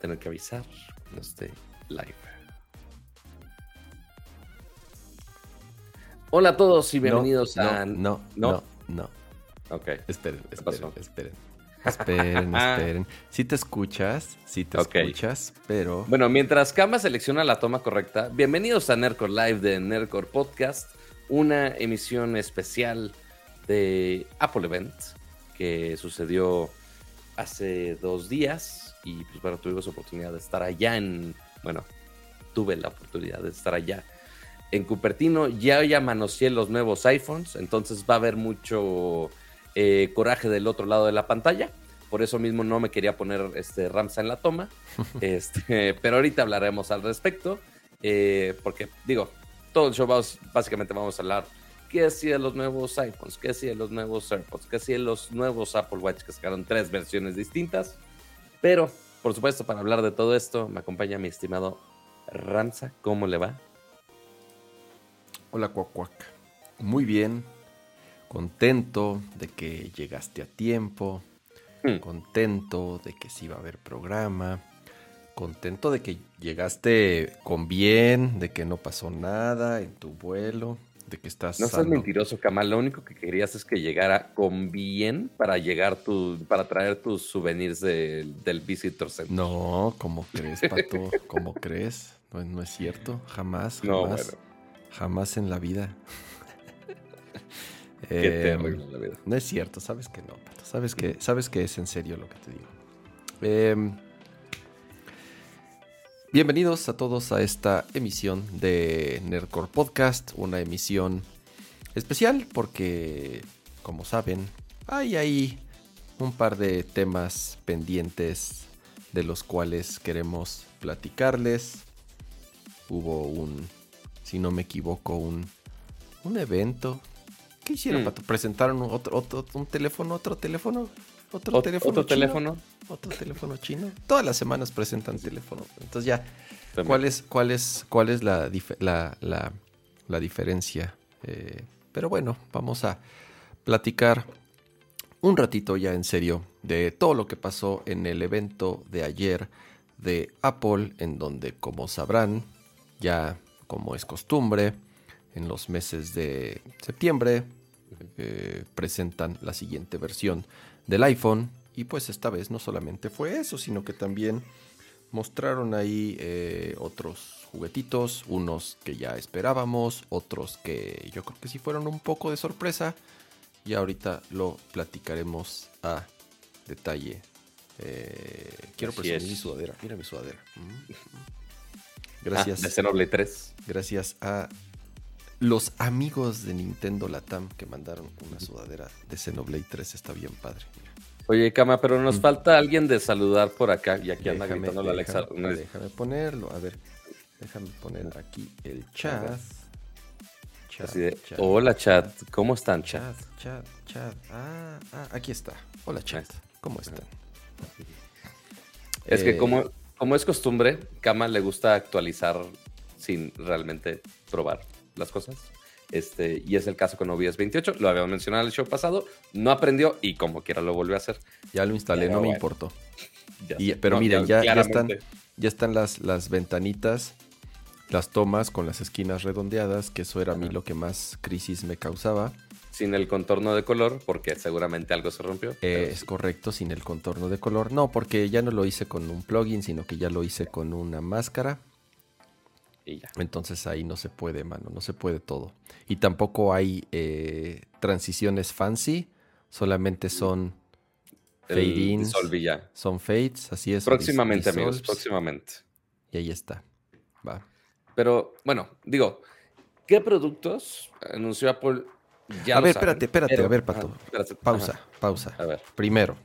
tener que avisar no esté live. Hola a todos y bienvenidos a. No, no, no, Ok. Esperen, esperen, esperen. Esperen, esperen. Si te escuchas, si te escuchas, pero. Bueno, mientras Kama selecciona la toma correcta, bienvenidos a Nerdcore Live de Nerdcore Podcast, una emisión especial de Apple Event que sucedió hace dos días y pues bueno, tuvimos oportunidad de estar allá en, bueno, tuve la oportunidad de estar allá en Cupertino, ya ya manoseé los nuevos iPhones, entonces va a haber mucho eh, coraje del otro lado de la pantalla. Por eso mismo no me quería poner este Ramsa en la toma. este, pero ahorita hablaremos al respecto. Eh, porque, digo, todo el show básicamente vamos a hablar qué hacía los nuevos iPhones, qué hacía los nuevos AirPods, qué hacía los nuevos Apple Watch, que sacaron tres versiones distintas. Pero, por supuesto, para hablar de todo esto, me acompaña mi estimado Ramsa. ¿Cómo le va? Hola, Cuacuac. Muy bien, contento de que llegaste a tiempo, hmm. contento de que sí va a haber programa, contento de que llegaste con bien, de que no pasó nada en tu vuelo, de que estás. No seas mentiroso, Kamal. Lo único que querías es que llegara con bien para llegar tu, para traer tus souvenirs del Visitor Center. No, ¿cómo crees, Pato? ¿Cómo crees? No, es cierto. Jamás, jamás. Jamás en la vida. Qué em, la vida. No es cierto, sabes que no, Sabes que, sabes que es en serio lo que te digo. Em, bienvenidos a todos a esta emisión de Nerdcore Podcast, una emisión especial porque, como saben, hay ahí un par de temas pendientes de los cuales queremos platicarles. Hubo un, si no me equivoco, un, un evento ¿Qué hicieron, mm. ¿Presentaron otro, otro, un teléfono, otro teléfono? ¿Otro teléfono ¿Otro teléfono? ¿Otro teléfono chino? Todas las semanas presentan teléfono. Entonces ya, ¿cuál es, cuál es, cuál es la, la, diferencia? Eh, pero bueno, vamos a platicar un ratito ya en serio de todo lo que pasó en el evento de ayer de Apple, en donde, como sabrán, ya como es costumbre, en los meses de septiembre eh, presentan la siguiente versión del iPhone. Y pues esta vez no solamente fue eso, sino que también mostraron ahí eh, otros juguetitos, unos que ya esperábamos, otros que yo creo que sí fueron un poco de sorpresa. Y ahorita lo platicaremos a detalle. Eh, quiero presumir mi sudadera. Mira mi sudadera. Mm. Gracias. Ah, de Xenoblade 3. Gracias a los amigos de Nintendo Latam que mandaron una sudadera de Xenoblade 3 está bien padre. Oye, Cama, pero nos mm. falta alguien de saludar por acá y aquí anda gritando la Alexa. Déjame ponerlo, a ver, déjame poner aquí el chat. Hola chat, ¿cómo están chat? Chat, chat, Ah, ah aquí está. Hola chat, ¿cómo están? Es que eh, como, como es costumbre, Kama le gusta actualizar sin realmente probar las cosas. Este, y es el caso con OBS 28, lo habíamos mencionado en el show pasado, no aprendió y como quiera lo volvió a hacer. Ya lo instalé, no me importó. pero miren, ya, están, ya están las, las ventanitas, las tomas con las esquinas redondeadas, que eso era a mí lo que más crisis me causaba. Sin el contorno de color, porque seguramente algo se rompió. Eh, es correcto, sin el contorno de color. No, porque ya no lo hice con un plugin, sino que ya lo hice con una máscara entonces ahí no se puede, mano, no se puede todo. Y tampoco hay eh, transiciones fancy, solamente son fade-ins. Son fades, así es. Próximamente, amigos, próximamente. Y ahí está. Va. Pero bueno, digo, ¿qué productos anunció Apple? Ya a ver, espérate, espérate, a ver, Pato. pausa, pausa. A ver. Primero,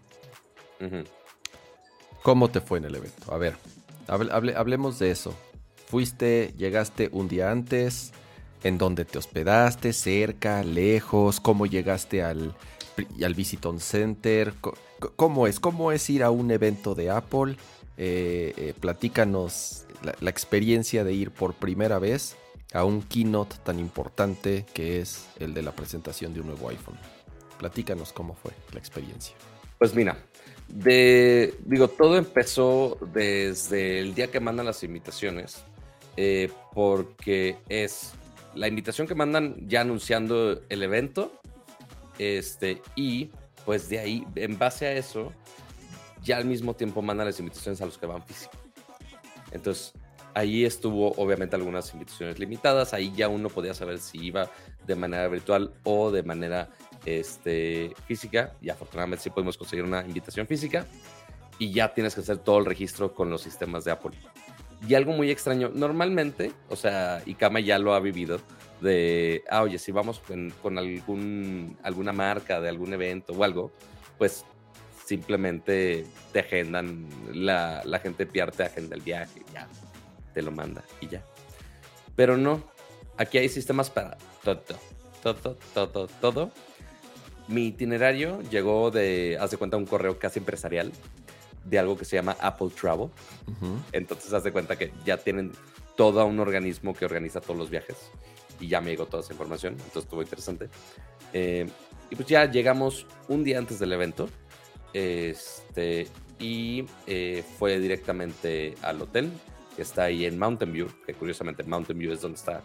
¿cómo te fue en el evento? A ver, hablemos de eso. Fuiste, llegaste un día antes, en dónde te hospedaste, cerca, lejos, cómo llegaste al, al Visiton Center, cómo es, cómo es ir a un evento de Apple. Eh, eh, platícanos la, experiencia de ir por primera vez a un keynote tan importante que es el de la presentación de un nuevo iPhone. Platícanos cómo fue la experiencia. Pues mira, De, digo, todo empezó desde el día que mandan las invitaciones, eh, porque es la invitación que mandan ya anunciando el evento, este, y pues de ahí, en base a eso, ya al mismo tiempo mandan las invitaciones a los que van físico. Entonces, ahí estuvo obviamente algunas invitaciones limitadas, ahí ya uno podía saber si iba de manera virtual o de manera este, física, y afortunadamente sí podemos conseguir una invitación física, y ya tienes que hacer todo el registro con los sistemas de Apple. Y algo muy extraño, normalmente, o sea, Ikama ya lo ha vivido, de, ah, oye, si vamos con, algún, alguna marca de algún evento o algo, pues simplemente te agendan, la, la gente PR te agenda el viaje, ya, te lo manda y ya. Pero no, aquí hay sistemas para todo, todo, todo, todo. Mi itinerario llegó de, hace cuenta, un correo casi empresarial de algo que se llama Apple Travel. Entonces, hace cuenta que ya tienen todo un organismo que organiza todos los viajes y ya me llegó toda esa información. Entonces, estuvo interesante. Eh, y pues ya llegamos un día antes del evento. Este, y eh, fue directamente al hotel que está ahí en Mountain View, que curiosamente Mountain View es donde está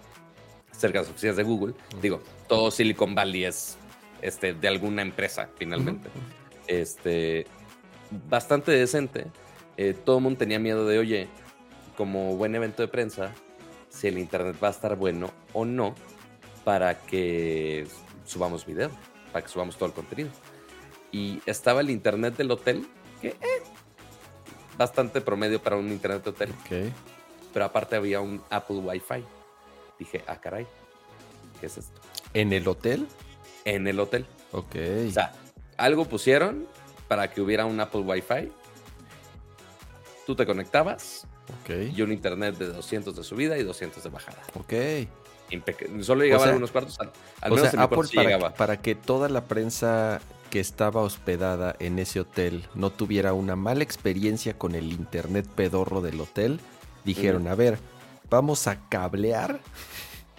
cerca de las oficinas de Google. Digo, todo Silicon Valley es este, de alguna empresa, finalmente. Este, bastante decente. Eh, todo el mundo tenía miedo de, oye, como buen evento de prensa, si el internet va a estar bueno o no para que subamos video, para que subamos todo el contenido. Y estaba el internet del hotel, que eh, bastante promedio para un internet de hotel. Pero aparte había un Apple Wi-Fi. Dije, ah, caray, ¿qué es esto? ¿En el hotel? En el hotel. Ok. O sea, algo pusieron para que hubiera un Apple Wi-Fi. Tú te conectabas. Y un internet de 200 de subida y 200 de bajada. Ok. Solo llegaba a algunos cuartos. Al, menos Apple para, para que toda la prensa que estaba hospedada en ese hotel no tuviera una mala experiencia con el internet pedorro del hotel, dijeron, a ver, vamos a cablear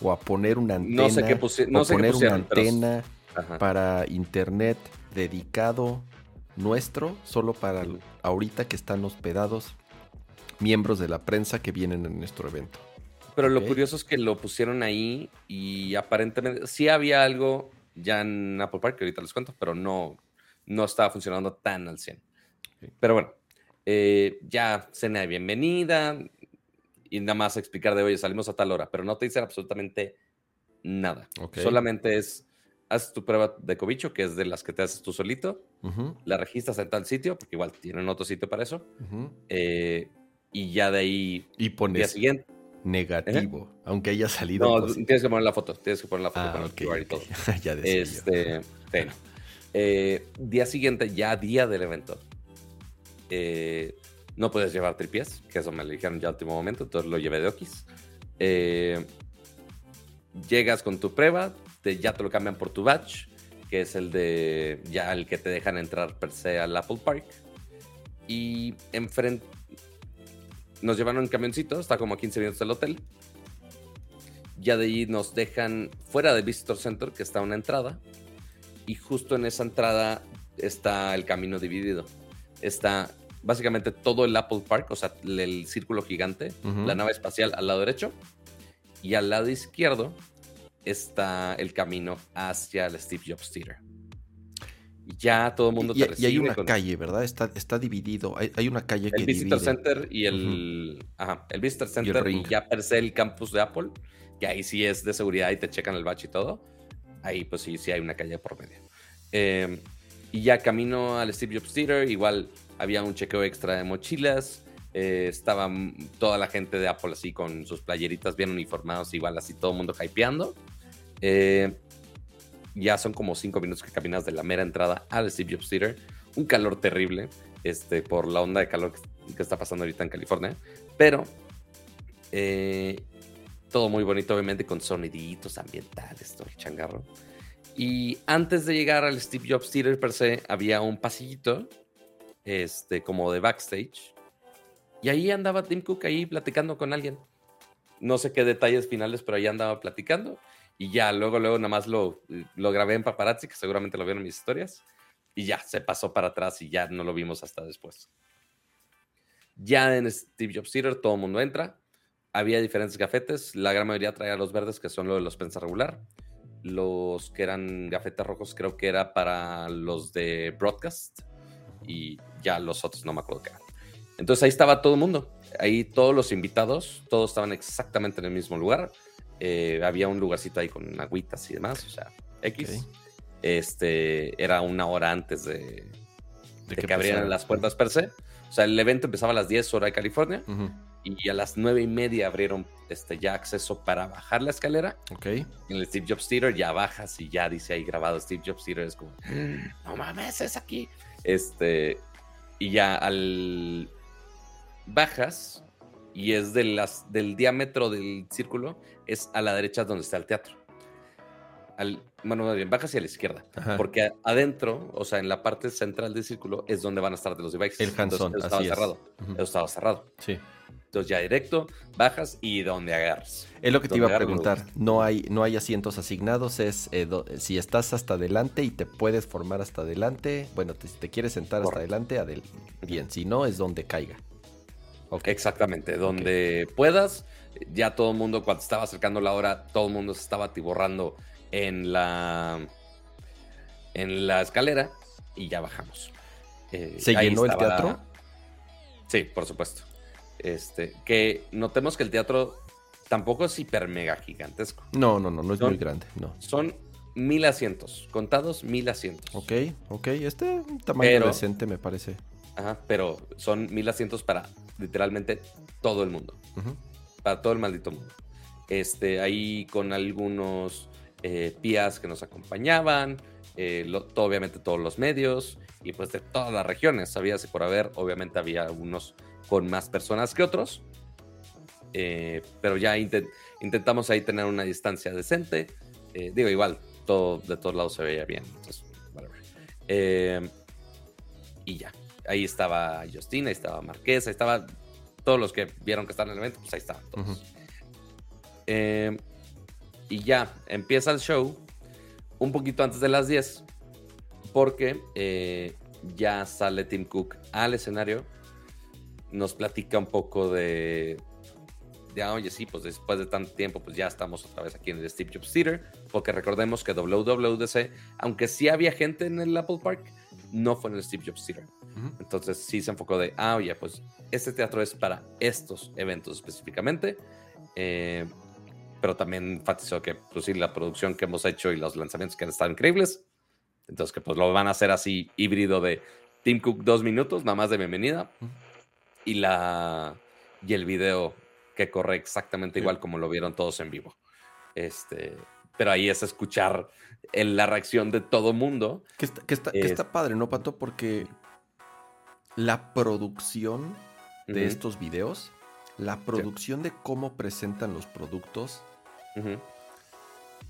o a poner una antena, no sé qué no poner una antena para internet dedicado nuestro, solo para ahorita que están hospedados miembros de la prensa que vienen en nuestro evento. Pero lo curioso es que lo pusieron ahí y aparentemente sí había algo ya en Apple Park, que ahorita les cuento, pero no, no estaba funcionando tan al 100. Pero bueno, eh, ya cena de bienvenida y nada más explicar de, oye, salimos a tal hora, pero no te dicen absolutamente nada. Solamente es, haz tu prueba de cobicho, que es de las que te haces tú solito, la registras en tal sitio, porque igual tienen otro sitio para eso, eh, y ya de ahí, y pones, día siguiente, negativo, aunque haya salido. No, tienes que poner la foto, tienes que poner la foto ah, para y todo. ya decía este, eh, día siguiente, ya día del evento. Eh, no puedes llevar tripies, que eso me lo dijeron ya al último momento, entonces lo llevé de Okis. Eh, llegas con tu prueba, te, ya te lo cambian por tu badge, que es el de ya el que te dejan entrar per se al Apple Park. Y enfrente nos llevaron en camioncito, está como a 15 minutos del hotel. Ya de ahí nos dejan fuera del Visitor Center, que está una entrada. Y justo en esa entrada está el camino dividido. Está básicamente todo el Apple Park, o sea, el círculo gigante, la nave espacial al lado derecho. Y al lado izquierdo está el camino hacia el Steve Jobs Theater ya todo el mundo te y, y hay una calle, ¿verdad? Está, está dividido. Hay, una calle que El Visitor Center y el... Ajá, el Visitor Center y, ya per se el campus de Apple, que ahí sí es de seguridad y te checan el batch y todo. Ahí pues sí, sí hay una calle por medio. Em, y ya camino al Steve Jobs Theater, igual había un chequeo extra de mochilas. Eh, estaba toda la gente de Apple así con sus playeritas bien uniformados, igual así todo el mundo hypeando. Eh, ya son como cinco minutos que caminas de la mera entrada al Steve Jobs Theater. Un calor terrible este, por la onda de calor que, está pasando ahorita en California. Pero eh, todo muy bonito, obviamente, con soniditos ambientales, todo el changarro. Y antes de llegar al Steve Jobs Theater per se, había un pasillito, este, como de backstage. Y ahí andaba Tim Cook ahí platicando con alguien. No sé qué detalles finales, pero ahí andaba platicando. Y ya, luego, luego nada más lo, lo grabé en paparazzi, que seguramente lo vieron en mis historias. y ya, se pasó para atrás y ya no lo vimos hasta después. Ya en Steve Jobs Theater todo el mundo entra. Había diferentes gafetes. La gran mayoría traía los verdes, que son lo de los prensa regular. Los que eran gafetes rojos, creo que era para los de broadcast. Y ya los otros no me acuerdo qué. Entonces ahí estaba todo el mundo. Ahí todos los invitados, todos estaban exactamente en el mismo lugar. Eh, había un lugarcito ahí con agüitas y demás, o sea, X. Este, era una hora antes de, que, abrieran las puertas per se. O sea, el evento empezaba a las 10 horas de California y a las 9 y media abrieron este, ya acceso para bajar la escalera. Ok. En el Steve Jobs Theater ya bajas y ya dice ahí grabado Steve Jobs Theater. Es como, mm. no mames, es aquí. Este, y ya al bajas y es de las, del diámetro del círculo, es a la derecha donde está el teatro. Al, bueno, bien, bajas hacia la izquierda. Porque adentro, o sea, en la parte central del círculo, es donde van a estar de los devices. El hands-on, Eso estaba cerrado. Eso estaba cerrado. Sí. Entonces ya directo, bajas y donde agarras. Es lo que te iba a preguntar. No hay, no hay asientos asignados. Es eh, si estás hasta adelante y te puedes formar hasta adelante. Bueno, si te quieres sentar hasta adelante, bien. Si no, es donde caiga. Exactamente, donde puedas. Ya todo el mundo, cuando estaba acercando la hora, todo el mundo se estaba atiborrando en la, en la escalera y ya bajamos. Eh, ¿Se llenó el teatro? Sí, por supuesto. Este, que notemos que el teatro tampoco es hiper mega gigantesco. No, no, no, no es muy grande, no. Son mil asientos, contados mil asientos. Ok, ok, este tamaño decente me parece. Ajá, pero son mil asientos para literalmente todo el mundo. Para todo el maldito mundo. Este, ahí con algunos eh, pías que nos acompañaban, eh, obviamente todos los medios y pues de todas las regiones, sabías por haber, obviamente había algunos con más personas que otros, eh, pero ya intentamos ahí tener una distancia decente, digo igual, todo de todos lados se veía bien, entonces, y ya, ahí estaba Justina, ahí estaba Marquesa, ahí estaba todos los que vieron que estaban en el evento, pues ahí estaban todos. Eh, y ya empieza el show un poquito antes de las 10, porque eh, ya sale Tim Cook al escenario, nos platica un poco de, ya, oye, sí, pues después de tanto tiempo, pues ya estamos otra vez aquí en el Steve Jobs Theater, porque recordemos que WWDC, aunque sí había gente en el Apple Park, no fue en el Steve Jobs Theater. Entonces sí se enfocó de, ah, oye, pues este teatro es para estos eventos específicamente. Eh, pero también enfatizó que, pues sí, la producción que hemos hecho y los lanzamientos que han estado increíbles. Entonces, que pues lo van a hacer así híbrido de Tim Cook dos minutos, nada más de bienvenida. Y la y el video que corre exactamente igual como lo vieron todos en vivo. Este, pero ahí es escuchar la reacción de todo mundo. Que está, que está, que está padre, ¿no, Pato? Porque la producción de estos videos, la producción de cómo presentan los productos,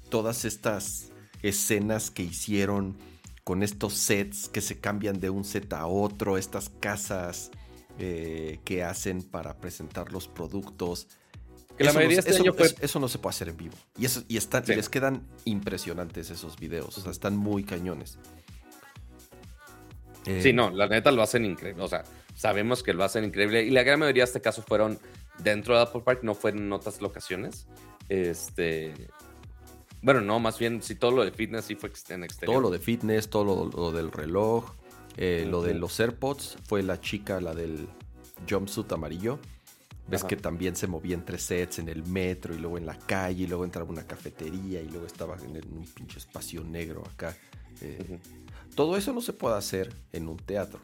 todas estas escenas que hicieron con estos sets que se cambian de un set a otro, estas casas eh, que hacen para presentar los productos. Que la mayoría este eso, no se puede hacer en vivo. Y, eso, y, están, y les quedan impresionantes esos videos. O sea, están muy cañones. sí, eh, no, la neta lo hacen increíble. O sea, sabemos que lo hacen increíble. Y la gran mayoría de este caso fueron dentro de Apple Park, no fueron en otras locaciones. Este. Bueno, no, más bien, si todo lo de fitness sí fue en exterior. Todo lo de fitness, todo lo, del reloj, eh, lo de los AirPods, fue la chica, la del jumpsuit amarillo. Ves que también se movía entre sets en el metro y luego en la calle y luego entraba a una cafetería y luego estaba en, un pinche espacio negro acá. Eh, todo eso no se puede hacer en un teatro.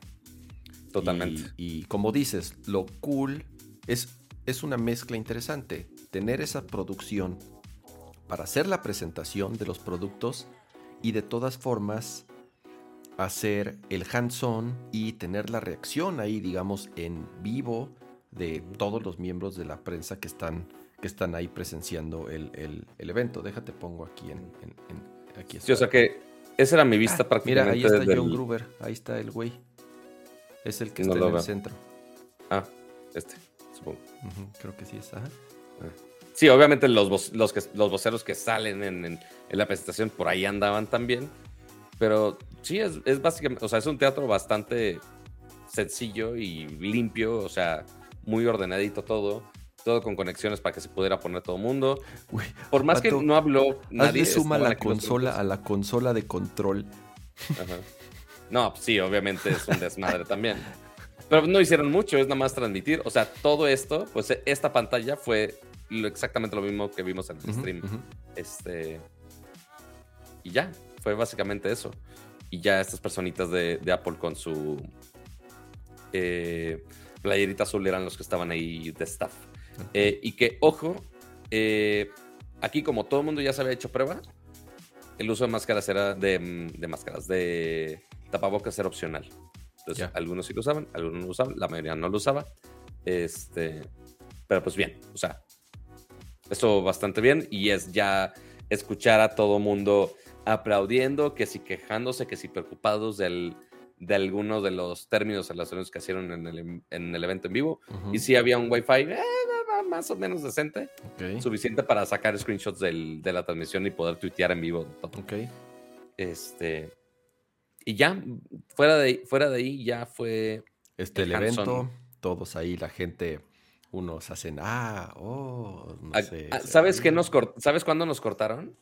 Totalmente. Y, como dices, lo cool es, es una mezcla interesante. Tener esa producción para hacer la presentación de los productos y de todas formas hacer el hands-on y tener la reacción ahí, digamos, en vivo de todos los miembros de la prensa que están, que están ahí presenciando el, evento. Déjate, pongo aquí en... aquí Sí, o sea que esa era mi vista ah, Mira, ahí está John Gruber, ahí está el güey. Es el que está en el centro. Ah, este, supongo. creo que sí es. Ah. Sí, obviamente los, los, que, los voceros que salen en, la presentación por ahí andaban también. Pero sí, es, es básicamente, o sea, es un teatro bastante sencillo y limpio, o sea, muy ordenadito todo todo con conexiones para que se pudiera poner todo el mundo. Por más que no habló nadie. suma la consola a la consola de control. No, sí, obviamente es un desmadre también. Pero no hicieron mucho, es nada más transmitir. O sea, todo esto, pues esta pantalla fue exactamente lo mismo que vimos en el stream. Este. Y ya, fue básicamente eso. Y ya estas personitas de, Apple con su eh, playerita azul eran los que estaban ahí de staff. Eh, y que, ojo, eh, aquí como todo el mundo ya se había hecho prueba, el uso de máscaras era de, mm, máscaras, de tapabocas era opcional. Entonces, algunos sí lo usaban, algunos no lo usaban, la mayoría no lo usaba. Este, pero pues bien, o sea, eso bastante bien y es ya escuchar a todo mundo aplaudiendo, que si quejándose, que si preocupados del, de algunos de los términos relacionados que hicieron en el, en el evento en vivo. Y si había un Wi-Fi, eh, más o menos decente. Suficiente para sacar screenshots de la transmisión y poder tuitear en vivo. Este. Y ya, fuera de, fuera de ahí, ya fue. Este el, evento, todos ahí, la gente, unos hacen, ah, oh, no sé. Ah, ¿Sabes, qué nos ¿Sabes cuándo nos cortaron?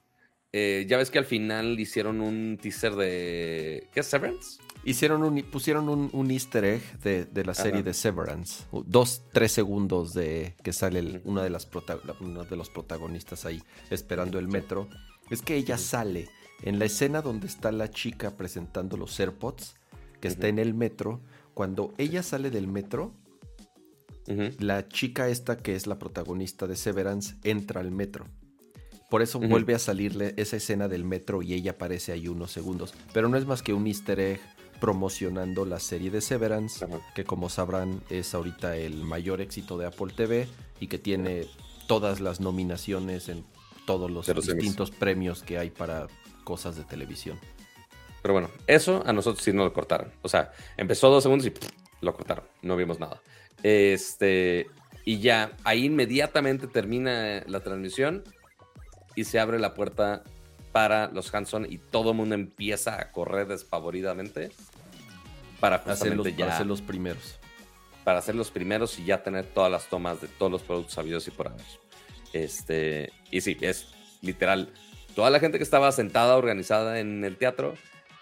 Eh, ya ves que al final hicieron un teaser de. ¿Qué es Severance? Hicieron un, pusieron un, easter egg de, la serie de Severance. Dos, tres segundos de que sale una de las uno de los protagonistas ahí esperando el metro. Es que ella sale en la escena donde está la chica presentando los AirPods, que está en el metro. Cuando ella sale del metro, la chica esta que es la protagonista de Severance entra al metro. Por eso vuelve a salirle esa escena del metro y ella aparece ahí unos segundos. Pero no es más que un easter egg promocionando la serie de Severance, que como sabrán es ahorita el mayor éxito de Apple TV y que tiene todas las nominaciones en todos los, distintos premios que hay para cosas de televisión. Pero bueno, eso a nosotros sí nos lo cortaron. O sea, empezó dos segundos y lo cortaron. No vimos nada. Este, y ya ahí inmediatamente termina la transmisión y se abre la puerta para los Hanson y todo el mundo empieza a correr despavoridamente para los, ya, los primeros. Para hacer los primeros y ya tener todas las tomas de todos los productos habidos y por haber. Este, y sí, es literal. Toda la gente que estaba sentada, organizada en el teatro,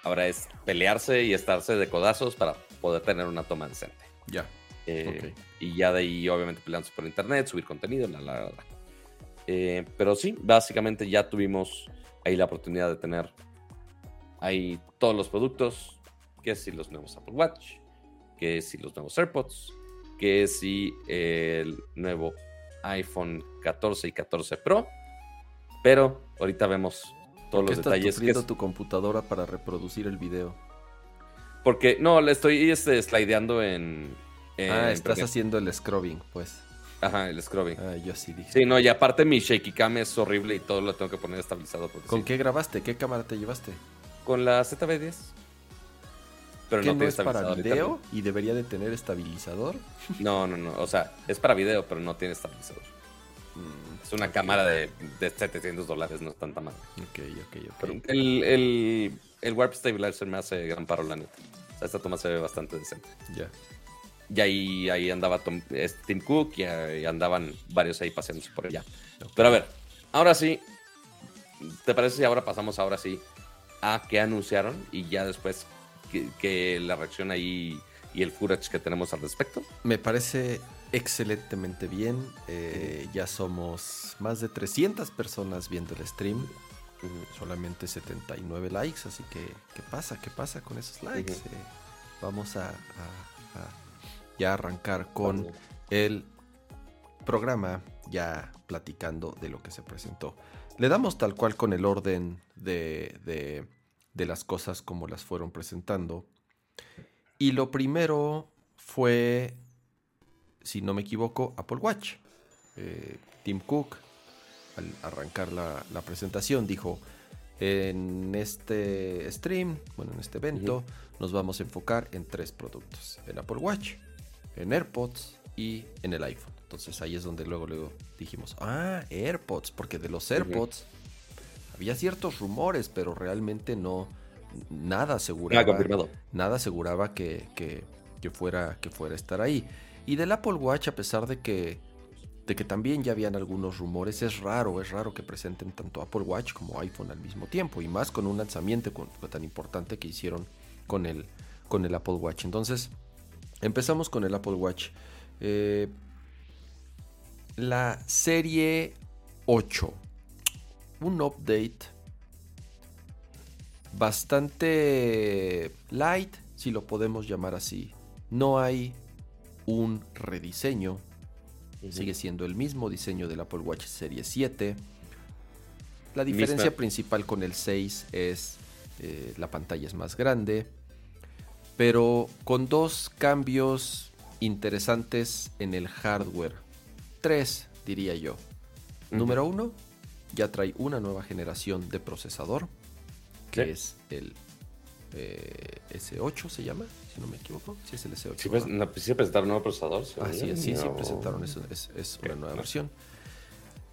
ahora es pelearse y estarse de codazos para poder tener una toma decente. Ya. Eh, y ya de ahí, obviamente, peleándose por internet, subir contenido, la, la, la. Eh, pero sí, básicamente ya tuvimos ahí la oportunidad de tener ahí todos los productos, que si los nuevos Apple Watch, que si los nuevos AirPods, que si el nuevo iPhone 14 y 14 Pro. Pero ahorita vemos todos los detalles. que es... tu computadora para reproducir el video? Porque no, le estoy este, slideando en, Ah, estás haciendo el scrubbing, pues. Ajá, el scrubbing. Ah, yo sí dije. Sí, no, y aparte mi shaky cam es horrible y todo lo tengo que poner estabilizado. ¿Con qué grabaste? ¿Qué cámara te llevaste? Con la ZB10. Pero no, es para video y debería de tener estabilizador. No, no, no. O sea, es para video, pero no tiene estabilizador. Mm, es una cámara de, de, 700 dólares, no es tanta mal. Ok, ok, ok. Pero el, el, el Warp Stabilizer me hace gran paro, la neta. O sea, esta toma se ve bastante decente. Ya. Y ahí, ahí andaba Tom, Tim Cook y, andaban varios ahí paseándose por allá. Pero a ver, ahora sí, ¿te parece si ahora pasamos ahora sí a qué anunciaron y ya después que, la reacción ahí y el footage que tenemos al respecto? Me parece excelentemente bien. Eh, ya somos más de 300 personas viendo el stream. Solamente 79 likes, así que ¿qué pasa? ¿Qué pasa con esos likes? Eh, vamos a ya arrancar con el programa, ya platicando de lo que se presentó. Le damos tal cual con el orden de, de, las cosas como las fueron presentando. Y lo primero fue, si no me equivoco, Apple Watch. Eh, Tim Cook, al arrancar la, la, presentación, dijo, en este stream, bueno, en este evento, nos vamos a enfocar en tres productos. El Apple Watch, en AirPods y en el iPhone. Entonces ahí es donde luego, luego dijimos, ah, AirPods, porque de los AirPods había ciertos rumores, pero realmente no, nada aseguraba, nada aseguraba que, que, fuera, que fuera a estar ahí. Y del Apple Watch, a pesar de que, de que también ya habían algunos rumores, es raro, es raro que presenten tanto Apple Watch como iPhone al mismo tiempo, y más con un lanzamiento tan importante que hicieron con el, con el Apple Watch. Entonces, empezamos con el Apple Watch. Eh, la serie 8. Un update bastante light, si lo podemos llamar así. No hay un rediseño. Sigue siendo el mismo diseño del Apple Watch Serie 7. La diferencia principal con el 6 es eh, la pantalla es más grande, pero con dos cambios interesantes en el hardware. Tres, diría yo. Número uno, ya trae una nueva generación de procesador que es el eh, S8 se llama, si no me equivoco. Sí, es el S8. Sí, pues, presentaron un nuevo procesador. Sí, sí, sí, presentaron eso. Es, una nueva versión.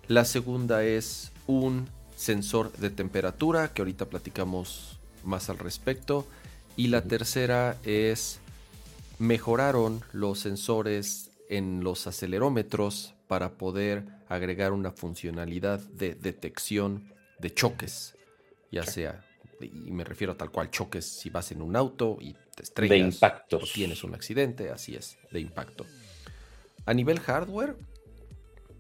La segunda es un sensor de temperatura, que ahorita platicamos más al respecto. Y la tercera es mejoraron los sensores en los acelerómetros para poder agregar una funcionalidad de detección de choques, ya sea y me refiero a tal cual choques si vas en un auto y te estrellas de impacto. o tienes un accidente, así es, de impacto. A nivel hardware,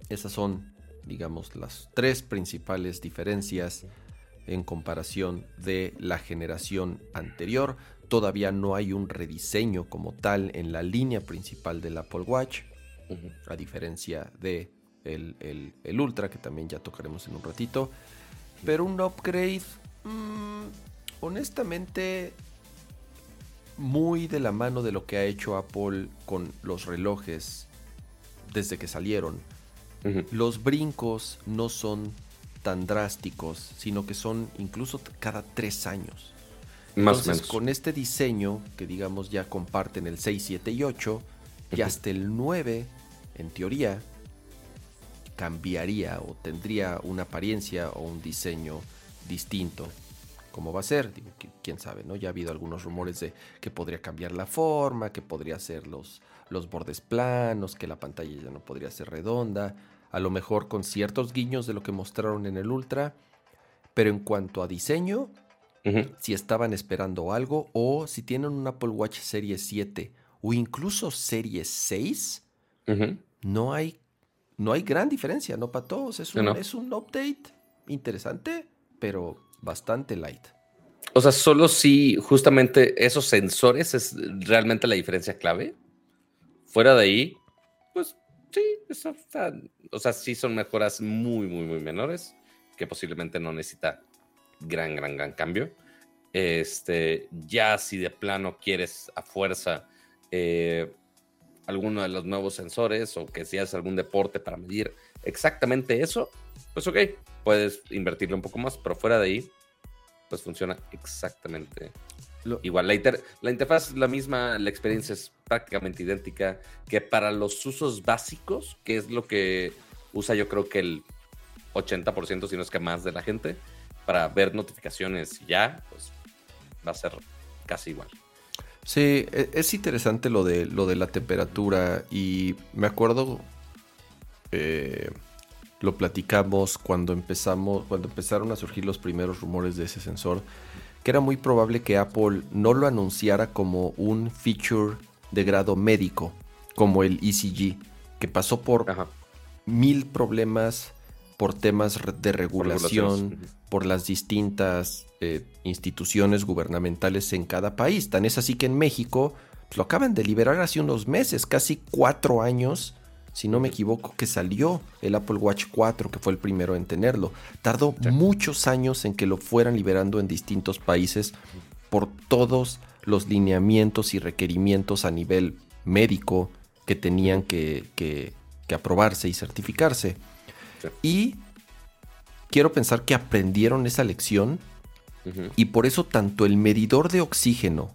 esas son, digamos, las tres principales diferencias en comparación de la generación anterior. Todavía no hay un rediseño como tal en la línea principal del Apple Watch, a diferencia de el, el, Ultra, que también ya tocaremos en un ratito. Pero un upgrade Mm, honestamente, muy de la mano de lo que ha hecho Apple con los relojes desde que salieron. Los brincos no son tan drásticos, sino que son incluso cada tres años. Más Entonces, con este diseño, que digamos ya comparten el 6, 7 y 8, y hasta el 9, en teoría, cambiaría o tendría una apariencia o un diseño distinto. ¿Cómo va a ser? Digo, quién sabe, ¿no? Ya ha habido algunos rumores de que podría cambiar la forma, que podría ser los, los bordes planos, que la pantalla ya no podría ser redonda, a lo mejor con ciertos guiños de lo que mostraron en el Ultra, pero en cuanto a diseño, si estaban esperando algo o si tienen un Apple Watch Serie 7 o incluso Serie 6, no, hay, no hay gran diferencia, ¿no, para todos? Es un, es un update interesante pero bastante light. O sea, solo si justamente esos sensores es realmente la diferencia clave. Fuera de ahí, pues sí, eso o sea, sí son mejoras muy, muy, muy menores que posiblemente no necesita gran, gran, gran cambio. Este, ya si de plano quieres a fuerza eh, alguno de los nuevos sensores o que si haces algún deporte para medir exactamente eso, pues ok, puedes invertirle un poco más, pero fuera de ahí, pues funciona exactamente igual. La, la interfaz es la misma, la experiencia es prácticamente idéntica que para los usos básicos, que es lo que usa yo creo que el 80%, si no es que más de la gente, para ver notificaciones ya, pues va a ser casi igual. Sí, e, es interesante lo de, lo de la temperatura y me acuerdo eh, lo platicamos cuando empezamos, cuando empezaron a surgir los primeros rumores de ese sensor, que era muy probable que Apple no lo anunciara como un feature de grado médico, como el ECG, que pasó por mil problemas por temas de regulación, por, las distintas eh, instituciones gubernamentales en cada país. Tan es así que en México pues, lo acaban de liberar hace unos meses, casi cuatro años si no me equivoco, que salió el Apple Watch 4, que fue el primero en tenerlo. Tardó muchos años en que lo fueran liberando en distintos países por todos los lineamientos y requerimientos a nivel médico que tenían que, aprobarse y certificarse. Y quiero pensar que aprendieron esa lección y por eso tanto el medidor de oxígeno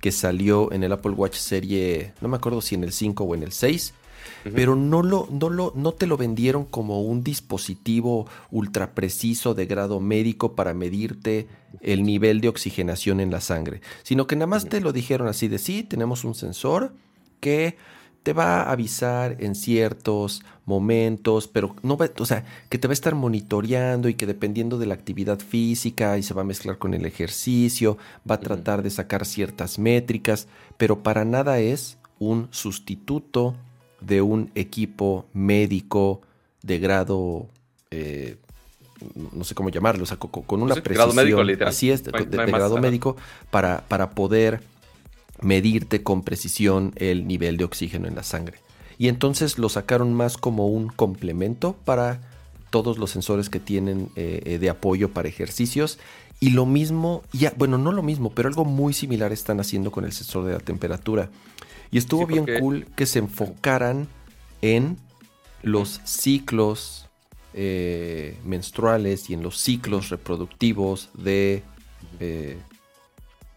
que salió en el Apple Watch serie, no me acuerdo si en el 5 o en el 6, pero no, lo, no, lo, no te lo vendieron como un dispositivo ultra preciso de grado médico para medirte el nivel de oxigenación en la sangre, sino que nada más te lo dijeron así de sí, tenemos un sensor que te va a avisar en ciertos momentos, pero no va, o sea, que te va a estar monitoreando y que dependiendo de la actividad física y se va a mezclar con el ejercicio, va a tratar de sacar ciertas métricas, pero para nada es un sustituto de un equipo médico de grado eh, no sé cómo llamarlo, o sea, con, una precisión, médico, así es, de, grado médico, para, para poder medirte con precisión el nivel de oxígeno en la sangre. Y entonces lo sacaron más como un complemento para todos los sensores que tienen eh, eh, de apoyo para ejercicios. Y lo mismo, ya, bueno, no lo mismo, pero algo muy similar están haciendo con el sensor de la temperatura. Y estuvo bien cool que se enfocaran en los ciclos eh, menstruales y en los ciclos reproductivos de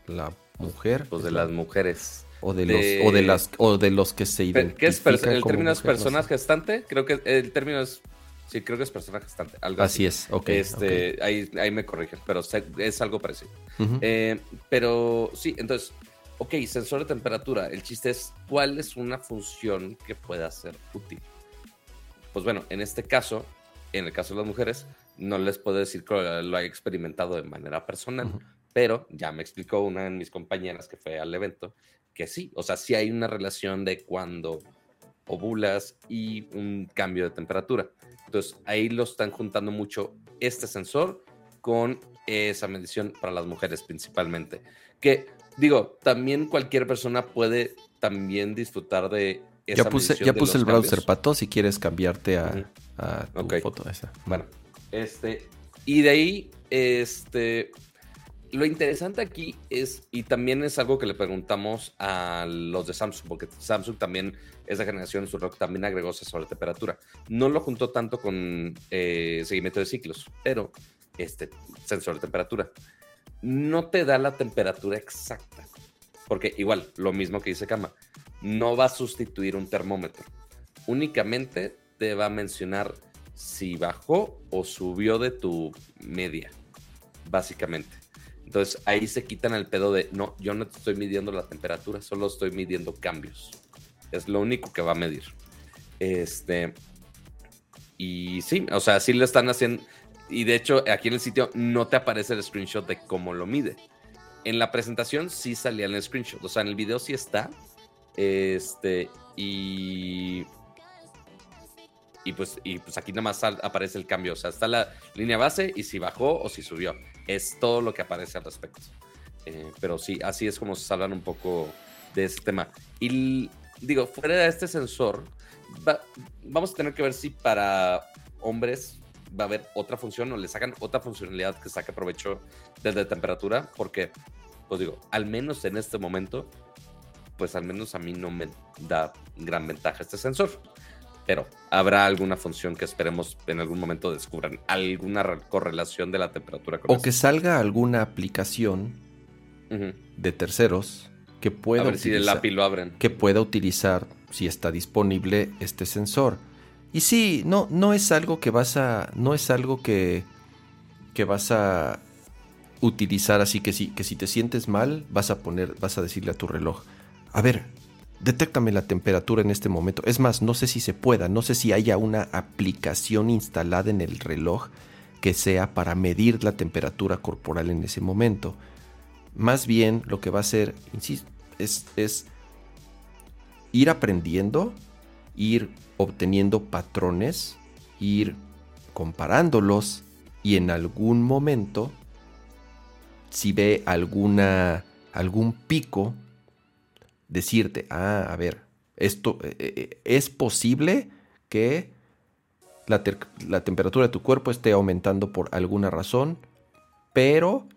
la mujer. Pues de las mujeres. O de, los, o de las o de los que se identifican. ¿Qué es el término es persona gestante? Creo que el término es Sí, creo que es persona gestante. Algo así, es, ok. Este, Ahí, ahí me corrigen, pero es algo parecido. Eh, pero sí, entonces, ok, sensor de temperatura. El chiste es cuál es una función que pueda ser útil. Pues bueno, en este caso, en el caso de las mujeres, no les puedo decir que lo haya experimentado de manera personal, pero ya me explicó una de mis compañeras que fue al evento que sí, o sea, sí hay una relación de cuando ovulas y un cambio de temperatura. Entonces ahí lo están juntando mucho este sensor con esa medición para las mujeres principalmente. Que digo, también cualquier persona puede también disfrutar de esa ya puse, Ya puse el browser, Pato, si quieres cambiarte a, tu foto esa. Bueno, este, y de ahí, este, lo interesante aquí es, y también es algo que le preguntamos a los de Samsung, porque Samsung también, esa generación, su rock también agregó sensor de temperatura. No lo juntó tanto con eh, seguimiento de ciclos, pero este sensor de temperatura no te da la temperatura exacta, porque igual, lo mismo que dice Kama, no va a sustituir un termómetro, únicamente te va a mencionar si bajó o subió de tu media, básicamente. Entonces ahí se quitan el pedo de, no, yo no estoy midiendo la temperatura, solo estoy midiendo cambios. Es lo único que va a medir. Este, y sí, o sea, sí lo están haciendo. Y de hecho, aquí en el sitio no te aparece el screenshot de cómo lo mide. En la presentación sí salía el screenshot, o sea, en el video sí está. Este, y y pues, y pues aquí nada más aparece el cambio. O sea, está la línea base y si bajó o si subió. Es todo lo que aparece al respecto. Eh, pero sí, así es como se hablan un poco de este tema. Y digo, fuera de este sensor, vamos a tener que ver si para hombres va a haber otra función o le sacan otra funcionalidad que saque provecho desde temperatura, porque, pues digo, al menos en este momento, pues al menos a mí no me da gran ventaja este sensor pero habrá alguna función que esperemos en algún momento descubran, alguna correlación de la temperatura con O que salga alguna aplicación de terceros que pueda, utilizar, lo abren. que pueda utilizar, si está disponible, este sensor. Y sí, no, no es algo que vas a. No es algo que. que vas a utilizar así que si, que si te sientes mal, vas a poner, vas a decirle a tu reloj. A ver, detéctame la temperatura en este momento. Es más, no sé si se pueda, no sé si haya una aplicación instalada en el reloj que sea para medir la temperatura corporal en ese momento. Más bien lo que va a hacer, insisto, es, es ir aprendiendo, ir obteniendo patrones, ir comparándolos y en algún momento, si ve alguna, algún pico decirte, ah, a ver, esto eh, eh, es posible que la, temperatura de tu cuerpo esté aumentando por alguna razón, pero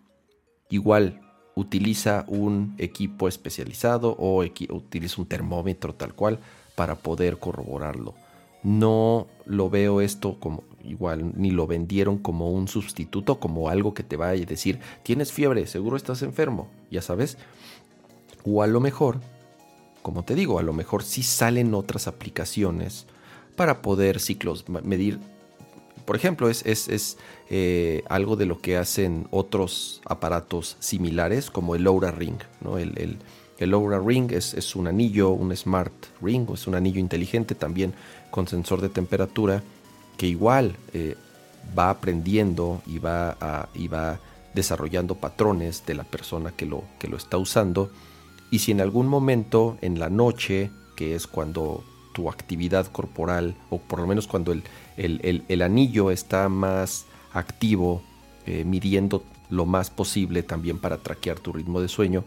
igual utiliza un equipo especializado o utiliza un termómetro tal cual para poder corroborarlo. No lo veo esto como igual, ni lo vendieron como un sustituto, como algo que te vaya a decir, tienes fiebre, seguro estás enfermo, ya sabes. O a lo mejor como te digo, a lo mejor sí salen otras aplicaciones para poder ciclos, medir. Por ejemplo, es, es, eh, algo de lo que hacen otros aparatos similares como el Aura Ring. ¿no? El, el, el Aura Ring es, es, un anillo, un Smart Ring, es un anillo inteligente también con sensor de temperatura que igual eh, va aprendiendo y va, y va desarrollando patrones de la persona que lo, que lo está usando. Y si en algún momento en la noche, que es cuando tu actividad corporal, o por lo menos cuando el, el, anillo está más activo, eh, midiendo lo más posible también para traquear tu ritmo de sueño,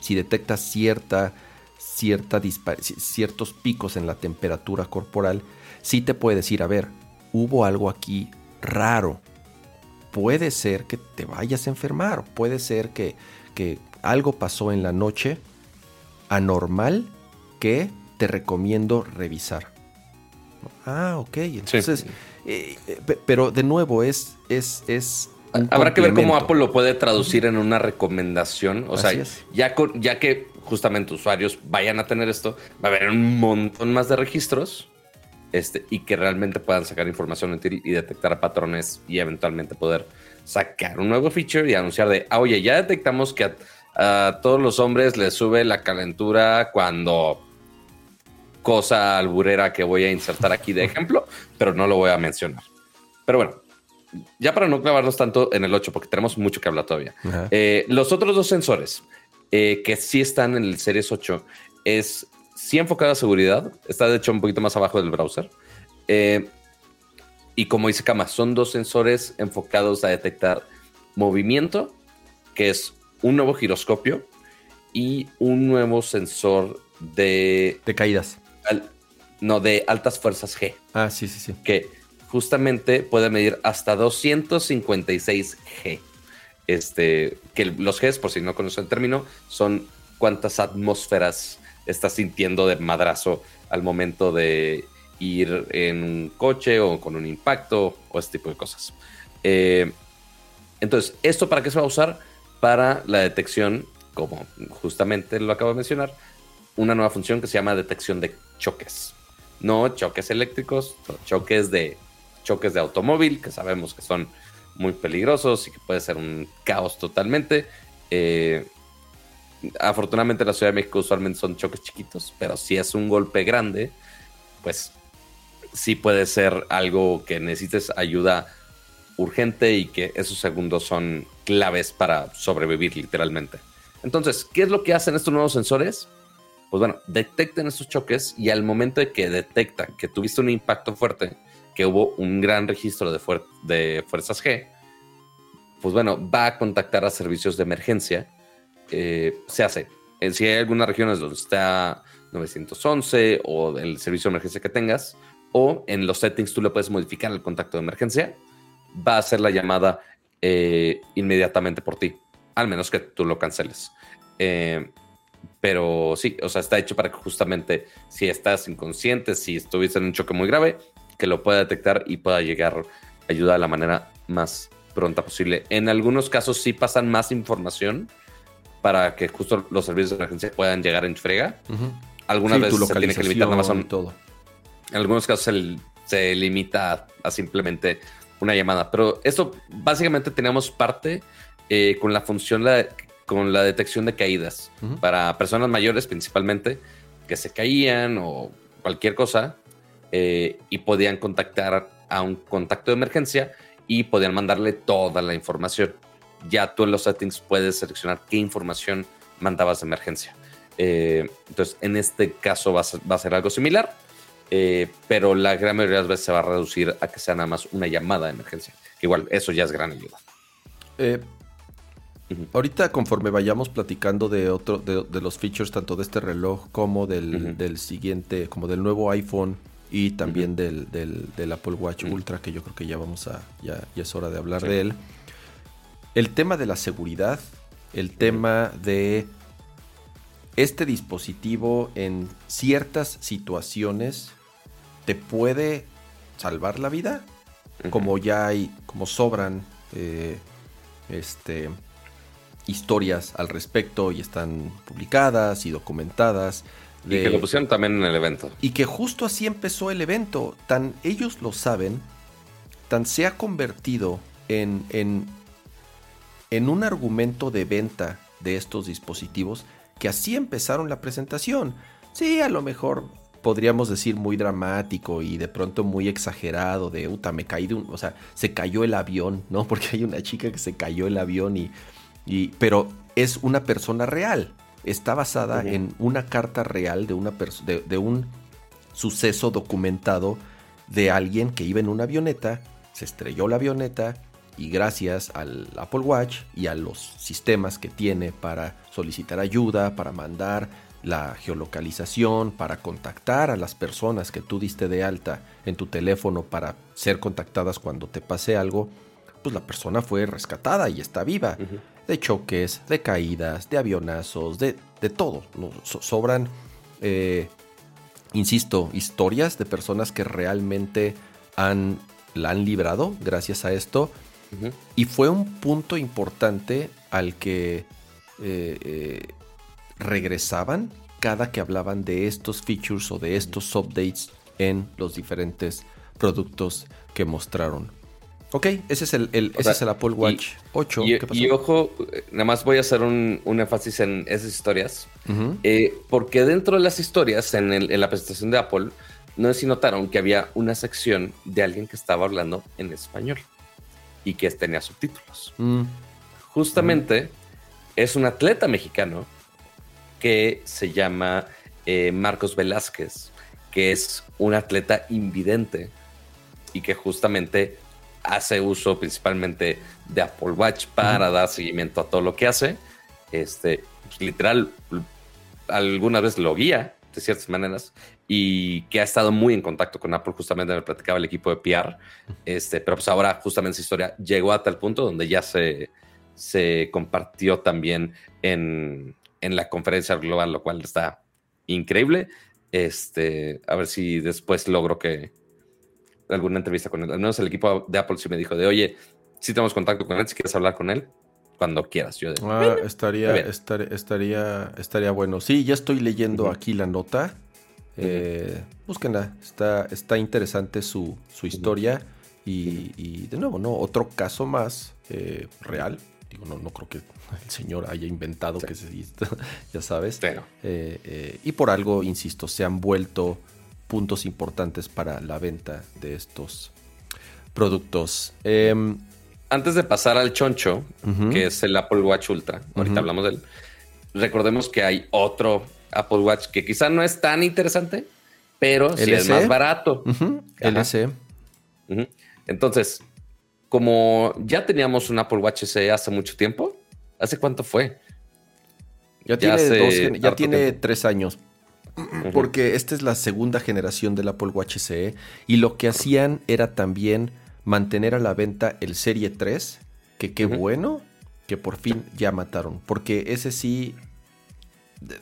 si detectas cierta, cierta ciertos picos en la temperatura corporal, sí te puede decir, a ver, hubo algo aquí raro. Puede ser que te vayas a enfermar, puede ser que, que algo pasó en la noche anormal que te recomiendo revisar. Ah, ok. Entonces, eh, eh, pero de nuevo es, es, es Habrá que ver cómo Apple lo puede traducir en una recomendación. O sea, ya, ya que justamente usuarios vayan a tener esto, va a haber un montón más de registros este, y que realmente puedan sacar información y detectar patrones y eventualmente poder sacar un nuevo feature y anunciar de, ah, oye, ya detectamos que a todos los hombres les sube la calentura cuando cosa alburera que voy a insertar aquí de ejemplo, pero no lo voy a mencionar. Pero bueno, ya para no clavarnos tanto en el 8, porque tenemos mucho que hablar todavía. Eh, los otros dos sensores eh, que sí están en el Series 8 es sí enfocado a seguridad, está de hecho un poquito más abajo del browser. Eh, y como dice Kama, son dos sensores enfocados a detectar movimiento, que es un nuevo giroscopio y un nuevo sensor de... De caídas no, de altas fuerzas G. Ah, sí, sí, sí. Que justamente puede medir hasta 256 G. Este, que los Gs, por si no conocen el término, son cuántas atmósferas estás sintiendo de madrazo al momento de ir en un coche o con un impacto o este tipo de cosas. Eh, entonces, ¿esto para qué se va a usar? Para la detección, como justamente lo acabo de mencionar, una nueva función que se llama detección de choques. No choques eléctricos, choques de choques de automóvil, que sabemos que son muy peligrosos y que puede ser un caos totalmente. Eh, afortunadamente en la Ciudad de México usualmente son choques chiquitos, pero si es un golpe grande, pues sí puede ser algo que necesites ayuda urgente y que esos segundos son claves para sobrevivir literalmente. Entonces, ¿qué es lo que hacen estos nuevos sensores? pues bueno, detecten esos choques y al momento de que detecta que tuviste un impacto fuerte, que hubo un gran registro de, fuerzas G, pues bueno, va a contactar a servicios de emergencia. Eh, se hace. Eh, si hay algunas regiones donde está 911 o el servicio de emergencia que tengas, o en los settings tú le puedes modificar el contacto de emergencia, va a hacer la llamada eh, inmediatamente por ti, al menos que tú lo canceles. Pero sí, o sea, está hecho para que justamente si estás inconsciente, si estuviste en un choque muy grave, que lo pueda detectar y pueda llegar ayuda de la manera más pronta posible. En algunos casos sí pasan más información para que justo los servicios de emergencia puedan llegar en frega. Algunas veces se tiene que limitar nada más todo. En algunos casos se, limita a, simplemente una llamada. Pero eso básicamente tenemos parte eh, con la función la, con la detección de caídas para personas mayores principalmente que se caían o cualquier cosa eh, y podían contactar a un contacto de emergencia y podían mandarle toda la información. Ya tú en los settings puedes seleccionar qué información mandabas de emergencia. Eh, entonces, en este caso va a ser, algo similar, eh, pero la gran mayoría de las veces se va a reducir a que sea nada más una llamada de emergencia. igual, eso ya es gran ayuda. Ahorita, conforme vayamos platicando de otro, de, los features, tanto de este reloj como del, siguiente, como del nuevo iPhone y también del, Apple Watch Ultra, que yo creo que ya vamos a, ya, es hora de hablar de él. El tema de la seguridad, el tema de este dispositivo en ciertas situaciones te puede salvar la vida, como ya hay, como sobran, eh, este historias al respecto y están publicadas y documentadas y que lo pusieron también en el evento. Y que justo así empezó el evento. Tan ellos lo saben, tan se ha convertido en, en, en un argumento de venta de estos dispositivos que así empezaron la presentación. Sí, a lo mejor podríamos decir muy dramático y de pronto muy exagerado de, uta, me caí de un, o sea, se cayó el avión, ¿no? Porque hay una chica que se cayó el avión y, y pero es una persona real, está basada en una carta real de, una de, de un suceso documentado de alguien que iba en una avioneta, se estrelló la avioneta y gracias al Apple Watch y a los sistemas que tiene para solicitar ayuda, para mandar la geolocalización, para contactar a las personas que tú diste de alta en tu teléfono para ser contactadas cuando te pase algo, pues la persona fue rescatada y está viva. De choques, de caídas, de avionazos, de, de todo. sobran, eh, insisto, historias de personas que realmente han, la han librado gracias a esto. Y fue un punto importante al que eh, eh, regresaban cada que hablaban de estos features o de estos updates en los diferentes productos que mostraron. Ok, ese es el, ese es el Apple Watch 8. Y, ojo, nada más voy a hacer un, énfasis en esas historias. Eh, porque dentro de las historias, en, la presentación de Apple, no sé si notaron que había una sección de alguien que estaba hablando en español y que tenía subtítulos. Mm. Justamente es un atleta mexicano que se llama eh, Marcos Velázquez, que es un atleta invidente y que justamente hace uso principalmente de Apple Watch para dar seguimiento a todo lo que hace. Este, pues, literal, alguna vez lo guía de ciertas maneras y que ha estado muy en contacto con Apple, justamente me platicaba el equipo de PR, este, pero pues ahora justamente esa historia llegó a tal punto donde ya se, se compartió también en, en la conferencia global, lo cual está increíble. Este, a ver si después logro que alguna entrevista con él. Al menos el equipo de Apple sí me dijo de, oye, si tenemos contacto con él, si quieres hablar con él, cuando quieras. Yo ah, estaría, estaría, estaría bueno. Sí, ya estoy leyendo aquí la nota. Eh, búsquenla, está, está interesante su, historia. Y, de nuevo, ¿no? Otro caso más eh, real. Digo, no, no creo que el señor haya inventado que se ya sabes. Eh, eh, y por algo, insisto, se han vuelto puntos importantes para la venta de estos productos. Em, Antes de pasar al choncho, que es el Apple Watch Ultra, ahorita hablamos de él, recordemos que hay otro Apple Watch que quizá no es tan interesante, pero sí es más barato. LC. Entonces, como ya teníamos un Apple Watch SE hace mucho tiempo, ¿Hace cuánto fue? Ya, tiene, ya tiene tres años. Porque esta es la segunda generación del Apple Watch SE. Y lo que hacían era también mantener a la venta el Serie 3. Que qué bueno que por fin ya mataron. Porque ese sí.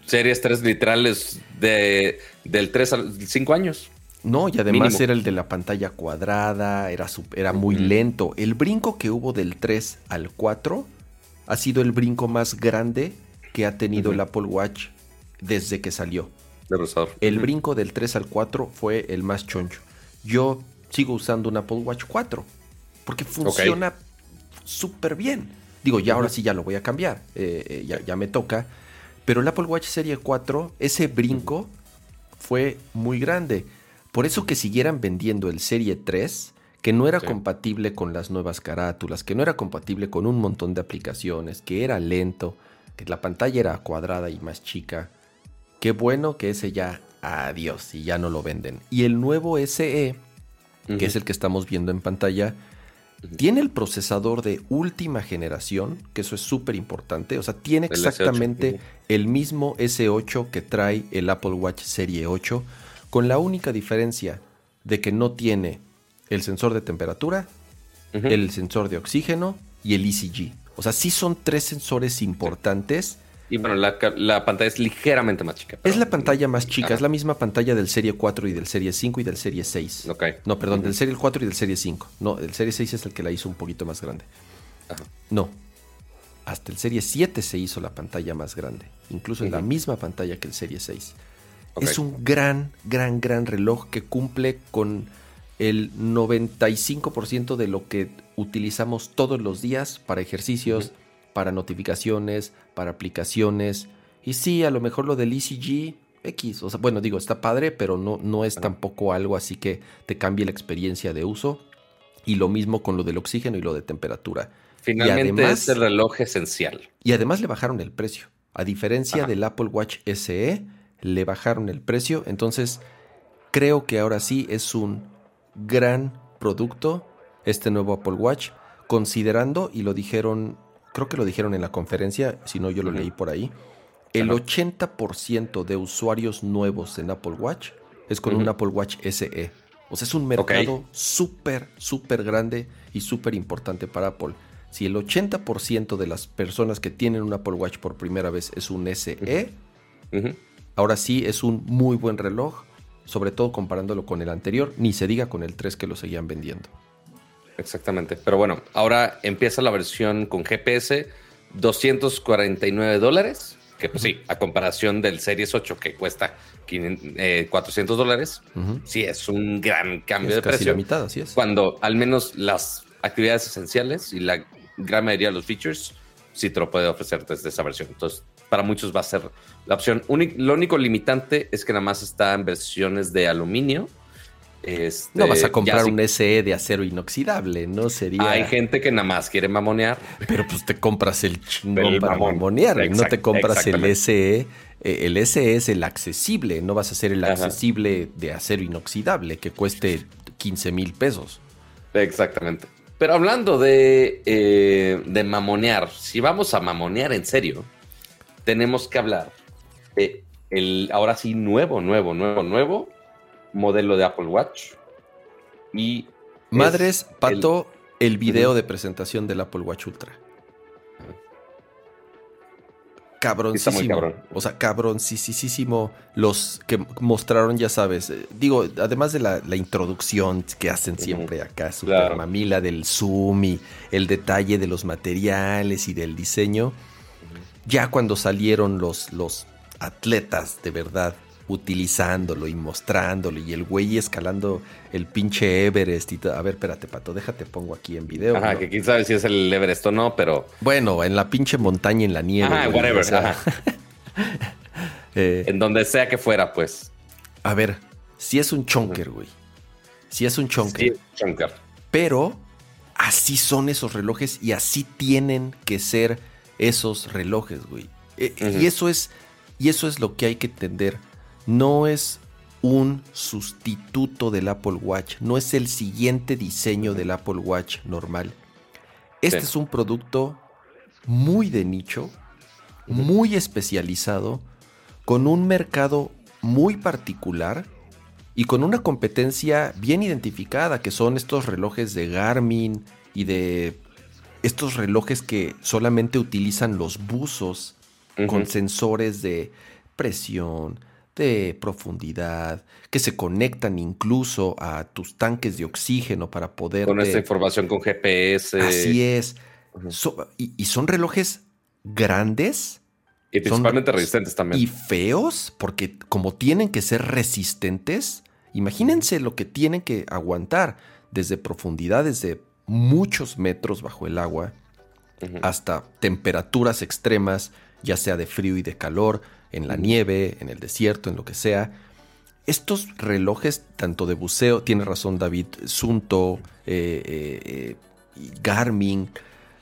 Series 3 literales de, del 3 al 5 años. No, y además era el de la pantalla cuadrada, era, era muy lento. El brinco que hubo del 3 al 4 ha sido el brinco más grande que ha tenido el Apple Watch desde que salió. El brinco del 3 al 4 fue el más choncho. Yo sigo usando un Apple Watch 4 porque funciona súper bien. Digo, ya ahora sí ya lo voy a cambiar, eh, eh, ya, ya, me toca. Pero el Apple Watch Serie 4, ese brinco fue muy grande. Por eso que siguieran vendiendo el Serie 3 que no era compatible con las nuevas carátulas, que no era compatible con un montón de aplicaciones, que era lento, que la pantalla era cuadrada y más chica. Qué bueno que ese ya, adiós, y ya no lo venden. Y el nuevo SE, que es el que estamos viendo en pantalla, tiene el procesador de última generación, que eso es súper importante, o sea, tiene exactamente el mismo S8 que trae el Apple Watch Serie 8, con la única diferencia de que no tiene el sensor de temperatura, el sensor de oxígeno y el ECG. O sea, sí son tres sensores importantes. Y bueno, la, pantalla es ligeramente más chica. Es la pantalla más chica, es la misma pantalla del Serie 4 y del Serie 5 y del Serie 6. No, perdón, del Serie 4 y del Serie 5. No, el Serie 6 es el que la hizo un poquito más grande. No, hasta el Serie 7 se hizo la pantalla más grande, incluso en la misma pantalla que el Serie 6. Es un gran, gran, gran reloj que cumple con el 95% de lo que utilizamos todos los días para ejercicios, para notificaciones, para aplicaciones. Y sí, a lo mejor lo del ECG X, o sea, bueno, digo, está padre, pero no, no es tampoco algo así que te cambie la experiencia de uso. Y lo mismo con lo del oxígeno y lo de temperatura. Finalmente es el reloj esencial. Y además le bajaron el precio. A diferencia del Apple Watch SE, le bajaron el precio. Entonces, creo que ahora sí es un gran producto este nuevo Apple Watch, considerando, y lo dijeron, creo que lo dijeron en la conferencia, si no yo lo leí por ahí, el 80% de usuarios nuevos en Apple Watch es con un Apple Watch SE. O sea, es un mercado súper, súper grande y súper importante para Apple. Si el 80% de las personas que tienen un Apple Watch por primera vez es un SE, ahora sí es un muy buen reloj, sobre todo comparándolo con el anterior, ni se diga con el 3 que lo seguían vendiendo. Exactamente. Pero bueno, ahora empieza la versión con GPS, 249 dólares que pues sí, a comparación del Series 8 que cuesta 400 eh, dólares, sí es un gran cambio de precio. La mitad, así es. Cuando al menos las actividades esenciales y la gran mayoría de los features sí te lo puede ofrecer desde esa versión. Entonces, para muchos va a ser la opción. lo único limitante es que nada más está en versiones de aluminio este, no vas a comprar un SE de acero inoxidable, ¿no? Sería. Hay gente que nada más quiere mamonear. Pero pues te compras el chingón para mamonear, no te compras el SE. Eh, el SE es el accesible, no vas a hacer el accesible de acero inoxidable que cueste 15 mil pesos. Exactamente. Pero hablando de, eh, de mamonear, si vamos a mamonear en serio, tenemos que hablar de el ahora sí nuevo, nuevo, nuevo, nuevo modelo de Apple Watch. Y Madres, Pato, el, video de presentación del Apple Watch Ultra. Cabroncísimo. O sea, cabroncísimo. Los que mostraron, ya sabes. Eh, digo, además de la, introducción que hacen siempre acá, super mamila del zoom y el detalle de los materiales y del diseño. Ya cuando salieron los, los atletas de verdad utilizándolo y mostrándolo y el güey escalando el pinche Everest y todo. A ver, espérate, Pato, déjate pongo aquí en video. Ajá, que quién sabe si es el Everest o no, pero... Bueno, en la pinche montaña, en la nieve. Ajá, whatever, ajá. Eh, en donde sea que fuera, pues. A ver, si es un chonker, güey. Si es un chonker. Sí, chonker. Pero así son esos relojes y así tienen que ser esos relojes, güey. Eh, y eso es... Y eso es lo que hay que entender no es un sustituto del Apple Watch, no es el siguiente diseño del Apple Watch normal. Este es un producto muy de nicho, muy especializado, con un mercado muy particular y con una competencia bien identificada, que son estos relojes de Garmin y de estos relojes que solamente utilizan los buzos con sensores de presión, de profundidad, que se conectan incluso a tus tanques de oxígeno para poder... Con esta información con GPS. Así es. y, son relojes grandes. Y principalmente resistentes también. Y feos, porque como tienen que ser resistentes, imagínense lo que tienen que aguantar desde profundidades de muchos metros bajo el agua hasta temperaturas extremas, ya sea de frío y de calor, en la nieve, en el desierto, en lo que sea. Estos relojes, tanto de buceo, tiene razón David, Sunto, eh, eh, Garmin,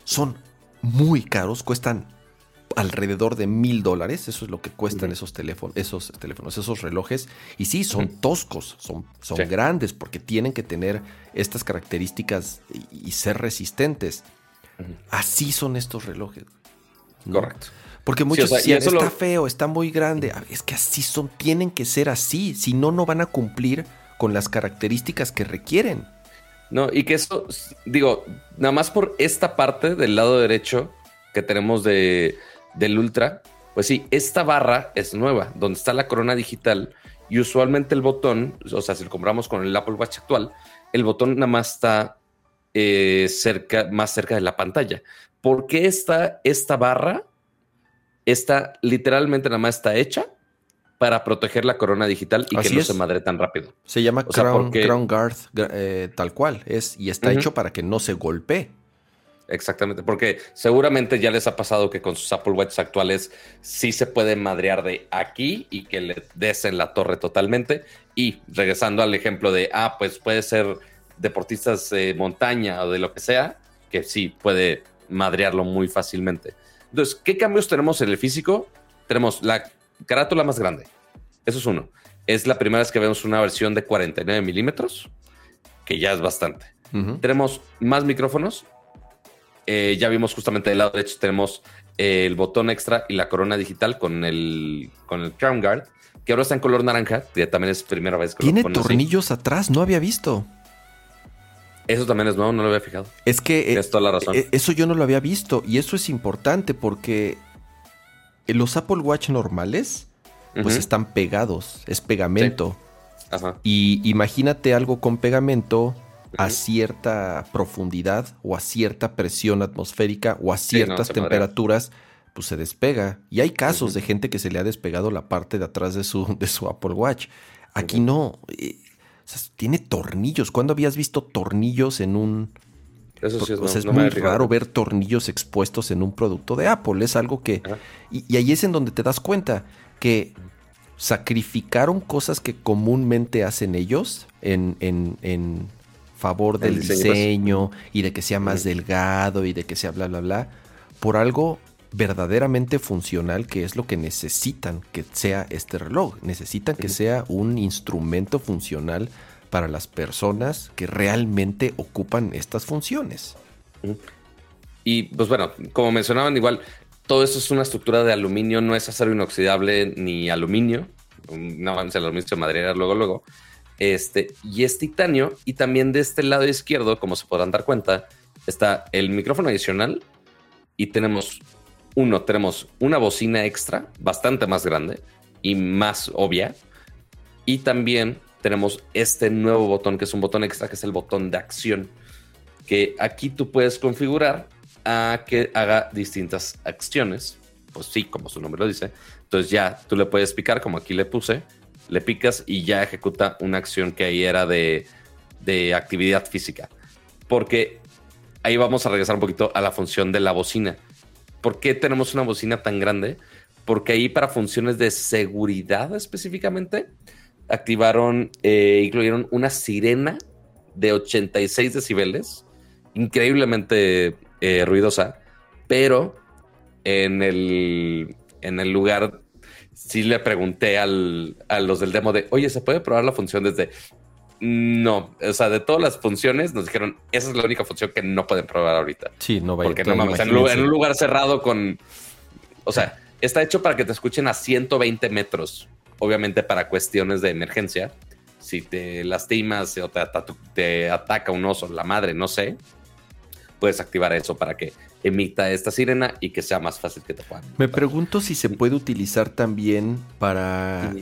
son muy caros, cuestan alrededor de mil dólares, eso es lo que cuestan esos, teléfonos, esos teléfonos, esos relojes. Y sí, son toscos, son, son grandes porque tienen que tener estas características y, ser resistentes. Así son estos relojes. Correcto. Porque muchos decían, está feo, está muy grande. Es que así son, tienen que ser así. Si no, no van a cumplir con las características que requieren. No, y que eso, digo, nada más por esta parte del lado derecho que tenemos de, del Ultra, pues sí, esta barra es nueva, donde está la corona digital y usualmente el botón, o sea, si lo compramos con el Apple Watch actual, el botón nada más está eh, cerca, más cerca de la pantalla. ¿Por qué está esta barra? Esta literalmente nada más está hecha para proteger la corona digital y que no se madre tan rápido. Se llama Crown, Guard eh, tal cual, es, y está hecho para que no se golpee. Exactamente, porque seguramente ya les ha pasado que con sus Apple Watch actuales sí se puede madrear de aquí y que le des en la torre totalmente. Y regresando al ejemplo de, ah, pues puede ser deportistas de montaña o de lo que sea, que sí puede madrearlo muy fácilmente. Entonces, ¿qué cambios tenemos en el físico? Tenemos la carátula más grande. Eso es uno. Es la primera vez que vemos una versión de 49 milímetros, que ya es bastante. Tenemos más micrófonos. Eh, ya vimos justamente del lado derecho tenemos eh, el botón extra y la corona digital con el, con el Crown Guard, que ahora está en color naranja, que también es primera vez que Tiene tornillos atrás, no había visto. Eso también es nuevo, no lo había fijado. Es que Tienes toda la razón. Eh, eso yo no lo había visto y eso es importante porque los Apple Watch normales pues están pegados, es pegamento. Y imagínate algo con pegamento a cierta profundidad o a cierta presión atmosférica o a ciertas temperaturas, pues se despega. Y hay casos de gente que se le ha despegado la parte de atrás de su, de su Apple Watch. Aquí no. Tiene tornillos. ¿Cuándo habías visto tornillos en un... Eso sí es, es muy raro ver tornillos expuestos en un producto de Apple. Es algo que... Y, ahí es en donde te das cuenta que sacrificaron cosas que comúnmente hacen ellos en, en, favor del pues. diseño, y de que sea más delgado y de que sea bla, bla, bla, por algo verdaderamente funcional que es lo que necesitan que sea este reloj. Necesitan que sea un instrumento funcional para las personas que realmente ocupan estas funciones. Y pues bueno, como mencionaban igual, todo eso es una estructura de aluminio, no es acero inoxidable ni aluminio. No vamos a aluminio se madera luego, luego. Este, y es titanio. Y también de este lado izquierdo, como se podrán dar cuenta, está el micrófono adicional y tenemos uno, tenemos una bocina extra, bastante más grande y más obvia. Y también tenemos este nuevo botón, que es un botón extra, que es el botón de acción, que aquí tú puedes configurar a que haga distintas acciones. Pues sí, como su nombre lo dice. Entonces ya tú le puedes picar, como aquí le puse, le picas y ya ejecuta una acción que ahí era de, de actividad física. Porque ahí vamos a regresar un poquito a la función de la bocina ¿Por qué tenemos una bocina tan grande? Porque ahí para funciones de seguridad específicamente, activaron, eh, incluyeron una sirena de 86 decibeles, increíblemente eh, ruidosa, pero en el, en el lugar sí le pregunté a los del demo de, oye, ¿se puede probar la función desde no, o sea, de todas las funciones nos dijeron, esa es la única función que no pueden probar ahorita. Sí, no vaya Porque no mames, en, un lugar cerrado con, o sea, está hecho para que te escuchen a 120 metros, obviamente para cuestiones de emergencia. Si te lastimas o te, ataca un oso, la madre, no sé, puedes activar eso para que emita esta sirena y que sea más fácil que te puedan. Me pregunto si se puede utilizar también para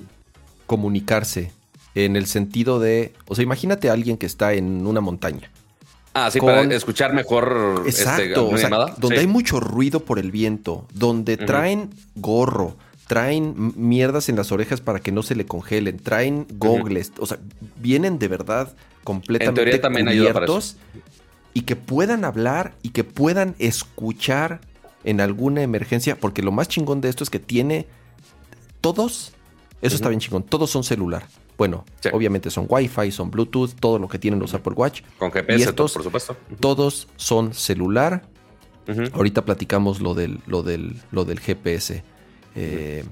comunicarse en el sentido de, o sea, imagínate a alguien que está en una montaña. Ah, sí, para escuchar mejor. Este, Exacto, o sea, donde hay mucho ruido por el viento, donde traen gorro, traen mierdas en las orejas para que no se le congelen, traen gogles, o sea, vienen de verdad completamente cubiertos y que puedan hablar y que puedan escuchar en alguna emergencia, porque lo más chingón de esto es que tiene todos, eso está bien chingón, todos son celular. Bueno, obviamente son Wi-Fi, son Bluetooth, todo lo que tienen los Apple Watch. Con GPS, por supuesto. Todos son celular. Ahorita platicamos lo del, lo del, lo del GPS. Eh,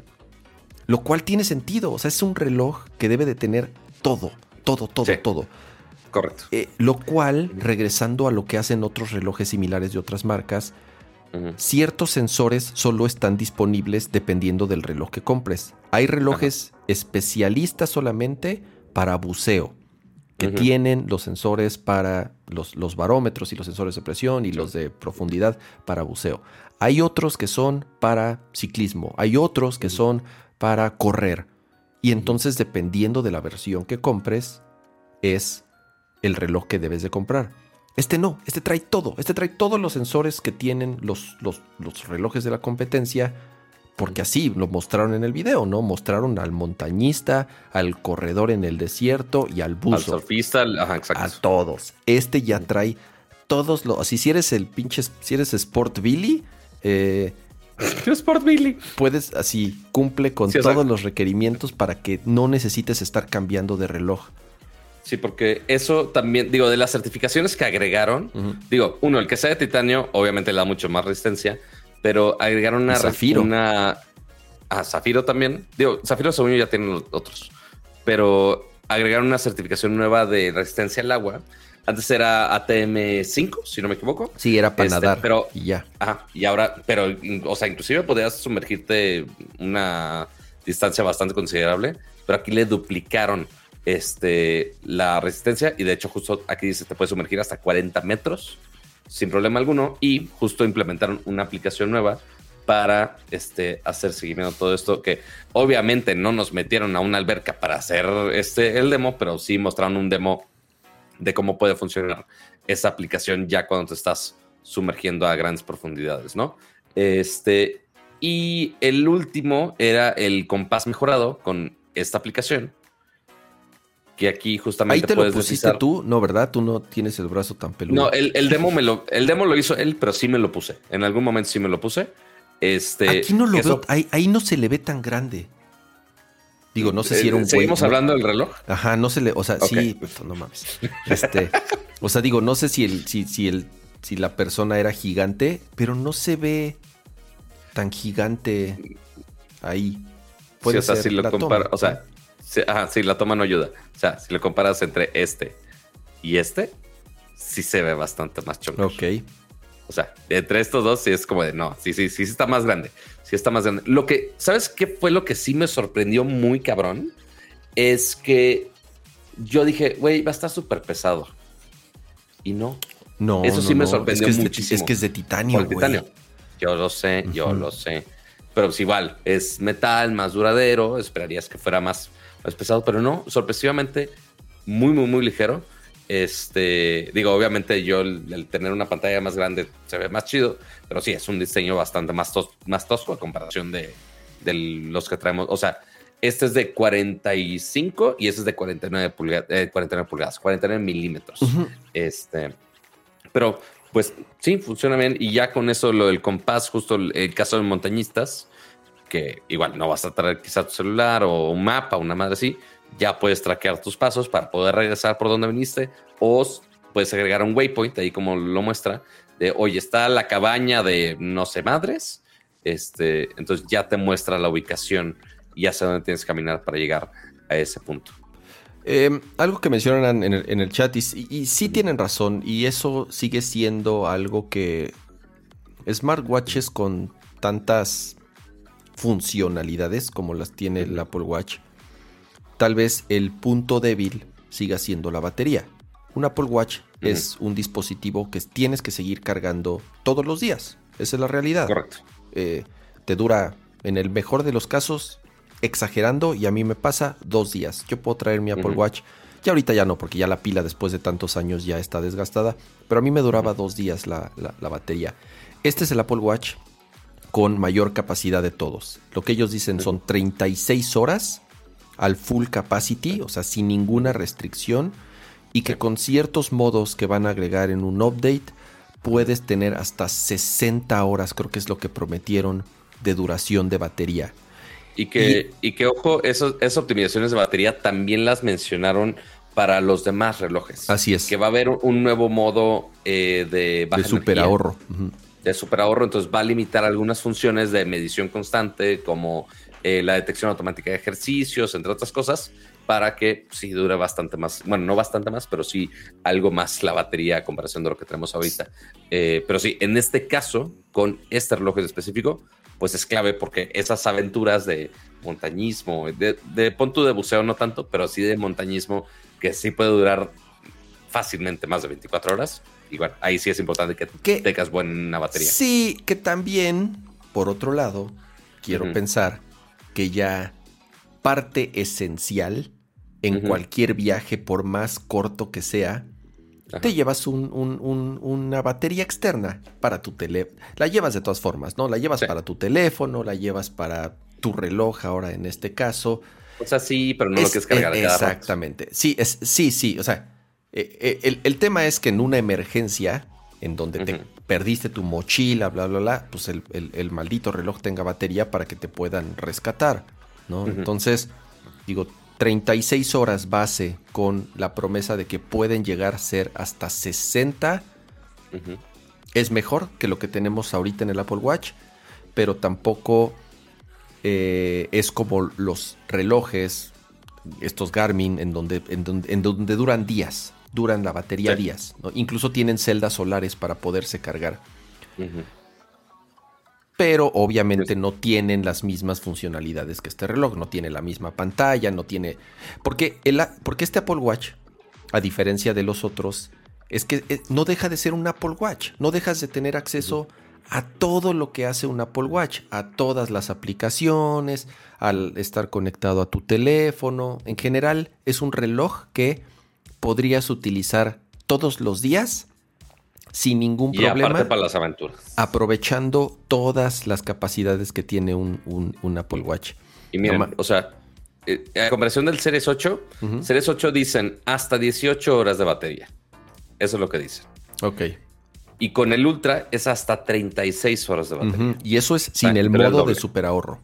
lo cual tiene sentido. O sea, es un reloj que debe de tener todo, todo, todo, todo. Correcto. Eh, lo cual, regresando a lo que hacen otros relojes similares de otras marcas, Ciertos sensores solo están disponibles dependiendo del reloj que compres. Hay relojes especialistas solamente para buceo, que tienen los sensores para los, los, barómetros y los sensores de presión y los de profundidad para buceo. Hay otros que son para ciclismo, hay otros que son para correr. Y entonces, dependiendo de la versión que compres, es el reloj que debes de comprar. Este no, este trae todo, este trae todos los sensores que tienen los, los, relojes de la competencia porque así lo mostraron en el video, ¿no? Mostraron al montañista, al corredor en el desierto y al buzo. Al surfista, ajá, exacto. A todos. Este ya trae todos los. Así, si eres el pinche. Si eres Sport Billy. Eh, Sport Billy. Puedes, así, cumple con todos los requerimientos para que no necesites estar cambiando de reloj. Sí, porque eso también, digo, de las certificaciones que agregaron, digo, uno, el que sea de titanio, obviamente le da mucho más resistencia, pero agregaron una. Zafiro. Una. Ah, Zafiro también. Digo, Zafiro, según yo, ya tienen otros. Pero agregaron una certificación nueva de resistencia al agua. Antes era ATM5, si no me equivoco. Sí, era para Este, nadar. pero- y ya. Ajá, y ahora, pero, o sea, inclusive podías sumergirte una distancia bastante considerable, pero aquí le duplicaron este, la resistencia y de hecho justo aquí dice te puedes sumergir hasta 40 metros sin problema alguno y justo implementaron una aplicación nueva para este, hacer seguimiento de todo esto que obviamente no nos metieron a una alberca para hacer este, el demo, pero sí mostraron un demo de cómo puede funcionar esa aplicación ya cuando te estás sumergiendo a grandes profundidades, ¿no? Este, y el último era el compás mejorado con esta aplicación. Que aquí justamente Ahí te lo pusiste deslizar. tú, no, ¿verdad? Tú no tienes el brazo tan peludo. No, el, el demo me lo, el demo lo hizo él, pero sí me lo puse. En algún momento sí me lo puse. Este, Aquí no lo veo, ahí, ahí no se le ve tan grande. Digo, no sé si era un Eh, ¿Seguimos güey, ¿no? hablando del reloj? Ajá, no se le, o sea, Ok. sí, puto, no mames. Este, o sea, digo, no sé si el, si, si el, si la persona era gigante, pero no se ve tan gigante ahí. Sí, o sea, ser si lo compara, o sea, sí, ajá, sí, la toma no ayuda. O sea, si lo comparas entre este y este, sí se ve bastante más choncho. Ok. O sea, entre estos dos sí es como de no, sí, sí, sí, está más grande. Sí está más grande. Lo que, ¿sabes qué fue lo que sí me sorprendió muy cabrón? Es que yo dije, güey, va a estar súper pesado. Y no, No, Eso no, sí me sorprendió es que es de- es que es de titanio, güey. titanio. Yo lo sé, yo lo sé. Pero pues igual, es metal, más duradero. Esperarías que fuera más, más pesado, pero no, sorpresivamente, muy, muy, muy ligero. Este, digo, obviamente yo el, el tener una pantalla más grande se ve más chido, pero sí, es un diseño bastante más, tos- más tosco a comparación de, de los que traemos. O sea, este es de 45 y este es de 49, pulga- eh, 49 pulgadas, 49 milímetros. Ujú. Este, pero pues sí, funciona bien. Y ya con eso, lo del compás, justo el caso de montañistas, que igual no vas a traer quizá tu celular o un mapa, una madre así, ya puedes traquear tus pasos para poder regresar por donde viniste o puedes agregar un waypoint ahí como lo muestra de oye está la cabaña de no sé madres este entonces ya te muestra la ubicación y hacia dónde tienes que caminar para llegar a ese punto. Eh, algo que mencionan en el, chat, y sí tienen razón, y eso sigue siendo algo que smartwatches con tantas funcionalidades como las tiene el Apple Watch, tal vez el punto débil siga siendo la batería. Un Apple Watch es un dispositivo que tienes que seguir cargando todos los días. Esa es la realidad. correcto Eh, te dura, en el mejor de los casos, exagerando, y a mí me pasa dos días. Yo puedo traer mi Apple. Watch. Ya ahorita ya no, porque ya la pila después de tantos años ya está desgastada. Pero a mí me duraba dos días la, la- la batería. Este es el Apple Watch con mayor capacidad de todos. Lo que ellos dicen son 36 horas al full capacity, o sea, sin ninguna restricción. Y que con ciertos modos que van a agregar en un update, puedes tener hasta 60 horas, creo que es lo que prometieron, de duración de batería. Y que, y, que ojo, esos, esas optimizaciones de batería también las mencionaron para los demás relojes. Así es. Que va a haber un nuevo modo eh, de baja de super energía, ahorro. De super ahorro, entonces va a limitar algunas funciones de medición constante, como eh, la detección automática de ejercicios, entre otras cosas, para que sí dure bastante más. Bueno, no bastante más, pero sí algo más la batería a comparación de lo que tenemos ahorita. Eh, pero sí, en este caso, con este reloj en específico, pues es clave porque esas aventuras de montañismo, de, de pon tú de buceo no tanto, pero sí de montañismo, que sí puede durar fácilmente más de 24 horas. Y bueno, ahí sí es importante que ¿Qué? tengas buena batería. Sí, que también, por otro lado, quiero pensar que ya parte esencial en cualquier viaje, por más corto que sea, te llevas una batería externa para tu teléfono. La llevas de todas formas, ¿no? La llevas para tu teléfono, la llevas para tu reloj ahora en este caso. O sea, sí, pero no lo quieres cargar. E, exactamente. Sí, es, sí, sí. O sea, eh, eh, el, tema es que en una emergencia, en donde te perdiste tu mochila, bla, bla, bla, pues el, maldito reloj tenga batería para que te puedan rescatar, ¿no? Entonces, digo, 36 horas base con la promesa de que pueden llegar a ser hasta 60. Es mejor que lo que tenemos ahorita en el Apple Watch, pero tampoco eh, es como los relojes, estos Garmin, en donde, en donde, duran días, duran la batería días. Incluso tienen celdas solares para poderse cargar. Pero obviamente no tienen las mismas funcionalidades que este reloj, no tiene la misma pantalla, no tiene... Porque, el, porque este Apple Watch, a diferencia de los otros, es que eh, no deja de ser un Apple Watch, no dejas de tener acceso a todo lo que hace un Apple Watch, a todas las aplicaciones, al estar conectado a tu teléfono. En general, es un reloj que podrías utilizar todos los días sin ningún problema. Y aparte para las aventuras. Aprovechando todas las capacidades que tiene un, Apple Watch. Y miren, o sea, eh, a comparación del Series 8, Series 8 dicen hasta 18 horas de batería. Eso es lo que dicen. Ok. Y con el Ultra es hasta 36 horas de batería. Y eso es sin el modo de super ahorro.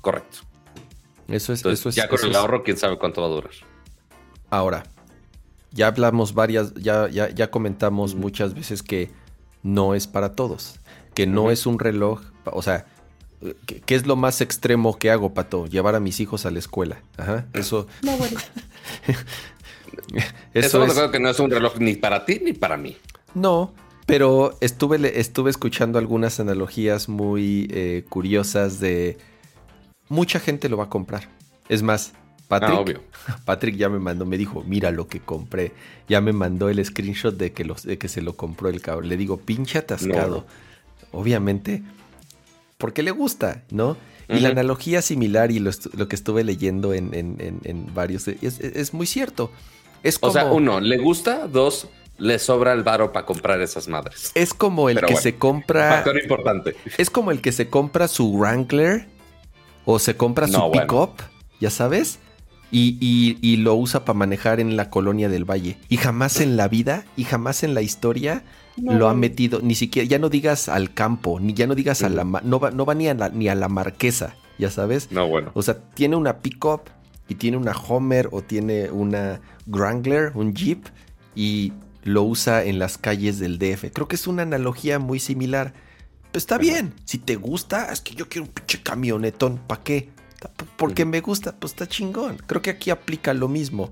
Correcto. Eso es, eso es. Ya con el ahorro, quién sabe cuánto va a durar. Ahora, ya hablamos varias, ya, ya, ya comentamos muchas veces que no es para todos, que no es un reloj, o sea, ¿qué, es lo más extremo que hago, Pato? Llevar a mis hijos a la escuela. Ajá, eso... No, bueno. eso, es... que no es un reloj ni para ti ni para mí. No, pero estuve, estuve escuchando algunas analogías muy eh, curiosas de... Mucha gente lo va a comprar. Es más, Patrick, ah, Patrick ya me mandó, me dijo, mira lo que compré. Ya me mandó el screenshot de que, los, de que se lo compró el cabrón. Le digo, pinche atascado. Obviamente, porque le gusta, ¿no? Y la analogía similar y lo, que estuve leyendo en, varios es, muy cierto. Es o sea, uno, le gusta, dos, le sobra el varo para comprar esas madres. Es como el que se compra. Factor importante. Es como el que se compra su Wrangler o se compra su pickup, ya sabes y, lo usa para manejar en la colonia del Valle. Y jamás en la vida y jamás en la historia lo ha metido, ni siquiera, ya no digas al campo, ni ya no digas a la, no va, no va ni, a la, ni a la marquesa, ya sabes. No, bueno. O sea, tiene una pickup y tiene una Homer o tiene una Wrangler, un Jeep y lo usa en las calles del DF. Creo que es una analogía muy similar. Pero está bien, si te gusta, es que yo quiero un pinche camionetón, ¿para qué? Porque me gusta, pues está chingón. Creo que aquí aplica lo mismo.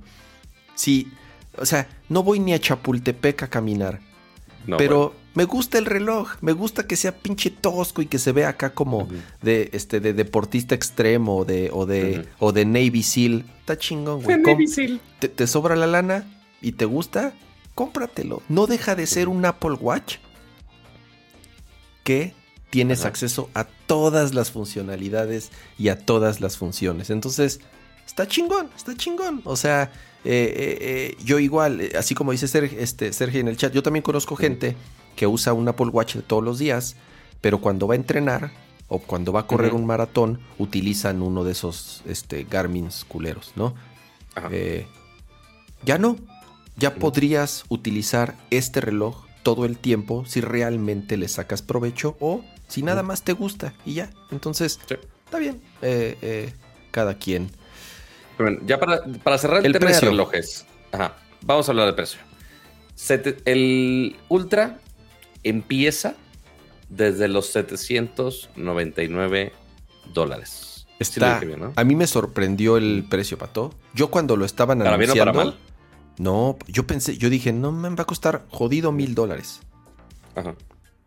Sí, o sea, no voy ni a Chapultepec a caminar. pero me gusta el reloj, me gusta que sea pinche tosco y que se vea acá como de este de deportista extremo de, o de o de Navy SEAL. Está chingón, güey. ¿Te, ¿Te, sobra la lana y te gusta? Cómpratelo. No deja de ser un Apple Watch que tienes acceso a todas las funcionalidades y a todas las funciones. Entonces, está chingón, está chingón. O sea, eh, eh, eh, yo igual, así como dice Sergio, este, Sergio en el chat, yo también conozco gente que usa un Apple Watch todos los días, pero cuando va a entrenar o cuando va a correr un maratón, utilizan uno de esos este, Garmin's culeros, ¿no? ya no, ya podrías utilizar este reloj todo el tiempo si realmente le sacas provecho o si nada más te gusta y ya. Entonces, está bien. Eh, eh, cada quien. ya para, cerrar el, tema de relojes. vamos a hablar de precio. el Ultra empieza desde los 799 dólares. Está, A mí me sorprendió el precio, Pato. Yo cuando lo estaban ¿Para anunciando... para mal? No, yo pensé, yo dije, no me va a costar jodido mil dólares. Ajá.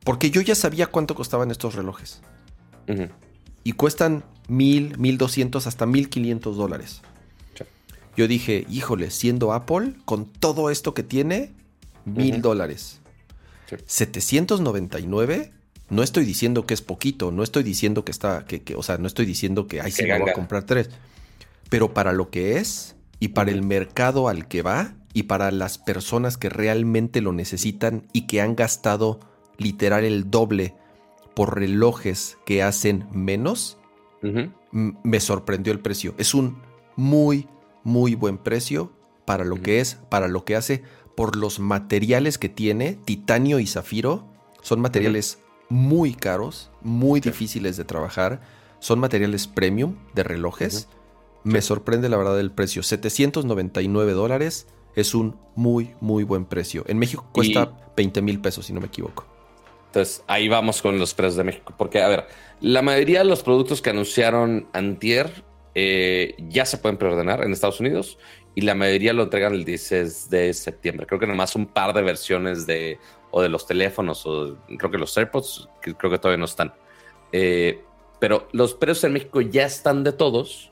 Porque yo ya sabía cuánto costaban estos relojes. Y cuestan mil, mil doscientos, hasta mil quinientos dólares. Yo dije, híjole, siendo Apple, con todo esto que tiene, mil dólares. 799, no estoy diciendo que es poquito, no estoy diciendo que está, que, o sea, no estoy diciendo que, ay, sí, me voy a comprar tres. Pero para lo que es y para el mercado al que va, y para las personas que realmente lo necesitan y que han gastado literal el doble por relojes que hacen menos, me sorprendió el precio. Es un muy, muy buen precio para lo que es, para lo que hace, por los materiales que tiene, titanio y zafiro. Son materiales muy caros, muy difíciles de trabajar. Son materiales premium de relojes. Me sorprende la verdad el precio. 799 dólares es un muy, muy buen precio. En México cuesta 20 mil pesos, si no me equivoco. Entonces, ahí vamos con los precios de México. Porque, a ver, la mayoría de los productos que anunciaron Antier eh, ya se pueden preordenar en Estados Unidos y la mayoría lo entregan el 16 de septiembre. Creo que nomás un par de versiones de o de los teléfonos o creo que los AirPods, que creo que todavía no están. Eh, pero los precios en México ya están de todos.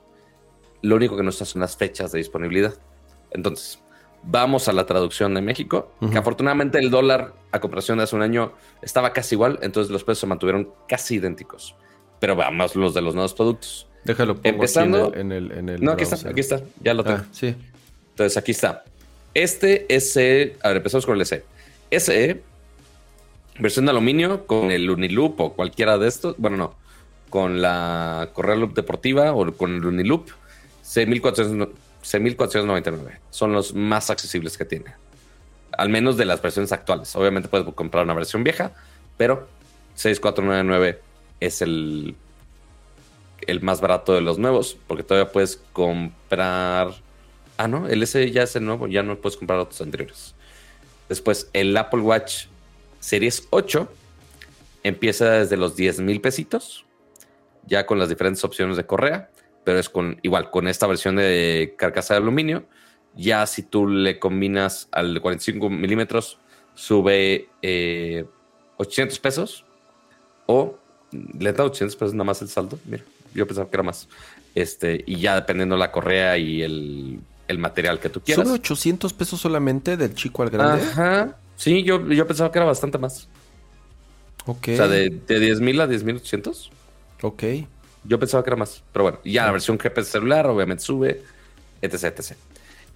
Lo único que no están son las fechas de disponibilidad. Entonces, vamos a la traducción de México, que afortunadamente el dólar a comparación de hace un año estaba casi igual, entonces los precios se mantuvieron casi idénticos. Pero vamos los de los nuevos productos. Déjalo pongo Empezando, en, el, en el No, aquí está, aquí está, ya lo tengo. Ah, sí. Entonces aquí está. Este SE, a ver, empezamos con el SE. SE, versión de aluminio con el Uniloop o cualquiera de estos. Bueno, no, con la Correa Loop Deportiva o con el Uniloop, 6.499. Son los más accesibles que tiene. Al menos de las versiones actuales. Obviamente puedes comprar una versión vieja, pero 6499 es el, el más barato de los nuevos, porque todavía puedes comprar Ah, no, el S ya es el nuevo, ya no puedes comprar otros anteriores. Después, el Apple Watch Series 8 empieza desde los 10 mil pesitos, ya con las diferentes opciones de correa, pero es con igual, con esta versión de carcasa de aluminio. Ya si tú le combinas al 45 milímetros, sube 800 eh, pesos o le da 800 pesos nada más el saldo. Mira, yo pensaba que era más. Este, y ya dependiendo la correa y el el material que tú quieras. ¿Son 800 pesos solamente del chico al grande? Ajá. Sí, yo, yo pensaba que era bastante más. Ok. O sea, de, de 10 mil a 10 mil 800. Ok. Yo pensaba que era más. Pero bueno, ya la versión GPS celular obviamente sube, etc, etc.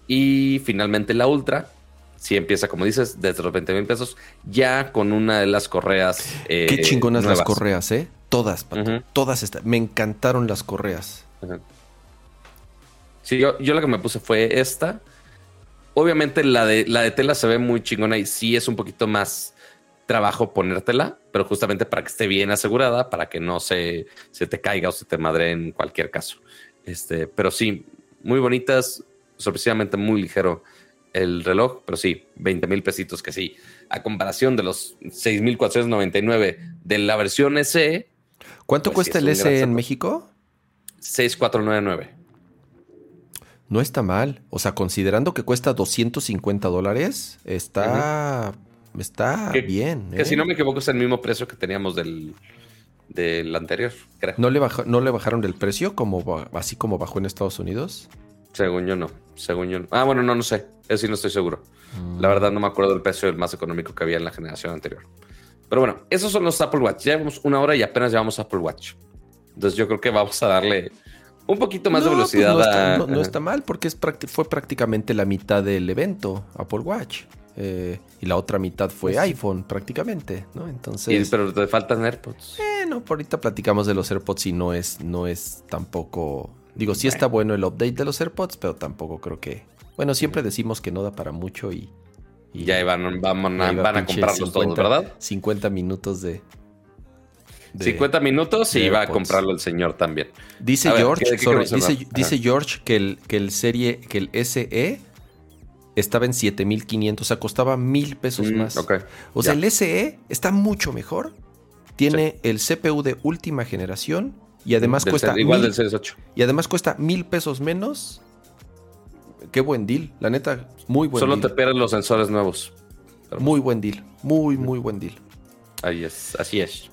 Y finalmente la Ultra, si empieza, como dices, desde los 20 mil pesos, ya con una de las correas. Eh, Qué chingonas las correas, ¿eh? Todas, todas estas. Me encantaron las correas. Ajá. Sí, yo, yo la que me puse fue esta. Obviamente la de, la de tela se ve muy chingona y sí es un poquito más trabajo ponértela, pero justamente para que esté bien asegurada, para que no se, se te caiga o se te madre en cualquier caso. Este, pero sí, muy bonitas, sorpresivamente muy ligero el reloj, pero sí, 20 mil pesitos que sí. A comparación de los 6,499 de la versión SE. ¿Cuánto pues cuesta el SE en México? 6,499. No está mal. O sea, considerando que cuesta 250 dólares, está, está bien. Que si ¿eh? no me equivoco es el mismo precio que teníamos del, del anterior, creo. ¿No le, ¿No le bajaron el precio como así como bajó en Estados Unidos? Según yo no. Según yo no. Ah, bueno, no, no sé. Eso sí no estoy seguro. La verdad no me acuerdo del precio el más económico que había en la generación anterior. Pero bueno, esos son los Apple Watch. Ya llevamos una hora y apenas llevamos Apple Watch. Entonces yo creo que vamos a darle un poquito más de pues velocidad. no, está, mal porque es fue prácticamente la mitad del evento Apple Watch. Eh, y la otra mitad fue pues iPhone prácticamente, ¿no? Entonces. pero te faltan AirPods. Eh, no, por ahorita platicamos de los AirPods y no es, no es tampoco. Digo, sí está bueno el update de los AirPods, pero tampoco creo que. Bueno, siempre decimos que no da para mucho y. y ya van, van, van a comprarlos todos, ¿verdad? 50 minutos de, 50 minutos y va a comprarlo el señor también. Dice George, dice, George que el, que el serie, que el SE estaba en 7500, o sea, costaba mil pesos mm, más. O sea, el SE está mucho mejor. Tiene el CPU de última generación y además cuesta. Igual del Series 8. Y además cuesta mil pesos menos. Qué buen deal, la neta, muy buen Solo te pierden los sensores nuevos. Muy buen deal, muy, muy buen deal. Ahí es, así es.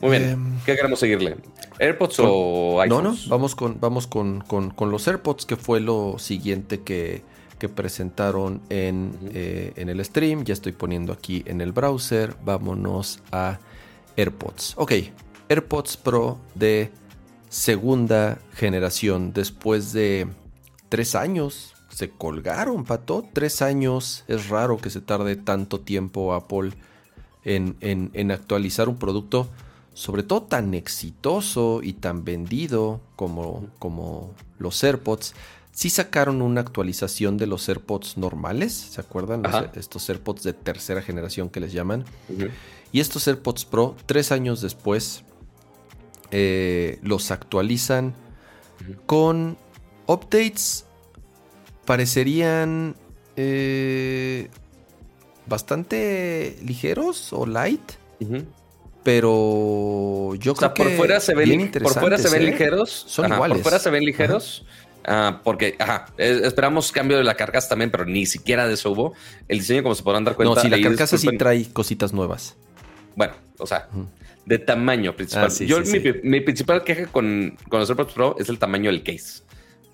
Muy bien. Em, ¿Qué queremos seguirle? ¿AirPods o iPhones? No, no, vamos con, vamos con, los AirPods, que fue lo siguiente que, presentaron en, eh, en, el stream. Ya estoy poniendo aquí en el browser. Vámonos a AirPods. Ok, AirPods Pro de segunda generación. Después de tres años, se colgaron, Pato. Tres años. Es raro que se tarde tanto tiempo Apple en, en, actualizar un producto, sobre todo tan exitoso y tan vendido como, como los AirPods. Sí sacaron una actualización de los AirPods normales, ¿se acuerdan? estos AirPods de tercera generación que les llaman. Y estos AirPods Pro, tres años después, eh, los actualizan con updates parecerían eh, bastante ligeros o light. Pero yo creo que por fuera se ven, por fuera se ven ¿eh? ligeros. Son iguales. Por fuera se ven ligeros. Ah, porque esperamos cambio de la carcasa también, pero ni siquiera de eso hubo. El diseño, como se podrán dar cuenta. No, si la carcasa sí trae cositas nuevas. Bueno, o sea, de tamaño principal. Ah, yo, mi, principal queja con, con los AirPods Pro es el tamaño del case.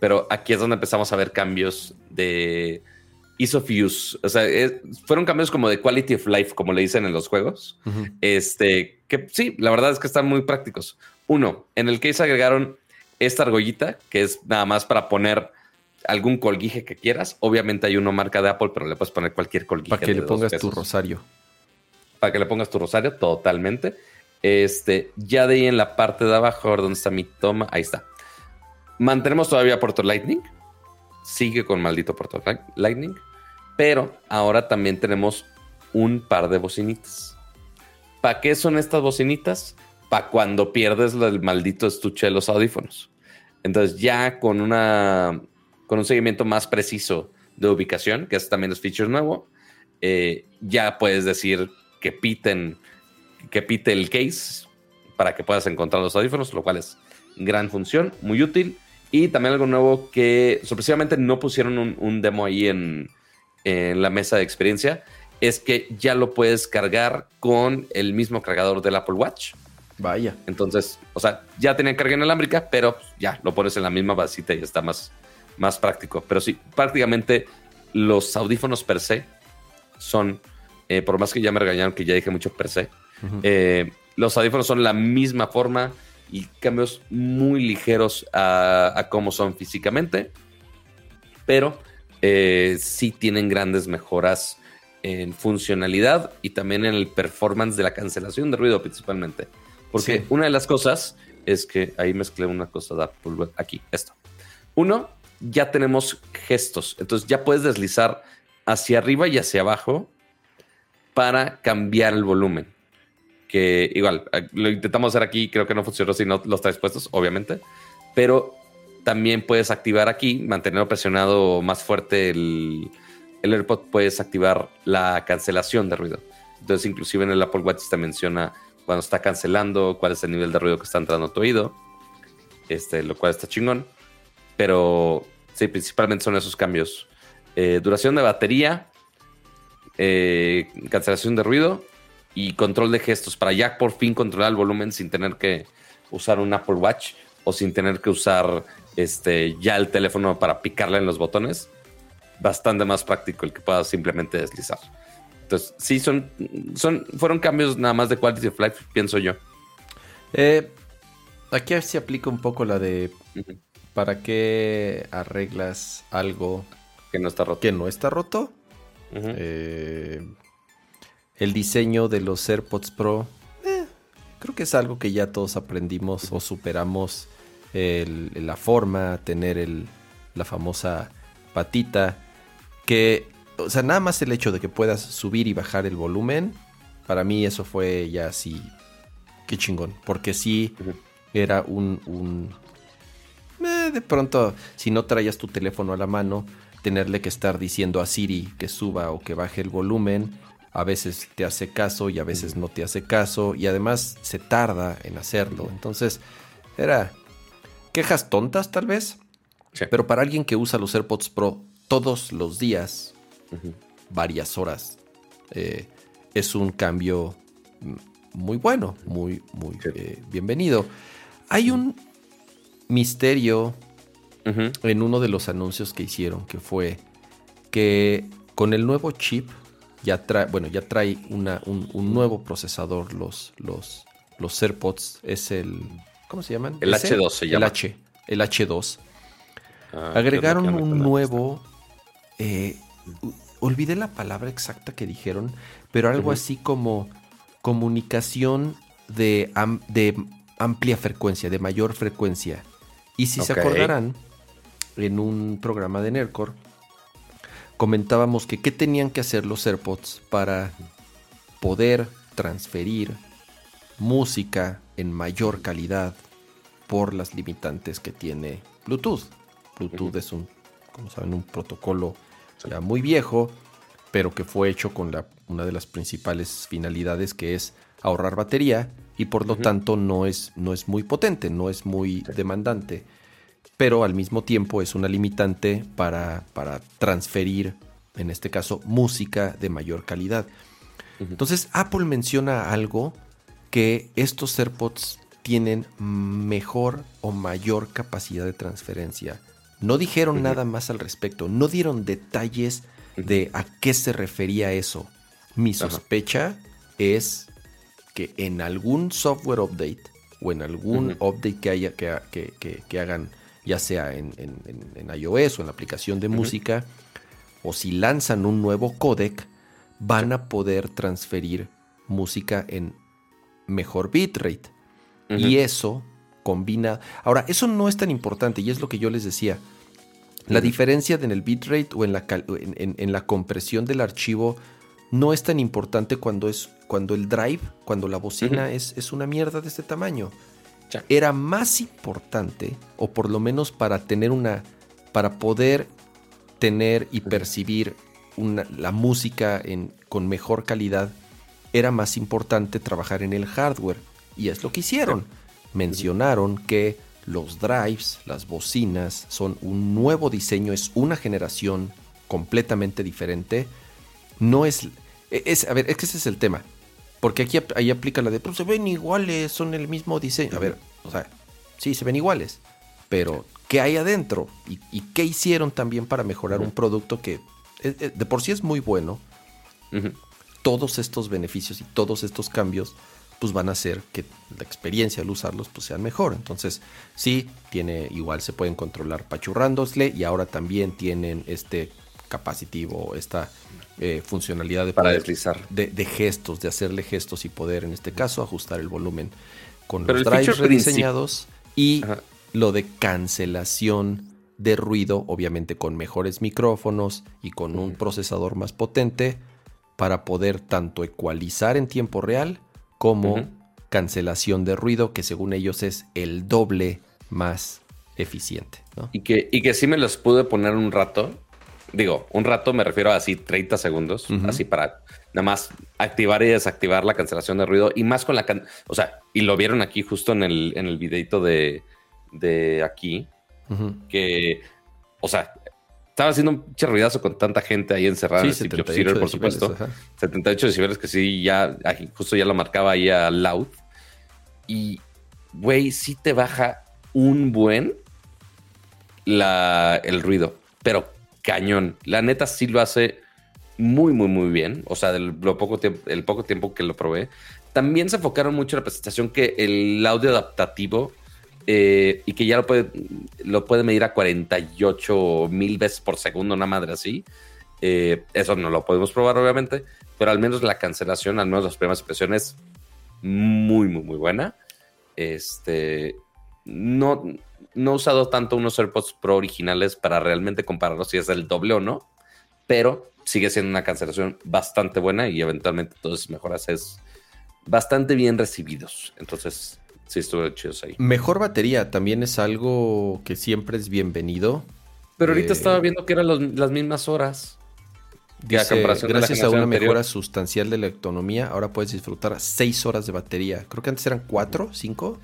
Pero aquí es donde empezamos a ver cambios de ease of use. O sea, fueron cambios como de quality of life, como le dicen en los juegos. Este, que sí, la verdad es que están muy prácticos. Uno, en el case agregaron esta argollita, que es nada más para poner algún colguije que quieras. Obviamente hay uno marca de Apple, pero le puedes poner cualquier colguije. Para que le pongas tu rosario. Para que le pongas tu rosario, totalmente. Este, ya de ahí en la parte de abajo, dónde está mi toma. Ahí está. Mantenemos todavía Puerto Lightning. Sigue con maldito Puerto Lightning. Pero ahora también tenemos un par de bocinitas. ¿Para qué son estas bocinitas? Para cuando pierdes el maldito estuche de los audífonos. Entonces ya con una con un seguimiento más preciso de ubicación, que es también es feature nuevo, eh, ya puedes decir que piten que pite el case para que puedas encontrar los audífonos, lo cual es gran función, muy útil. Y también algo nuevo que sorpresivamente no pusieron un, demo ahí en, la mesa de experiencia, es que ya lo puedes cargar con el mismo cargador del Apple Watch. Vaya. Entonces, o sea, ya tenía carga inalámbrica, pero ya lo pones en la misma vasita y está más, más práctico. Pero sí, prácticamente los audífonos per se son, eh, por más que ya me regañaron que ya dije mucho per se, eh, los audífonos son la misma forma y cambios muy ligeros a, cómo son físicamente, pero eh, sí tienen grandes mejoras en funcionalidad y también en el performance de la cancelación de ruido principalmente. Porque una de las cosas es que ahí mezclé una cosa de Apple aquí, esto. Uno, ya tenemos gestos, entonces ya puedes deslizar hacia arriba y hacia abajo para cambiar el volumen que igual lo intentamos hacer aquí, creo que no funcionó si no los traes puestos, obviamente, pero también puedes activar aquí, mantener presionado más fuerte el, el AirPod, puedes activar la cancelación de ruido. Entonces, inclusive en el Apple Watch te menciona cuando está cancelando, cuál es el nivel de ruido que está entrando a tu oído, este, lo cual está chingón. Pero sí, principalmente son esos cambios. Eh, duración de batería, eh, cancelación de ruido y control de gestos para ya por fin controlar el volumen sin tener que usar un Apple Watch o sin tener que usar este, ya el teléfono para picarle en los botones. Bastante más práctico el que puedas simplemente deslizar. Entonces, sí, son, son, fueron cambios nada más de quality of life, pienso yo. Eh, aquí se aplica un poco la de ¿para qué arreglas algo que no está roto? Que no está roto. eh, el diseño de los AirPods Pro, eh, creo que es algo que ya todos aprendimos o superamos. la forma, tener la famosa patita, que, o sea, nada más el hecho de que puedas subir y bajar el volumen, para mí eso fue ya así, qué chingón, porque sí era un, un eh, de pronto, si no traías tu teléfono a la mano, tenerle que estar diciendo a Siri que suba o que baje el volumen, a veces te hace caso y a veces no te hace caso y además se tarda en hacerlo. Entonces, era quejas tontas tal vez, pero para alguien que usa los AirPods Pro todos los días, varias horas, eh, es un cambio muy bueno, muy, muy eh, bienvenido. Hay un misterio en uno de los anuncios que hicieron, que fue que con el nuevo chip ya trae, bueno, ya trae una, un, nuevo procesador, los, los, los AirPods, es el, ¿cómo se llaman? El H2 se llama. El H, el H2. Ah, Agregaron un nuevo eh, olvidé la palabra exacta que dijeron, pero algo así como comunicación de, de, amplia frecuencia, de mayor frecuencia. Y si se acordarán, en un programa de Nercor, comentábamos que qué tenían que hacer los AirPods para poder transferir música en mayor calidad por las limitantes que tiene Bluetooth. Bluetooth es un, como saben, un protocolo ya muy viejo, pero que fue hecho con la, una de las principales finalidades que es ahorrar batería y por lo tanto no es, no es muy potente, no es muy demandante, pero al mismo tiempo es una limitante para, para transferir, en este caso, música de mayor calidad. Entonces Apple menciona algo que estos AirPods tienen mejor o mayor capacidad de transferencia. No dijeron nada más al respecto, no dieron detalles de a qué se refería eso. Mi sospecha es que en algún software update o en algún update que, haya, que, hagan, ya sea en, iOS o en la aplicación de música, o si lanzan un nuevo codec, van a poder transferir música en mejor bitrate. Y eso combina. Ahora, eso no es tan importante y es lo que yo les decía. La diferencia en el bitrate o en la, en, la compresión del archivo no es tan importante cuando, es, cuando el drive, cuando la bocina es, es, una mierda de este tamaño. Era más importante, o por lo menos para tener una, para poder tener y percibir una, la música en, con mejor calidad, era más importante trabajar en el hardware. Y es lo que hicieron. Mencionaron que los drives, las bocinas, son un nuevo diseño, es una generación completamente diferente. No es, es a ver, es que ese es el tema. Porque aquí ahí aplica la de, pues se ven iguales, son el mismo diseño. A ver, o sea, sí, se ven iguales. Pero, ¿qué hay adentro? ¿Y, qué hicieron también para mejorar un producto que eh, eh, de por sí es muy bueno? Todos estos beneficios y todos estos cambios pues van a hacer que la experiencia al usarlos pues sean mejor. Entonces, sí, tiene igual se pueden controlar pachurrándosle y ahora también tienen este capacitivo, esta eh, funcionalidad de para deslizar. de, gestos, de hacerle gestos y poder en este caso ajustar el volumen con los drives rediseñados y lo de cancelación de ruido, obviamente con mejores micrófonos y con un procesador más potente para poder tanto ecualizar en tiempo real como cancelación de ruido, que según ellos es el doble más eficiente. Y, que, y que sí me los pude poner un rato. Digo, un rato me refiero a así 30 segundos, así para nada más activar y desactivar la cancelación de ruido. Y más con la... o sea, y lo vieron aquí justo en el, en el videito de, de aquí, que, o sea, estaba haciendo un ruidazo con tanta gente ahí encerrada en el por supuesto. 78 decibeles que sí, ya justo ya lo marcaba ahí a loud. Y, güey, sí te baja un buen la, el ruido, pero cañón. La neta sí lo hace muy, muy, muy bien. O sea, del lo poco tiempo, el poco tiempo que lo probé. También se enfocaron mucho en la presentación que el audio adaptativo eh, y que ya lo puede, lo puede medir a 48 mil veces por segundo, una madre así. Eh, eso no lo podemos probar, obviamente, pero al menos la cancelación, al menos las primeras impresiones, muy, muy, muy buena. Este, no, no he usado tanto unos AirPods Pro originales para realmente compararlos si es el doble o no, pero sigue siendo una cancelación bastante buena y eventualmente todas esas mejoras es bastante bien recibidos. Entonces, Sí, estuvo chido ahí. Mejor batería también es algo que siempre es bienvenido. Pero ahorita eh, estaba viendo que eran las mismas horas. gracias a una mejora sustancial de la autonomía, ahora puedes disfrutar seis horas de batería. Creo que antes eran cuatro, cinco.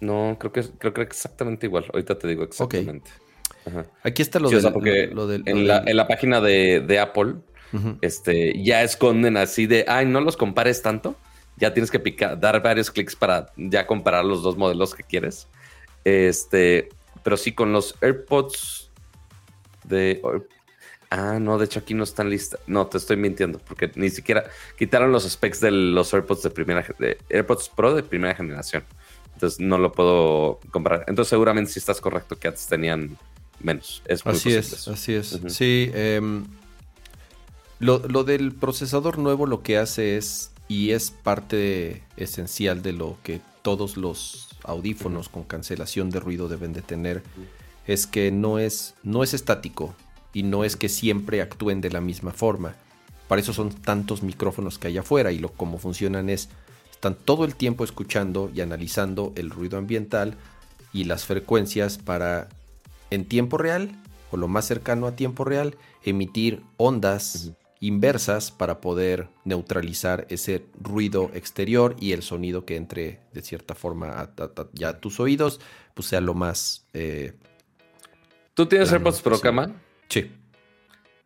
No, creo que creo que exactamente igual. Ahorita te digo exactamente. Aquí está lo, del, lo del, en, la, página de, Apple, este, ya esconden así de, ay, no los compares tanto ya tienes que picar, dar varios clics para ya comparar los dos modelos que quieres. Este, pero sí con los AirPods de... Ah, no, de hecho aquí no están listas. No, te estoy mintiendo, porque ni siquiera quitaron los specs de los AirPods de primera de AirPods Pro de primera generación. Entonces no lo puedo comparar. Entonces seguramente sí estás correcto que antes tenían menos. Es así es, así es. Sí, em, lo, del procesador nuevo lo que hace es, y es parte esencial de lo que todos los audífonos con cancelación de ruido deben de tener, es que no es, no es estático y no es que siempre actúen de la misma forma. Para eso son tantos micrófonos que hay afuera y lo cómo funcionan es están todo el tiempo escuchando y analizando el ruido ambiental y las frecuencias para en tiempo real o lo más cercano a tiempo real emitir ondas inversas para poder neutralizar ese ruido exterior y el sonido que entre de cierta forma a, ya a tus oídos, pues sea lo más... Eh, ¿Tú tienes AirPods Pro, Cama? Sí.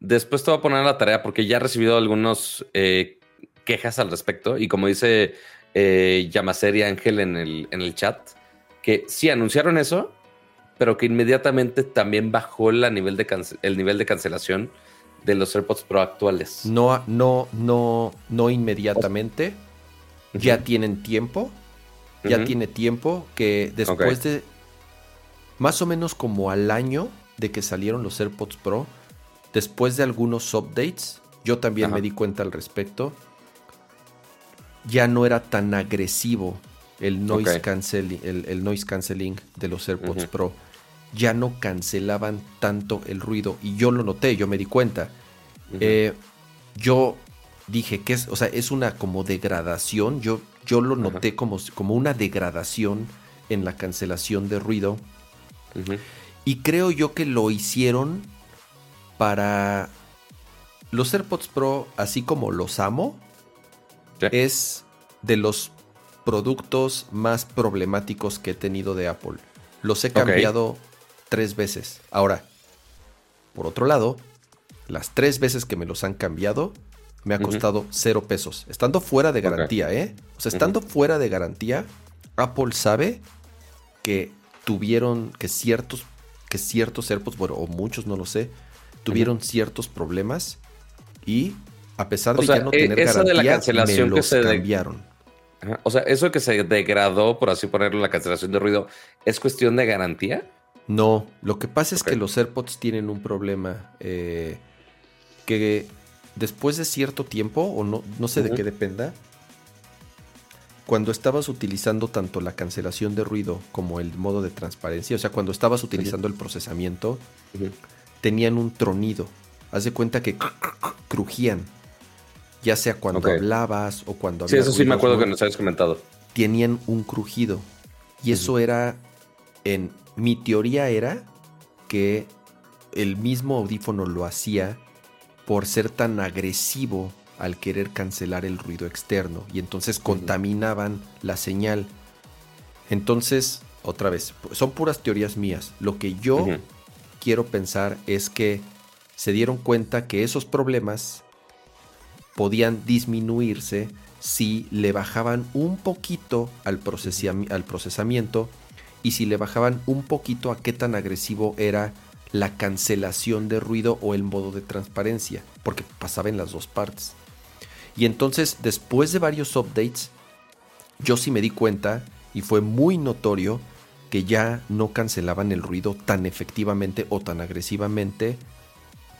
Después te voy a poner la tarea porque ya he recibido algunos eh, quejas al respecto y como dice eh, Yamaser Ángel en el, en el chat, que sí anunciaron eso, pero que inmediatamente también bajó la nivel de el nivel de cancelación de los AirPods Pro actuales. No, no, no, no inmediatamente. Ya tienen tiempo. Ya tiene tiempo que después de más o menos como al año de que salieron los AirPods Pro, después de algunos updates, yo también me di cuenta al respecto ya no era tan agresivo el noise, canceling, el, noise canceling de los AirPods Pro. Ya no cancelaban tanto el ruido. Y yo lo noté, yo me di cuenta. Eh, yo dije que es, o sea, es una como degradación. Yo, yo lo noté como, como una degradación en la cancelación de ruido. Y creo yo que lo hicieron para los AirPods Pro, así como los amo, es de los productos más problemáticos que he tenido de Apple. Los he cambiado tres veces. Ahora, por otro lado, las tres veces que me los han cambiado, me ha costado cero pesos. Estando fuera de garantía, ¿eh? O sea, estando fuera de garantía, Apple sabe que tuvieron, que ciertos, que ciertos AirPods, bueno, o muchos, no lo sé, tuvieron ciertos problemas y a pesar de ya no e, tener garantía, de la cancelación me los que se cambiaron. O sea, eso que se degradó, por así ponerlo, la cancelación de ruido, ¿es cuestión de garantía? No, lo que pasa es que los AirPods tienen un problema eh, que después de cierto tiempo, o no, no sé de qué dependa, cuando estabas utilizando tanto la cancelación de ruido como el modo de transparencia, o sea, cuando estabas utilizando el procesamiento, tenían un tronido. Haz de cuenta que crujían ya sea cuando hablabas o cuando Sí, eso sí me acuerdo que nos habías comentado. Tenían un crujido. Y eso era, en mi teoría era que el mismo audífono lo hacía por ser tan agresivo al querer cancelar el ruido externo y entonces contaminaban la señal. Entonces, otra vez, son puras teorías mías. Lo que yo quiero pensar es que se dieron cuenta que esos problemas podían disminuirse si le bajaban un poquito al, al procesamiento y si le bajaban un poquito a qué tan agresivo era la cancelación de ruido o el modo de transparencia, porque pasaba en las dos partes. Y entonces, después de varios updates, yo sí me di cuenta y fue muy notorio que ya no cancelaban el ruido tan efectivamente o tan agresivamente,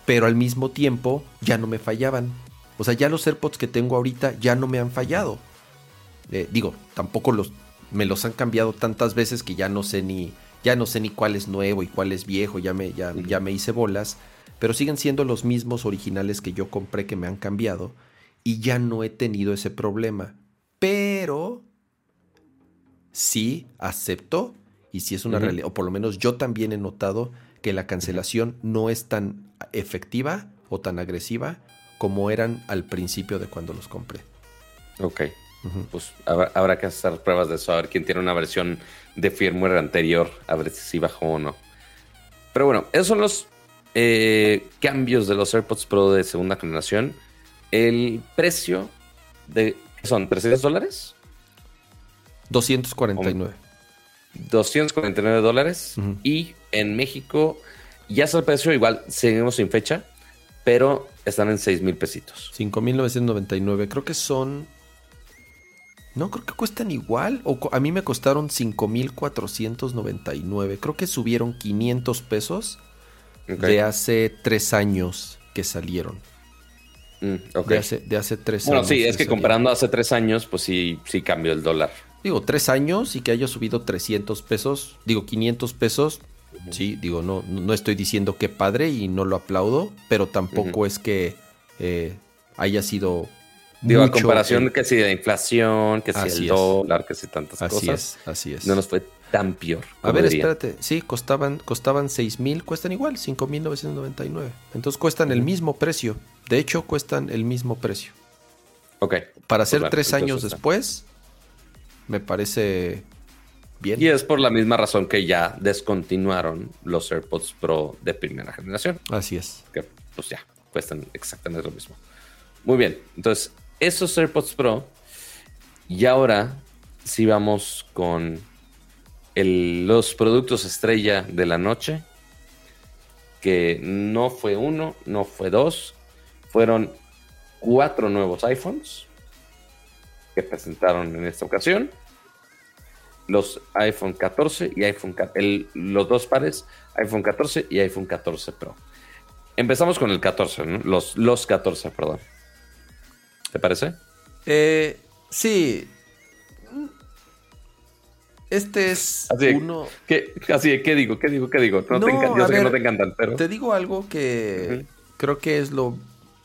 pero al mismo tiempo ya no me fallaban. O sea, ya los AirPods que tengo ahorita ya no me han fallado. Eh, digo, tampoco los, me los han cambiado tantas veces que ya no sé ni, ya no sé ni cuál es nuevo y cuál es viejo, ya me, ya, ya me hice bolas, pero siguen siendo los mismos originales que yo compré que me han cambiado y ya no he tenido ese problema. Pero sí acepto y sí es una realidad, o por lo menos yo también he notado que la cancelación no es tan efectiva o tan agresiva como eran al principio de cuando los compré. Ok. Pues habrá, que hacer pruebas de eso, a ver quién tiene una versión de firmware anterior, a ver si bajó o no. Pero bueno, esos son los eh, cambios de los AirPods Pro de segunda generación. El precio de. ¿Son 300 dólares? 249. 249 dólares. Y en México ya es el precio, igual seguimos sin fecha, pero están en 6 mil pesitos. 5.999. Creo que son... No, creo que cuestan igual. O a mí me costaron 5.499. Creo que subieron 500 pesos. de hace tres años que salieron. Mm, de, hace, de hace tres bueno, años. Bueno, sí, es que comparando hace tres años, pues sí, sí cambió el dólar. Digo, tres años y que haya subido 300 pesos, digo, 500 pesos. Sí, digo, no, no estoy diciendo que padre y no lo aplaudo, pero tampoco es que eh, haya sido. Digo, a comparación que si de inflación, que si el dólar, que si tantas así cosas. Es, así es. No nos fue tan peor. A ver, espérate. Sí, costaban, costaban 6 mil, cuestan igual, 5.999. Entonces cuestan el mismo precio. De hecho, cuestan el mismo precio. Ok. Para hacer tres años después, me parece bien. Y es por la misma razón que ya descontinuaron los AirPods Pro de primera generación. Así es. Que pues ya, cuestan exactamente lo mismo. Muy bien. Entonces, esos AirPods Pro. Y ahora sí vamos con los productos estrella de la noche, que no fue uno, no fue dos, fueron cuatro nuevos iPhones que presentaron en esta ocasión. Los iPhone 14 y iPhone el, los dos pares, iPhone 14 y iPhone 14 Pro. Empezamos con el 14, los, los 14, perdón. ¿Te parece? Eh, sí, este es uno. ¿qué, así, ¿qué digo? ¿Qué digo? ¿Qué digo? No, te yo sé que no te encantan, pero. Te digo algo que creo que es lo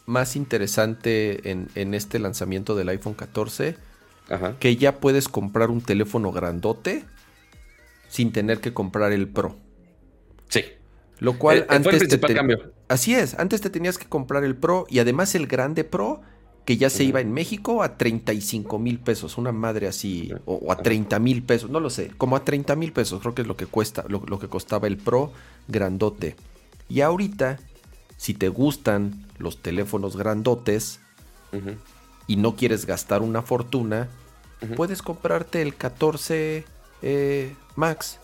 más interesante en, este lanzamiento del iPhone 14. Que ya puedes comprar un teléfono grandote sin tener que comprar el Pro. Sí. Lo cual eh, antes. el te cambio. Así es. Antes te tenías que comprar el Pro y además el grande Pro que ya se iba en México a 35 mil pesos, una madre así, o, a 30 mil pesos, no lo sé, como a 30 mil pesos, creo que es lo que cuesta, lo, que costaba el Pro grandote. Y ahorita, si te gustan los teléfonos grandotes y no quieres gastar una fortuna, puedes comprarte el 14 eh, Max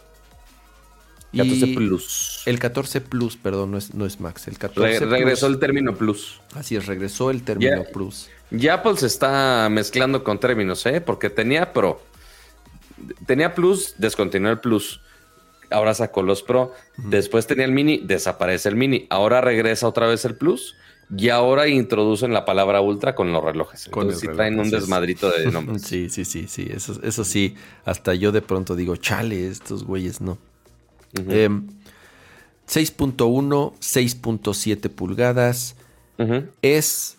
14 Plus. El 14 Plus, perdón, no es, no es Max. El 14 regresó el término Plus. Así es, regresó el término Plus. Ya Apple se está mezclando con términos, ¿eh? Porque tenía Pro. Tenía Plus, descontinuó el Plus. Ahora sacó los Pro. Después tenía el Mini, desaparece el Mini. Ahora regresa otra vez el Plus. Y ahora introducen la palabra Ultra con los relojes. Entonces sí traen un desmadrito de nombres. sí, sí, sí, sí. Eso, eso sí. Hasta yo de pronto digo, chale, estos güeyes no. 6.1, 6.7 em, pulgadas. Es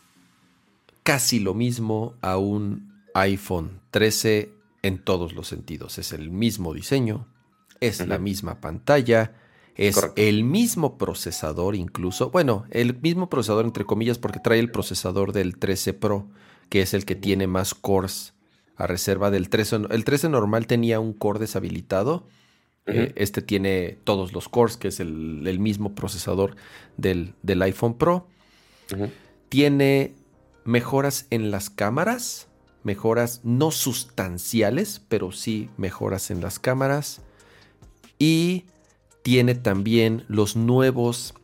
casi lo mismo a un iPhone 13 en todos los sentidos. Es el mismo diseño, es la misma pantalla, es el mismo procesador incluso. Bueno, el mismo procesador entre comillas porque trae el procesador del 13 Pro, que es el que tiene más cores a reserva del 13. El 13 normal tenía un core deshabilitado eh, este tiene todos los cores, que es el, mismo procesador del, iPhone Pro. Tiene mejoras en las cámaras, mejoras no sustanciales, pero sí mejoras en las cámaras. Y tiene también los nuevos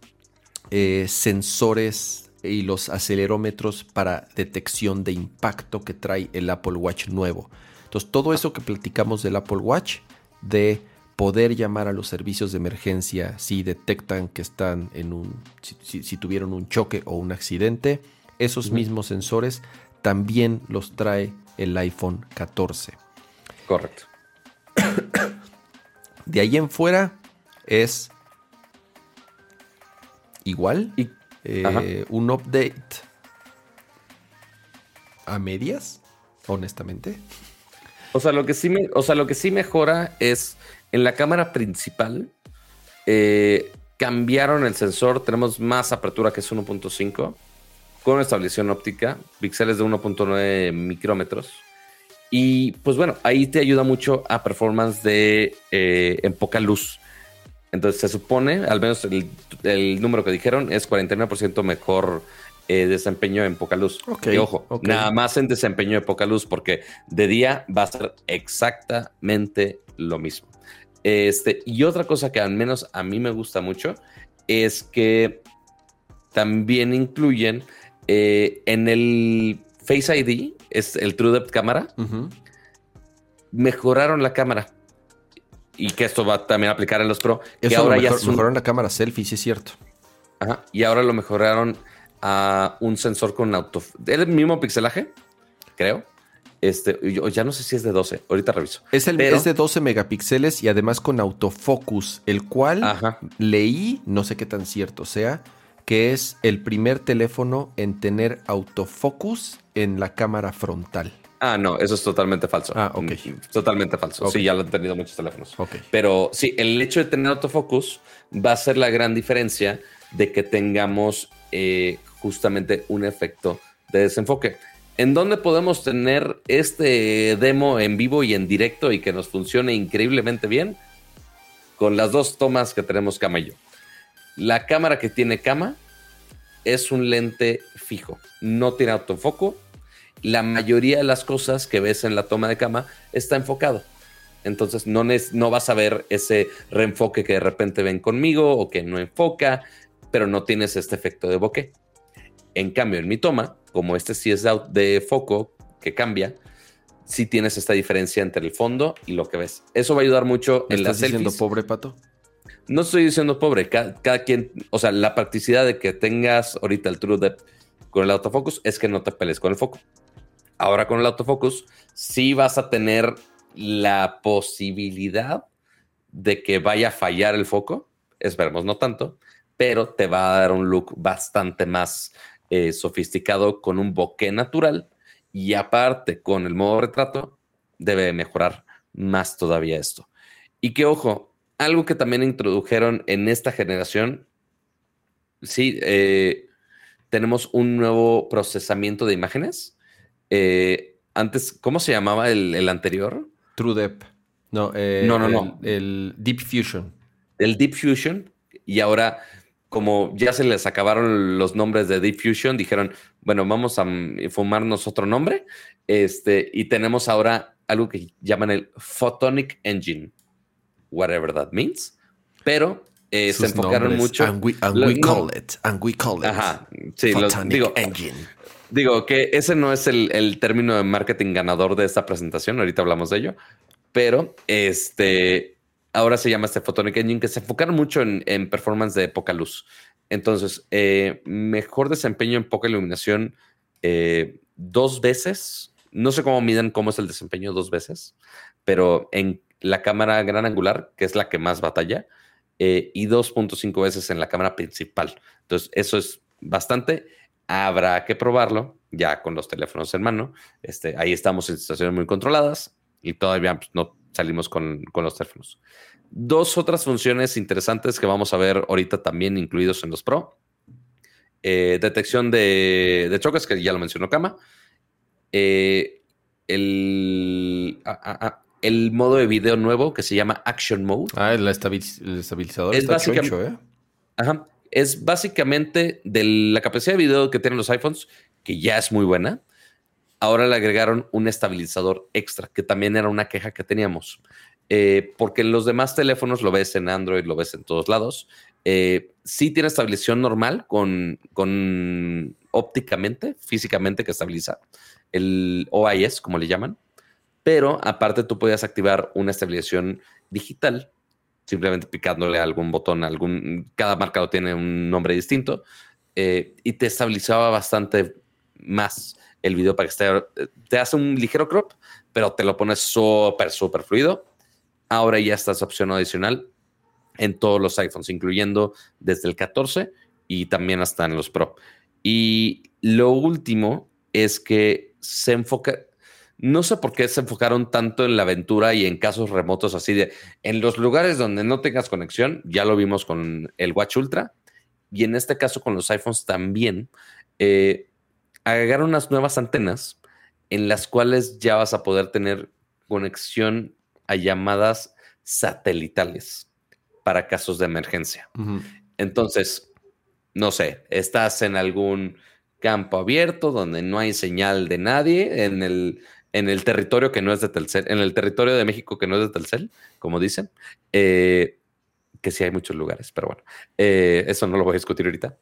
eh, sensores y los acelerómetros para detección de impacto que trae el Apple Watch nuevo. Entonces, todo eso que platicamos del Apple Watch de poder llamar a los servicios de emergencia si detectan que están en un, si, tuvieron un choque o un accidente. Esos mismos sensores también los trae el iPhone 14. Correcto. De ahí en fuera es igual. Y, eh, un update a medias, honestamente. O sea, lo que sí o sea, lo que sí mejora es en la cámara principal eh, cambiaron el sensor, tenemos más apertura que es 1.5 con estabilización óptica, píxeles de 1.9 micrómetros. Y pues bueno, ahí te ayuda mucho a performance de eh, en poca luz. Entonces se supone, al menos el, número que dijeron, es 49% mejor eh, desempeño en poca luz. y ojo, nada más en desempeño de poca luz, porque de día va a ser exactamente lo mismo. Este, y otra cosa que al menos a mí me gusta mucho es que también incluyen eh, en el Face ID, es el True Depth Cámara, mejoraron la cámara. Y que esto va también a aplicar en los Pro. Eso ahora ya mejoraron la cámara selfie, sí es cierto. Ajá. Y ahora lo mejoraron a un sensor con auto. el mismo pixelaje, creo. Este, yo ya no sé si es de 12, ahorita reviso. Es, el, es de 12 megapíxeles y además con autofocus, el cual leí, no sé qué tan cierto sea, que es el primer teléfono en tener autofocus en la cámara frontal. Ah, no, eso es totalmente falso. Ah, ok. Totalmente falso. Sí, ya lo han tenido muchos teléfonos. Ok. Pero sí, el hecho de tener autofocus va a ser la gran diferencia de que tengamos eh, justamente un efecto de desenfoque. ¿En dónde podemos tener este demo en vivo y en directo y que nos funcione increíblemente bien? Con las dos tomas que tenemos cama y yo. La cámara que tiene cama es un lente fijo, no tiene autofoco. La mayoría de las cosas que ves en la toma de cama está enfocado. Entonces no, no vas a ver ese reenfoque que de repente ven conmigo o que no enfoca, pero no tienes este efecto de bokeh. En cambio, en mi toma, como este sí es de, foco que cambia, sí tienes esta diferencia entre el fondo y lo que ves. Eso va a ayudar mucho en las selfies. diciendo pobre, Pato? No estoy diciendo pobre. Cada, quien, o sea, la practicidad de que tengas ahorita el True Depth con el autofocus es que no te pelees con el foco. Ahora con el autofocus sí vas a tener la posibilidad de que vaya a fallar el foco. Esperemos no tanto, pero te va a dar un look bastante más eh, sofisticado con un bokeh natural y aparte con el modo retrato debe mejorar más todavía esto. Y que ojo, algo que también introdujeron en esta generación, sí, eh, tenemos un nuevo procesamiento de imágenes. Eh, antes, ¿cómo se llamaba el, anterior? TrueDepth. No, no, no, no. El Deep Fusion. El Deep Fusion. Y ahora como ya se les acabaron los nombres de Diffusion, dijeron, bueno, vamos a fumarnos otro nombre. Este, y tenemos ahora algo que llaman el Photonic Engine, whatever that means. Pero eh, se enfocaron mucho. And we, call it, and we call it. Ajá, sí, digo, Engine. Digo que ese no es el, el término de marketing ganador de esta presentación. Ahorita hablamos de ello. Pero este ahora se llama este Photonic Engine, que se enfocaron mucho en, performance de poca luz. Entonces, eh, mejor desempeño en poca iluminación eh, dos veces. No sé cómo miden cómo es el desempeño dos veces, pero en la cámara gran angular, que es la que más batalla, eh, y 2.5 veces en la cámara principal. Entonces, eso es bastante. Habrá que probarlo ya con los teléfonos en mano. Este, ahí estamos en situaciones muy controladas y todavía pues, no salimos con, los teléfonos. Dos otras funciones interesantes que vamos a ver ahorita también incluidos en los Pro. Eh, detección de, choques, que ya lo mencionó Kama. Eh, el, ah, ah, ah, el modo de video nuevo que se llama Action Mode. Ah, el, estabilizador es está ¿eh? Ajá. Es básicamente de la capacidad de video que tienen los iPhones, que ya es muy buena ahora le agregaron un estabilizador extra, que también era una queja que teníamos. Eh, porque en los demás teléfonos lo ves en Android, lo ves en todos lados. Eh, sí tiene estabilización normal con, con ópticamente, físicamente que estabiliza, el OIS, como le llaman. Pero aparte tú podías activar una estabilización digital, simplemente picándole algún botón, algún, cada marcado tiene un nombre distinto, eh, y te estabilizaba bastante más el video para que esté, te hace un ligero crop, pero te lo pones súper, súper fluido. Ahora ya está esa opción adicional en todos los iPhones, incluyendo desde el 14 y también hasta en los Pro. Y lo último es que se enfoca, no sé por qué se enfocaron tanto en la aventura y en casos remotos así de, en los lugares donde no tengas conexión, ya lo vimos con el Watch Ultra, y en este caso con los iPhones también, eh, agregaron unas nuevas antenas en las cuales ya vas a poder tener conexión a llamadas satelitales para casos de emergencia. Entonces, no sé, estás en algún campo abierto donde no hay señal de nadie, en el, en el territorio que no es de Telcel, en el territorio de México que no es de Telcel, como dicen, eh, que sí hay muchos lugares, pero bueno, eh, eso no lo voy a discutir ahorita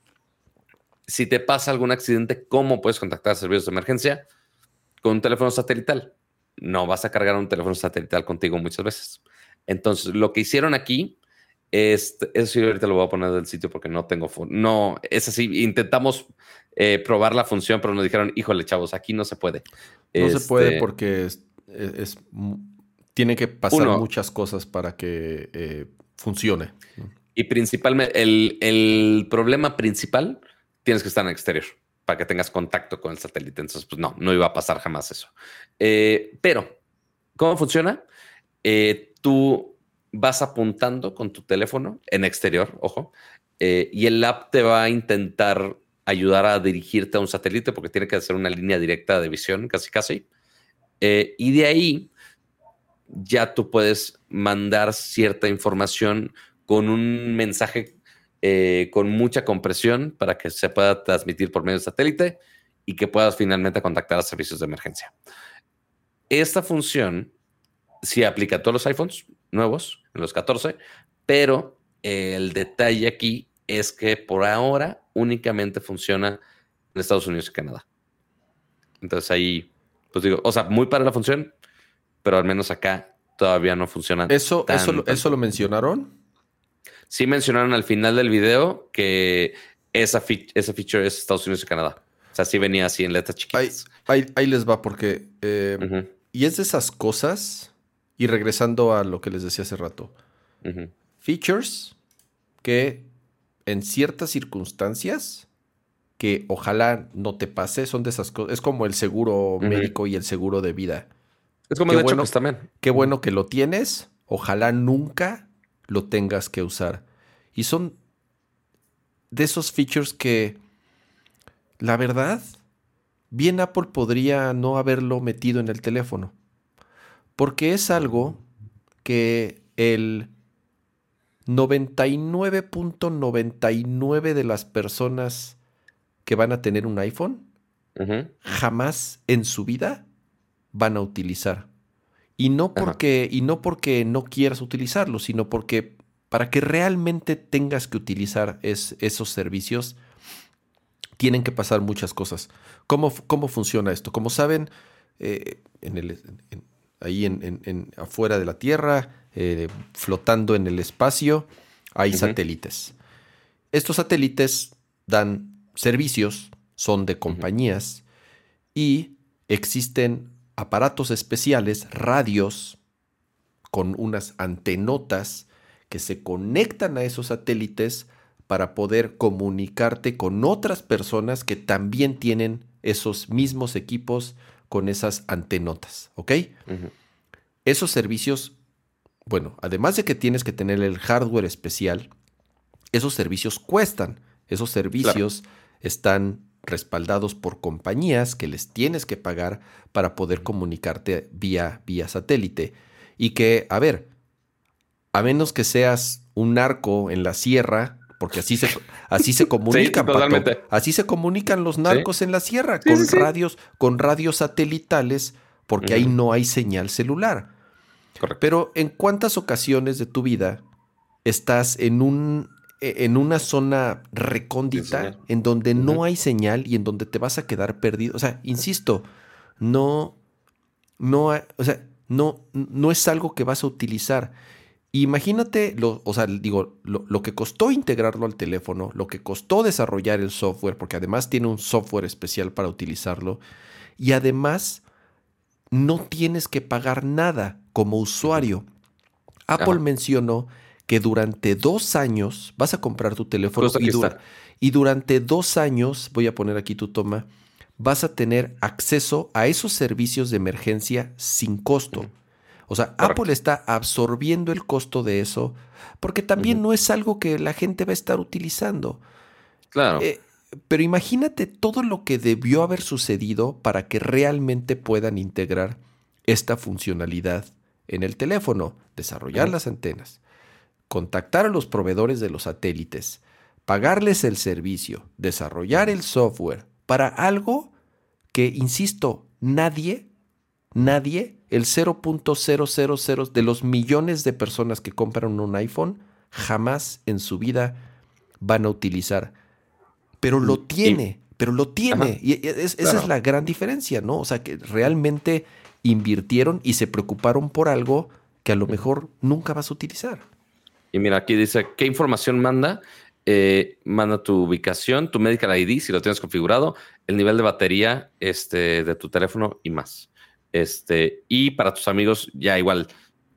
si te pasa algún accidente, ¿cómo puedes contactar a servicios de emergencia? Con un teléfono satelital. No vas a cargar un teléfono satelital contigo muchas veces. Entonces, lo que hicieron aquí Este, eso sí, ahorita lo voy a poner del sitio porque no tengo. No, es así. Intentamos eh, probar la función, pero nos dijeron, híjole, chavos, aquí no se puede. No se puede este, porque es, tiene que pasar muchas cosas para que eh, funcione. Y principalmente, el, problema principal, tienes que estar en exterior para que tengas contacto con el satélite. Entonces, pues no, no iba a pasar jamás eso. Eh, pero, ¿cómo funciona? tú vas apuntando con tu teléfono en exterior, ojo, eh, y el app te va a intentar ayudar a dirigirte a un satélite porque tiene que hacer una línea directa de visión, casi casi. Eh, y de ahí ya tú puedes mandar cierta información con un mensaje eh, con mucha compresión para que se pueda transmitir por medio del satélite y que puedas finalmente contactar a servicios de emergencia. Esta función sí aplica a todos los iPhones nuevos, en los 14, pero el detalle aquí es que por ahora únicamente funciona en Estados Unidos y Canadá. Entonces ahí, pues digo, o sea, muy para la función, pero al menos acá todavía no funciona. ¿Eso, eso, eso lo mencionaron? Sí mencionaron al final del video que esa, esa feature es Estados Unidos y Canadá. O sea, sí venía así en letras chiquitas. Ahí, ahí, les va porque... Eh, y es de esas cosas y regresando a lo que les decía hace rato, features que en ciertas circunstancias que ojalá no te pase, son de esas cosas. Es como el seguro médico y el seguro de vida. Es como qué bueno, también. Qué bueno que lo tienes. Ojalá nunca lo tengas que usar. Y son de esos features que, la verdad, bien Apple podría no haberlo metido en el teléfono porque es algo que el 99.99 de las personas que van a tener un iPhone jamás en su vida van a utilizar. Y no porque, y no porque no quieras utilizarlo, sino porque para que realmente tengas que utilizar esos servicios, tienen que pasar muchas cosas. ¿Cómo, cómo funciona esto? Como saben, eh, en, el, ahí en, afuera de la Tierra, eh, flotando en el espacio, hay satélites. Estos satélites dan servicios, son de compañías y existen aparatos especiales, radios, con unas antenotas que se conectan a esos satélites para poder comunicarte con otras personas que también tienen esos mismos equipos con esas antenotas, ¿ok? Esos servicios, bueno, además de que tienes que tener el hardware especial, esos servicios cuestan. Esos servicios están respaldados por compañías que les tienes que pagar para poder comunicarte vía, vía satélite. Y que, a ver, a menos que seas un narco en la sierra, porque así se, así se comunican. así se comunican los narcos en la sierra, con radios, con radios satelitales, porque ahí no hay señal celular. Pero ¿en cuántas ocasiones de tu vida estás en un en una zona recóndita en donde no hay señal y en donde te vas a quedar perdido? O sea, insisto, no no, o sea, no no es algo que vas a utilizar. Imagínate, lo, o sea, digo, lo, que costó integrarlo al teléfono, lo que costó desarrollar el software, porque además tiene un software especial para utilizarlo, y además no tienes que pagar nada como usuario. Apple mencionó que durante dos años vas a comprar tu teléfono y, y, durante dos años, voy a poner aquí tu toma, vas a tener acceso a esos servicios de emergencia sin costo. O sea, Apple está absorbiendo el costo de eso porque también no es algo que la gente va a estar utilizando. Claro. Eh, pero imagínate todo lo que debió haber sucedido para que realmente puedan integrar esta funcionalidad en el teléfono, desarrollar las antenas, contactar a los proveedores de los satélites, pagarles el servicio, desarrollar el software para algo que, insisto, nadie Nadie, el 0.000 de los millones de personas que compran un iPhone, jamás en su vida van a utilizar. Pero lo tiene, pero lo tiene. Y esa es la gran diferencia, ¿no? O sea, que realmente invirtieron y se preocuparon por algo que a lo mejor nunca vas a utilizar. Y mira, aquí dice, ¿qué información manda? Eh, manda tu ubicación, tu medical ID, si lo tienes configurado, el nivel de batería este, de tu teléfono y más. Este, y para tus amigos, ya igual,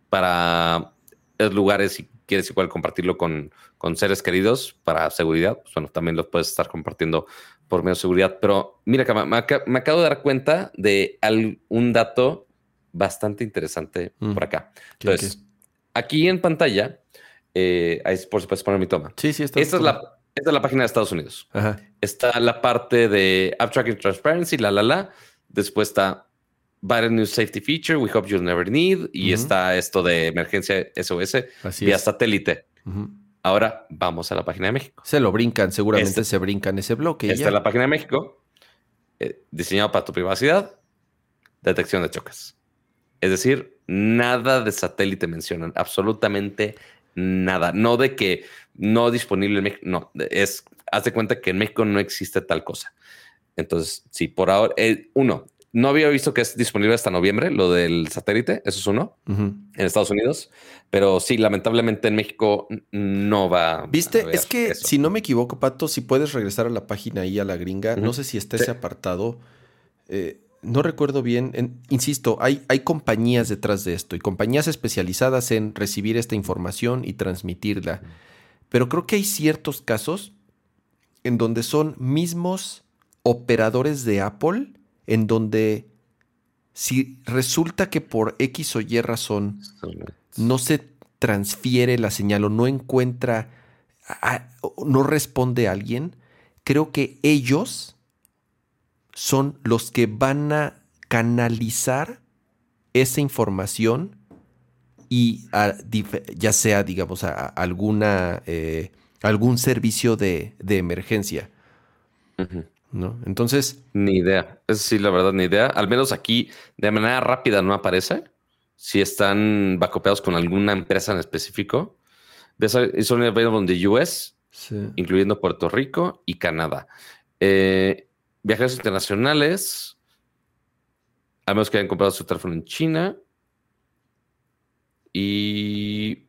para lugares, si quieres igual compartirlo con, con seres queridos para seguridad, pues bueno, también lo puedes estar compartiendo por medio de seguridad. Pero mira, me, me, acabo de dar cuenta de un dato bastante interesante mm. por acá. Entonces, aquí en pantalla, eh, ahí por supuesto poner mi toma. Sí, sí, está. Esta es, la, esta es la página de Estados Unidos. Está la parte de App Tracking Transparency, la, la, la. Después está Biden News Safety Feature, We Hope You'll Never Need. Y está esto de emergencia SOS vía satélite. Ahora vamos a la página de México. Se lo brincan, seguramente este se brincan ese bloque. Esta es la página de México, eh, diseñado para tu privacidad, detección de choques. Es decir, nada de satélite mencionan, absolutamente nada. No de que no disponible en México, no, es, haz de cuenta que en México no existe tal cosa. Entonces, sí, por ahora, eh, uno, no había visto que es disponible hasta noviembre, lo del satélite, eso es uno, en Estados Unidos, pero sí, lamentablemente en México no va. Viste, es que si no me equivoco, Pato, si puedes regresar a la página ahí a la gringa, no sé si está ese apartado. Eh, no recuerdo bien, insisto, hay, hay compañías detrás de esto y compañías especializadas en recibir esta información y transmitirla. Pero creo que hay ciertos casos en donde son mismos operadores de Apple, en donde si resulta que por X o Y razón no se transfiere la señal o no encuentra, no responde a alguien, creo que ellos son los que van a canalizar esa información y ya sea, digamos, a, alguna, eh, algún servicio de, emergencia. ¿No? Entonces. Ni idea. Es sí, la verdad, ni idea. Al menos aquí, de manera rápida, no aparece. Si están bacopeados con alguna empresa en específico. Son available de US, incluyendo Puerto Rico y Canadá. Eh, Viajeros internacionales, a menos que hayan comprado su teléfono en China. Y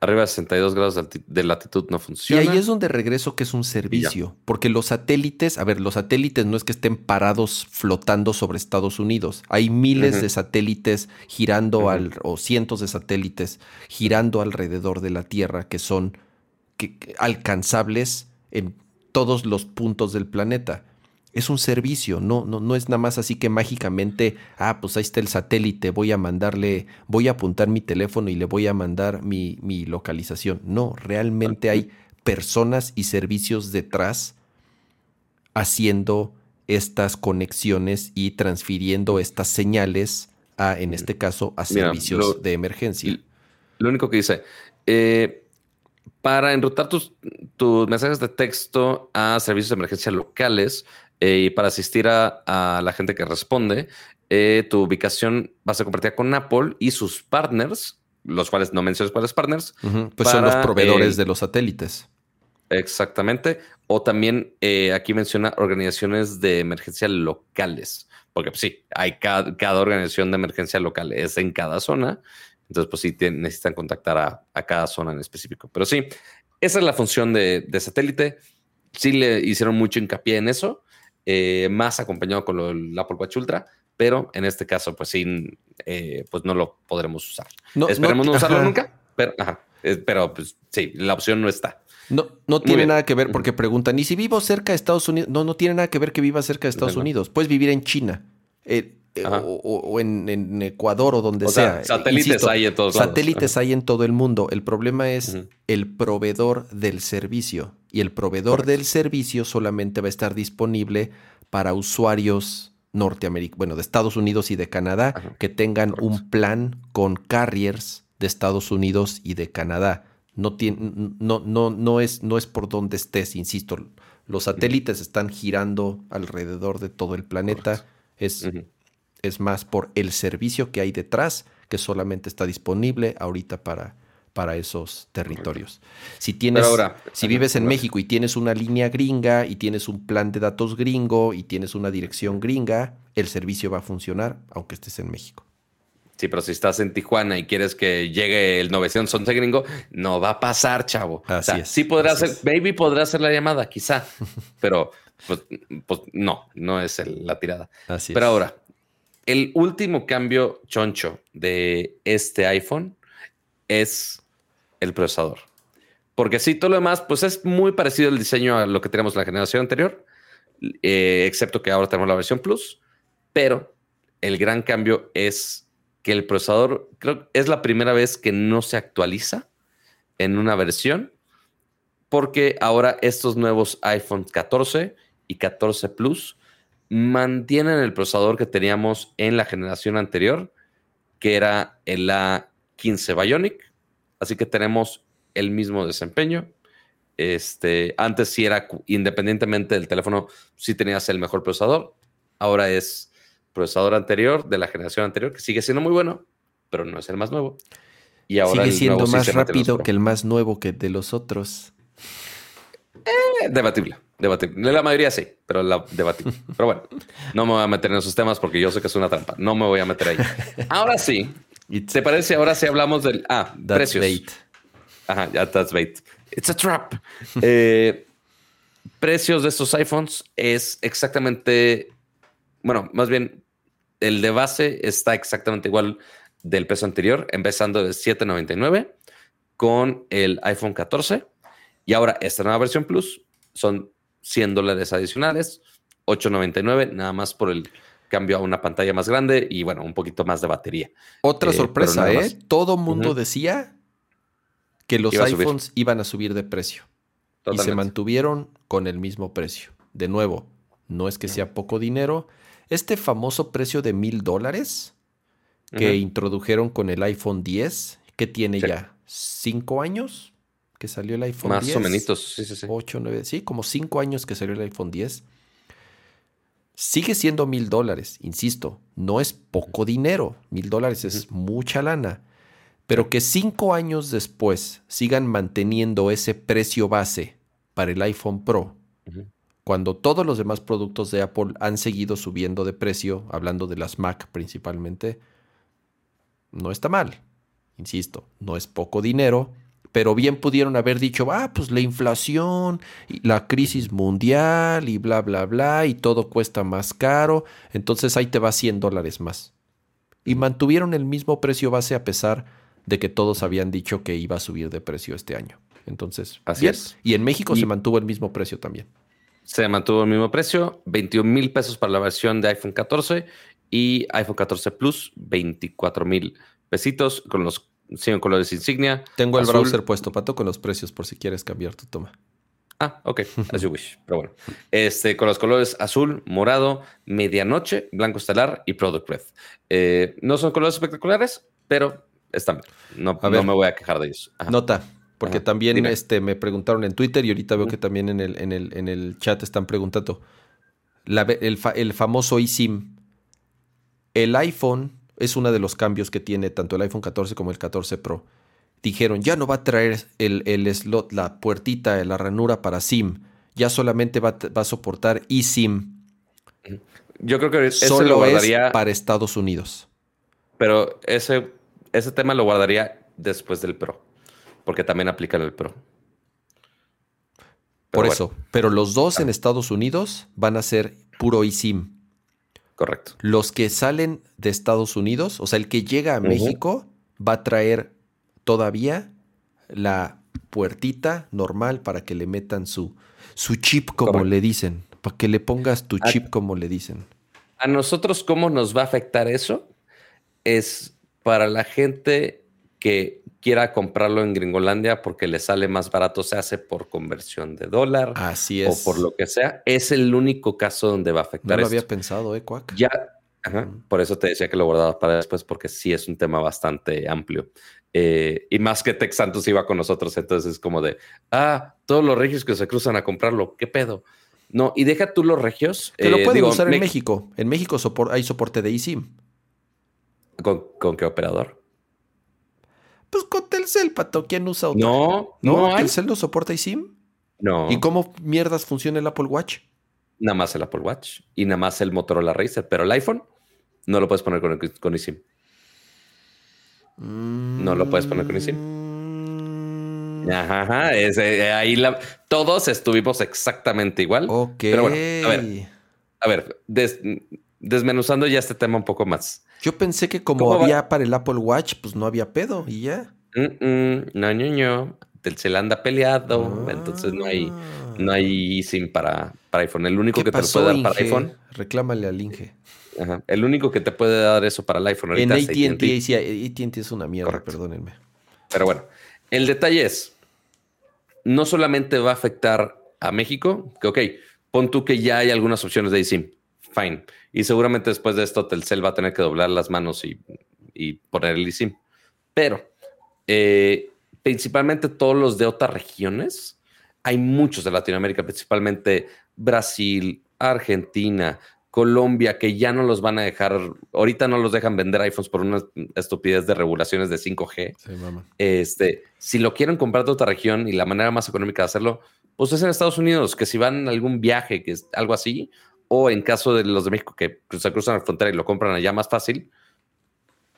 arriba de 62 grados de latitud no funciona. Y ahí es donde regreso que es un servicio, porque los satélites, a ver, los satélites no es que estén parados flotando sobre Estados Unidos. Hay miles de satélites girando al, o cientos de satélites girando alrededor de la Tierra que son alcanzables en todos los puntos del planeta es un servicio, no, no, no es nada más así que mágicamente, ah, pues ahí está el satélite, voy a mandarle, voy a apuntar mi teléfono y le voy a mandar mi, mi localización. No, realmente hay personas y servicios detrás haciendo estas conexiones y transfiriendo estas señales a, en este caso, a servicios de emergencia. Lo único que dice, eh, para enrutar tus, tus mensajes de texto a servicios de emergencia locales, eh, y para asistir a, la gente que responde, eh, tu ubicación va a ser compartida con Apple y sus partners, los cuales no mencionas cuáles partners. Pues son los proveedores de los satélites. Exactamente. O también aquí menciona organizaciones de emergencia locales. Porque pues, sí, hay cada, organización de emergencia local es en cada zona. Entonces, pues sí, necesitan contactar a, cada zona en específico. Pero sí, esa es la función de, de satélite. Sí le hicieron mucho hincapié en eso. Eh, más acompañado con el Apple Watch Ultra, pero en este caso, pues sí, eh, pues no lo podremos usar. No, Esperemos no, usarlo nunca, pero, pero pues sí, la opción no está. No, no tiene nada que ver porque preguntan, ¿y si vivo cerca de Estados Unidos? No, no tiene nada que ver que viva cerca de Estados Unidos. Puedes vivir en China. Eh, o, en, Ecuador o donde sea. Satélites hay en todos Satélites hay en todo el mundo. El problema es el proveedor del servicio. Y el proveedor del servicio solamente va a estar disponible para usuarios norteamericanos, bueno, de Estados Unidos y de Canadá, que tengan un plan con carriers de Estados Unidos y de Canadá. No, tiene, no, no, no, es, no es por donde estés, insisto. Los satélites están girando alrededor de todo el planeta. Es es más por el servicio que hay detrás que solamente está disponible ahorita para, para esos territorios. Si tienes, si vives en México y tienes una línea gringa y tienes un plan de datos gringo y tienes una dirección gringa, el servicio va a funcionar aunque estés en México. Sí, pero si estás en Tijuana y quieres que llegue el 911 gringo, no va a pasar, chavo. Así es, sí podrá hacer, baby podrá hacer la llamada, quizá, pero pues, pues, no, no es la tirada. Así pero ahora, el último cambio choncho de este iPhone es el procesador. Porque sí, todo lo demás, pues es muy parecido el diseño a lo que teníamos en la generación anterior, eh, excepto que ahora tenemos la versión Plus, pero el gran cambio es que el procesador, creo que es la primera vez que no se actualiza en una versión, porque ahora estos nuevos iPhone 14 y 14 Plus mantienen el procesador que teníamos en la generación anterior, que era el A15 Bionic. Así que tenemos el mismo desempeño. Este, antes sí era independientemente del teléfono, sí tenías el mejor procesador. Ahora es procesador anterior de la generación anterior, que sigue siendo muy bueno, pero no es el más nuevo. Y ahora sigue siendo más rápido que el más nuevo que de los otros. Eh, debatible, debatible. La mayoría sí, pero la debatible. Pero bueno, no me voy a meter en esos temas porque yo sé que es una trampa. No me voy a meter ahí. Ahora sí, ¿te parece? Ahora sí hablamos del. Ah, precios. Ajá, ya that's bait. It's a trap. Eh, precios de estos iPhones es exactamente. Bueno, más bien, el de base está exactamente igual del peso anterior, empezando de 7.99 con el iPhone 14 y ahora, esta nueva versión Plus son 100 dólares adicionales, 8.99, nada más por el cambio a una pantalla más grande y bueno, un poquito más de batería. Otra eh, sorpresa, ¿eh? Todo mundo decía que los iPhones iban a subir de precio. Y se mantuvieron con el mismo precio. De nuevo, no es que sea poco dinero. Este famoso precio de mil dólares que introdujeron con el iPhone 10, que tiene ya cinco años, que salió el iPhone Más 10. Más o menos, sí, sí, sí. 8, 9, sí, como 5 años que salió el iPhone 10. Sigue siendo mil dólares, insisto, no es poco dinero. Mil dólares es mucha lana. Pero que cinco años después sigan manteniendo ese precio base para el iPhone Pro, cuando todos los demás productos de Apple han seguido subiendo de precio, hablando de las Mac principalmente, no está mal. Insisto, no es poco dinero, pero bien pudieron haber dicho, ah, pues la inflación, y la crisis mundial y bla, bla, bla, y todo cuesta más caro, entonces ahí te va 100 dólares más. Y mantuvieron el mismo precio base a pesar de que todos habían dicho que iba a subir de precio este año. Entonces, así es. Y en México se mantuvo el mismo precio también. Se mantuvo el mismo precio, 21 mil pesos para la versión de iPhone 14 y iPhone 14 Plus, 24 mil pesitos con los siguen colores insignia. Tengo el browser puesto, Pato, con los precios por si quieres cambiar tu toma. Ah, ok, as you wish. Pero bueno, este, con los colores azul, morado, medianoche, blanco estelar y product red. Eh, no son colores espectaculares, pero están bien. No, me voy a quejar de ellos. Nota, porque también este, me preguntaron en Twitter y ahorita veo que también en el, en el, en el chat están preguntando. el, el famoso eSIM. El iPhone es uno de los cambios que tiene tanto el iPhone 14 como el 14 Pro. Dijeron, ya no va a traer el, slot, la puertita, la ranura para SIM. Ya solamente va, a soportar eSIM. Yo creo que eso Solo lo guardaría... es para Estados Unidos. Pero ese, ese tema lo guardaría después del Pro. Porque también aplica el Pro. Por eso. Pero los dos en Estados Unidos van a ser puro eSIM. Correcto. Los que salen de Estados Unidos, o sea, el que llega a México va a traer todavía la puertita normal para que le metan su, su chip, como le dicen. Para que le pongas tu chip, como le dicen. A nosotros, ¿cómo nos va a afectar eso? Es para la gente que quiera comprarlo en Gringolandia porque le sale más barato, se hace por conversión de dólar. Así es. O por lo que sea. Es el único caso donde va a afectar. No lo había pensado, ¿eh, Cuac? Ya. por eso te decía que lo guardaba para después, porque sí es un tema bastante amplio. Eh, y más que Tex Santos iba con nosotros, entonces es como de, ah, todos los regios que se cruzan a comprarlo, ¿qué pedo? No, y deja tú los regios. Que lo eh, pueden usar en México. En México hay soporte de eSIM. ¿Con qué operador? Pues con Telcel, pato. ¿Quién usa otro? No, no. ¿Telcel no soporta eSIM? No. ¿Y cómo mierdas funciona el Apple Watch? Nada más el Apple Watch y nada más el Motorola Racer, pero el iPhone no lo puedes poner con, con eSIM. No lo puedes poner con eSIM. Mm. Ajá, eh, ahí la, todos estuvimos exactamente igual. Ok. Pero bueno, a ver, a ver desmenuzando ya este tema un poco más. Yo pensé que como había para el Apple Watch, pues no había pedo y ya. no, no, no. Telcel anda peleado, entonces no hay, no hay SIM para, para iPhone. El único que te puede dar para iPhone. Reclámale al Inge. Ajá. El único que te puede dar eso para el iPhone ahorita en AT&T. Sí, AT&T es una mierda, perdónenme. Pero bueno, el detalle es, no solamente va a afectar a México, que ok, pon tú que ya hay algunas opciones de eSIM, fine. Y seguramente después de esto Telcel va a tener que doblar las manos y, y poner el eSIM. Pero eh, principalmente todos los de otras regiones, hay muchos de Latinoamérica, principalmente Brasil, Argentina, Colombia, que ya no los van a dejar, ahorita no los dejan vender iPhones por una estupidez de regulaciones de 5G. Este, si lo quieren comprar de otra región y la manera más económica de hacerlo, pues es en Estados Unidos, que si van a algún viaje, que es algo así, o en caso de los de México que se cruzan la frontera y lo compran allá más fácil,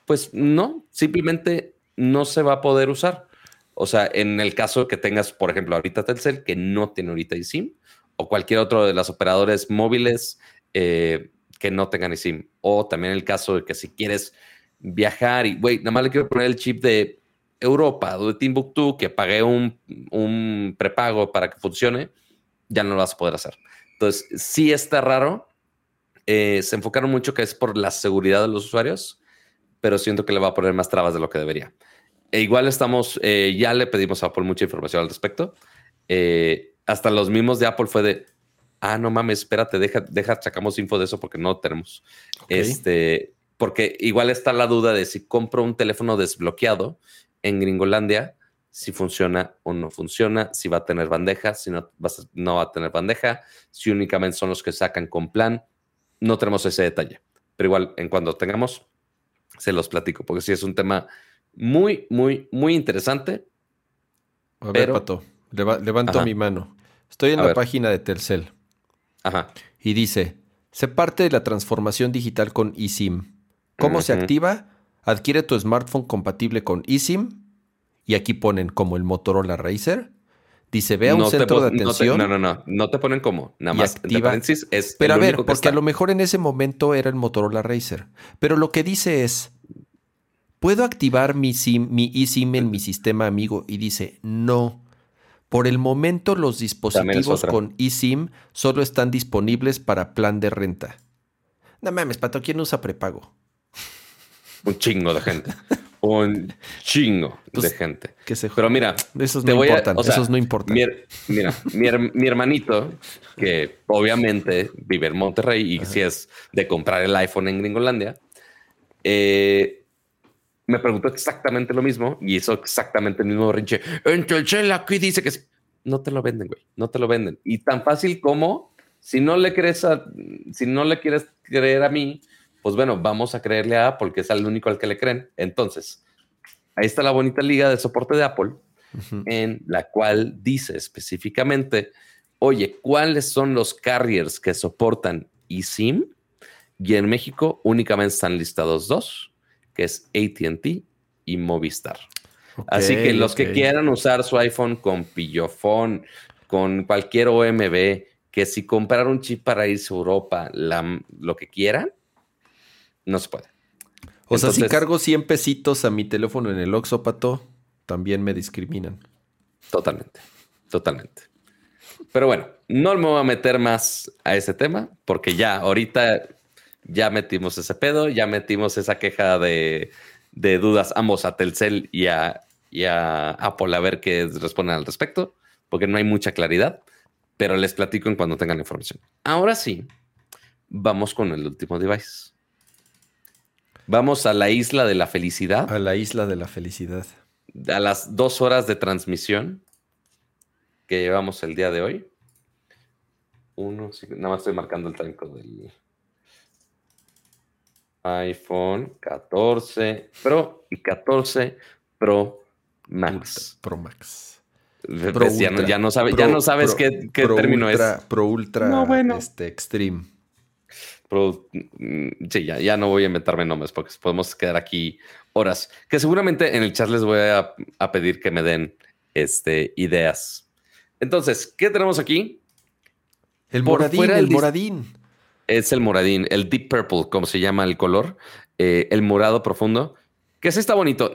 pues no, simplemente no se va a poder usar. O sea, en el caso que tengas, por ejemplo, ahorita Telcel, que no tiene ahorita eSIM, o cualquier otro de los operadores móviles eh, que no tengan eSIM. O también el caso de que si quieres viajar y, güey, nada más le quiero poner el chip de Europa o de Timbuktu, que pagué un, un prepago para que funcione, ya no lo vas a poder hacer. Entonces, sí está raro. Eh, se enfocaron mucho que es por la seguridad de los usuarios, pero siento que le va a poner más trabas de lo que debería. E igual estamos, eh, ya le pedimos a Apple mucha información al respecto. Eh, hasta los mismos de Apple fue de, ah, no mames, espérate, deja, deja, sacamos info de eso porque no tenemos. Este, porque igual está la duda de si compro un teléfono desbloqueado en Gringolandia, si funciona o no funciona, si va a tener bandeja, si no, no va a tener bandeja, si únicamente son los que sacan con plan. No tenemos ese detalle. Pero igual, en cuando tengamos, se los platico, porque sí es un tema muy, muy, muy interesante. A ver, Pato, levanto mi mano. Estoy en la página de Telcel. Ajá. Y dice, se parte de la transformación digital con eSIM. ¿Cómo se activa? Adquiere tu smartphone compatible con eSIM. Y aquí ponen como el Motorola Racer. Dice, ve a un centro de atención. No, no, no, no, te ponen como. Nada más. Activa. Es Pero a ver, porque a lo mejor en ese momento era el Motorola Racer. Pero lo que dice es, ¿puedo activar mi, SIM, mi eSIM en mi sistema amigo? Y dice, no. Por el momento los dispositivos con eSIM solo están disponibles para plan de renta. No mames, Pato, ¿quién usa prepago? Un chingo de gente. Un chingo de pues, gente. Pero mira, esos no importan. esos no importan. mira, mi, hermanito, que obviamente vive en Monterrey y si es de comprar el iPhone en Gringolandia, eh, me preguntó exactamente lo mismo y hizo exactamente el mismo rinche. En Telcel aquí dice que no te lo venden, güey, no te lo venden. Y tan fácil como si no le crees a, si no le quieres creer a mí, pues bueno, vamos a creerle a Apple, que es el único al que le creen. Entonces, ahí está la bonita liga de soporte de Apple, en la cual dice específicamente, oye, ¿cuáles son los carriers que soportan eSIM? Y en México únicamente están listados dos que es ATT y Movistar. Así que los que quieran usar su iPhone con pillofón, con cualquier OMB, que si comprar un chip para irse a Europa, lo que quieran, no se puede. O sea, si cargo 100 pesitos a mi teléfono en el Oxopato, también me discriminan. Totalmente, totalmente. Pero bueno, no me voy a meter más a ese tema, porque ya ahorita ya metimos ese pedo, ya metimos esa queja de, dudas ambos a Telcel y a, Apple a ver qué responden al respecto, porque no hay mucha claridad, pero les platico en cuando tengan la información. Ahora sí, vamos con el último device. Vamos a la isla de la felicidad. A la isla de la felicidad. A las dos horas de transmisión que llevamos el día de hoy. Uno, nada más estoy marcando el tranco del, iPhone 14 Pro y 14 Pro Max. Pro Max. ya, no, sabes qué, término es. Pro Ultra no, este, Extreme. Pro. Mm, sí, ya, ya no voy a inventarme nombres porque podemos quedar aquí horas. Que seguramente en el chat les voy a, pedir que me den este, ideas. Entonces, ¿qué tenemos aquí? El moradín, el moradín. Es el moradín, el deep purple, como se llama el color. Eh, el morado profundo. Que sí está bonito.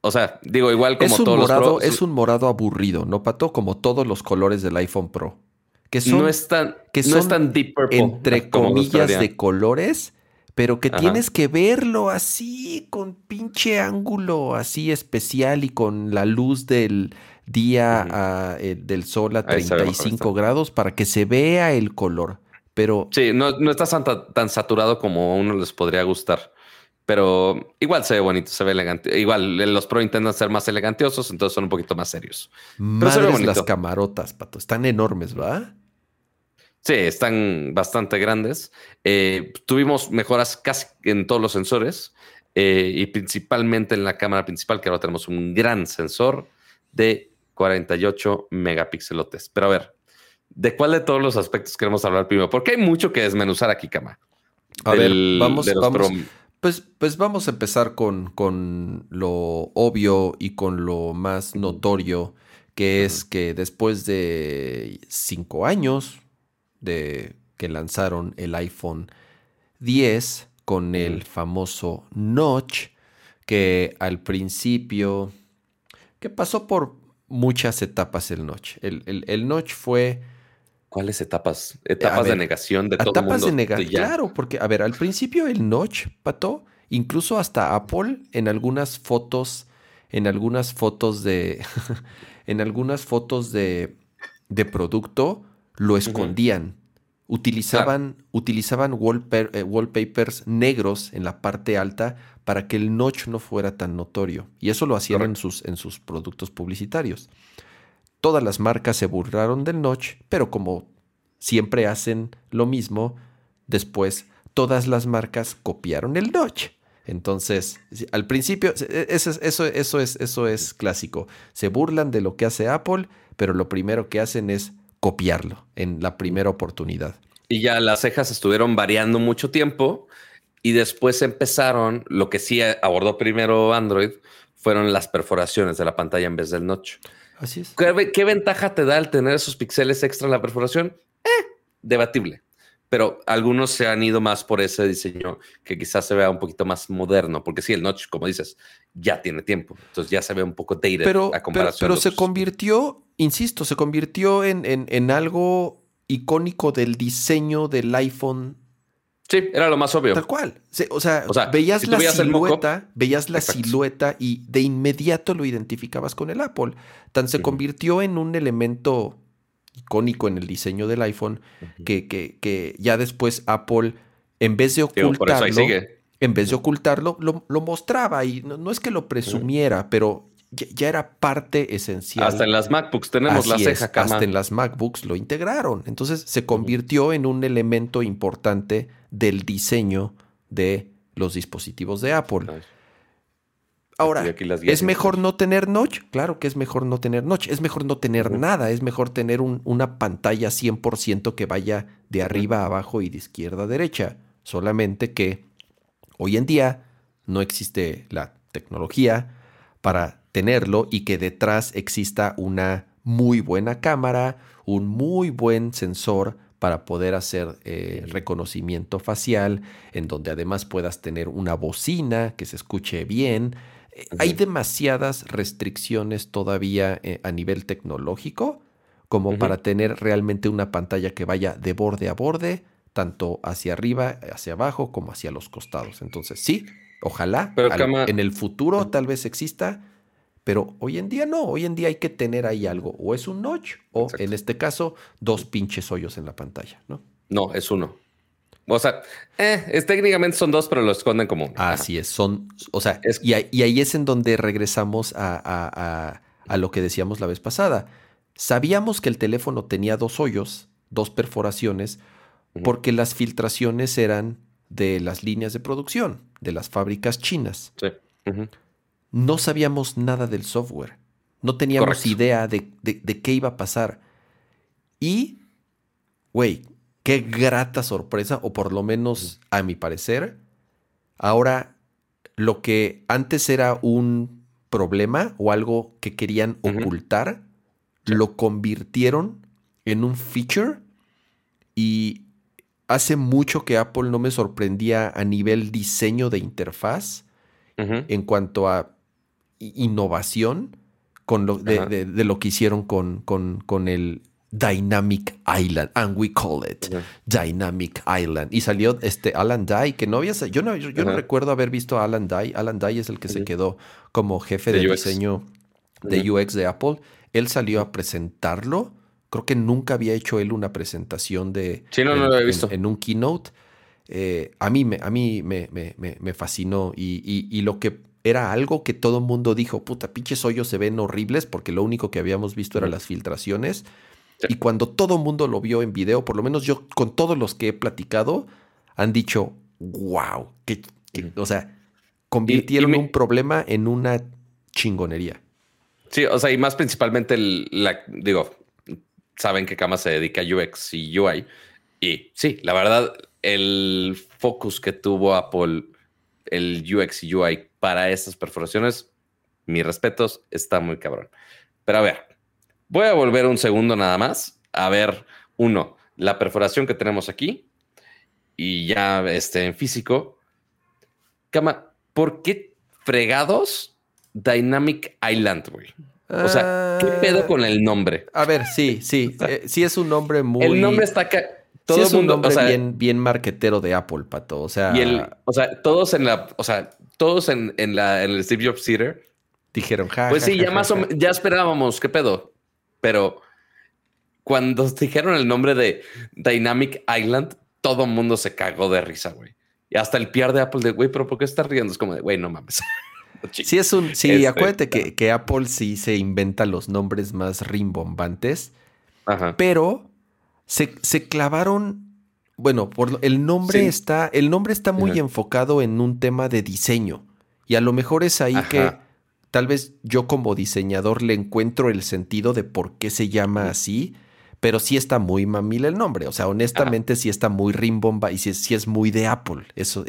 O sea, digo, igual como es un todos morado, los Es un morado aburrido, ¿no, Pato? Como todos los colores del iPhone Pro. Que son, no es tan, que son deep purple, entre comillas de colores, pero que tienes que verlo así, con pinche ángulo así especial y con la luz del día eh, del sol a 35 grados para que se vea el color. Pero. Sí, no, no está tan, saturado como a uno les podría gustar. Pero igual se ve bonito, se ve elegante. Igual los Pro intentan ser más elegantiosos, entonces son un poquito más serios. Pero se ve las camarotas, pato. Están enormes, ¿va? Sí, están bastante grandes. Eh, tuvimos mejoras casi en todos los sensores eh, y principalmente en la cámara principal, que ahora tenemos un gran sensor de 48 megapíxelotes. Pero a ver, ¿de cuál de todos los aspectos queremos hablar primero? Porque hay mucho que desmenuzar aquí, Cama. A ver, vamos, vamos. Pues, pues vamos a empezar con, con lo obvio y con lo más notorio, que es que después de cinco años de que lanzaron el iPhone 10 con el famoso notch, que al principio, que pasó por muchas etapas el notch. El, el notch fue ¿Cuáles etapas? Etapas de negación de todo Etapas mundo, de negación, claro, porque, a ver, al principio el notch, Pato, incluso hasta Apple, en algunas fotos, en algunas fotos de, en algunas fotos de, de producto, lo escondían. Utilizaban, utilizaban eh, wallpapers negros en la parte alta para que el notch no fuera tan notorio. Y eso lo hacían en sus, en sus productos publicitarios. Todas las marcas se burlaron del notch, pero como siempre hacen lo mismo, después todas las marcas copiaron el notch. Entonces, al principio, e, eso, eso, eso, es, eso es clásico. Se burlan de lo que hace Apple, pero lo primero que hacen es copiarlo en la primera oportunidad. Y ya las cejas estuvieron variando mucho tiempo y después empezaron, lo que sí abordó primero Android, fueron las perforaciones de la pantalla en vez del notch. Así es. ¿Qué, ventaja te da el tener esos píxeles extra en la perforación? Eh, debatible. Pero algunos se han ido más por ese diseño que quizás se vea un poquito más moderno, porque sí, el notch, como dices, ya tiene tiempo. Entonces ya se ve un poco dated pero, a comparación. Pero, se convirtió, insisto, se convirtió en, en algo icónico del diseño del iPhone Sí, era lo más obvio. Tal cual. O sea, veías la silueta, veías la silueta y de inmediato lo identificabas con el Apple. Tan se convirtió en un elemento icónico en el diseño del iPhone que, que, que, ya después Apple, en vez de ocultarlo, en vez de ocultarlo, lo, lo mostraba y no, es que lo presumiera, pero ya, era parte esencial. Hasta en las MacBooks tenemos la ceja, Hasta en las MacBooks lo integraron. Entonces se convirtió en un elemento importante del diseño de los dispositivos de Apple. Ahora, ¿es mejor no tener notch? Claro que es mejor no tener notch. Es mejor no tener nada. Es mejor tener una pantalla 100% que vaya de arriba a abajo y de izquierda a derecha. Solamente que hoy en día no existe la tecnología para tenerlo y que detrás exista una muy buena cámara, un muy buen sensor para poder hacer eh, reconocimiento facial, en donde además puedas tener una bocina que se escuche bien. Hay demasiadas restricciones todavía eh, a nivel tecnológico como para tener realmente una pantalla que vaya de borde a borde, tanto hacia arriba, hacia abajo, como hacia los costados. Entonces, sí, ojalá en el futuro tal vez exista, pero hoy en día no, hoy en día hay que tener ahí algo, o es un notch, o en este caso, dos pinches hoyos en la pantalla, ¿no? No, es uno. O sea, eh, técnicamente son dos, pero lo esconden como uno. Así es, son, o sea, y, ahí es en donde regresamos a, lo que decíamos la vez pasada. Sabíamos que el teléfono tenía dos hoyos, dos perforaciones, porque las filtraciones eran de las líneas de producción, de las fábricas chinas. Sí no sabíamos nada del software. No teníamos idea de, qué iba a pasar. Y, güey, qué grata sorpresa, o por lo menos a mi parecer, ahora lo que antes era un problema o algo que querían ocultar, lo convirtieron en un feature. Y hace mucho que Apple no me sorprendía a nivel diseño de interfaz en cuanto a innovación con lo, de, lo que hicieron con, con, con, el Dynamic Island, and we call it Dynamic Island. Y salió este Alan Dye, que no había. Yo no, yo, no recuerdo haber visto a Alan Dye. Alan Dye es el que se quedó como jefe de, diseño de UX de Apple. Él salió a presentarlo. Creo que nunca había hecho él una presentación de. Sí, no, no lo había visto. En, un keynote. Eh, a mí, me, a mí me, me, fascinó. Y, y, lo que era algo que todo el mundo dijo, puta, pinches hoyos se ven horribles porque lo único que habíamos visto eran las filtraciones. Y cuando todo el mundo lo vio en video, por lo menos yo con todos los que he platicado, han dicho, wow, que, o sea, convirtieron un problema en una chingonería. Sí, o sea, y más principalmente, la, digo, saben que Kama se dedica a UX y UI. Y sí, la verdad, el focus que tuvo Apple, el UX y UI para estas perforaciones, mis respetos, está muy cabrón. Pero a ver, Voy a volver un segundo nada más a ver, uno, la perforación que tenemos aquí y ya este, en físico. Cama, ¿por qué fregados Dynamic Island, güey? O sea, ¿qué ah, pedo con el nombre? A ver, sí, sí. Eh, sí es un nombre muy. El nombre está. Todo es un nombre bien, bien marquetero de Apple, pato. O sea. Y el, o sea, todos en la. O sea, todos en, la, en el Steve Jobs Theater dijeron, ja, Pues sí, ya más o ya esperábamos, ¿qué pedo? pero cuando dijeron el nombre de Dynamic Island, todo el mundo se cagó de risa, güey. Y hasta el PR de Apple de, güey, pero ¿por qué estás riendo? Es como de, güey, no mames. sí, es un, sí, este, acuérdate que, que, Apple sí se inventa los nombres más rimbombantes, pero se, se, clavaron, bueno, por el nombre está, el nombre está muy enfocado en un tema de diseño. Y a lo mejor es ahí que Tal vez yo como diseñador le encuentro el sentido de por qué se llama así, pero sí está muy mamil el nombre. O sea, honestamente sí está muy rimbomba y sí, es muy de Apple, eso,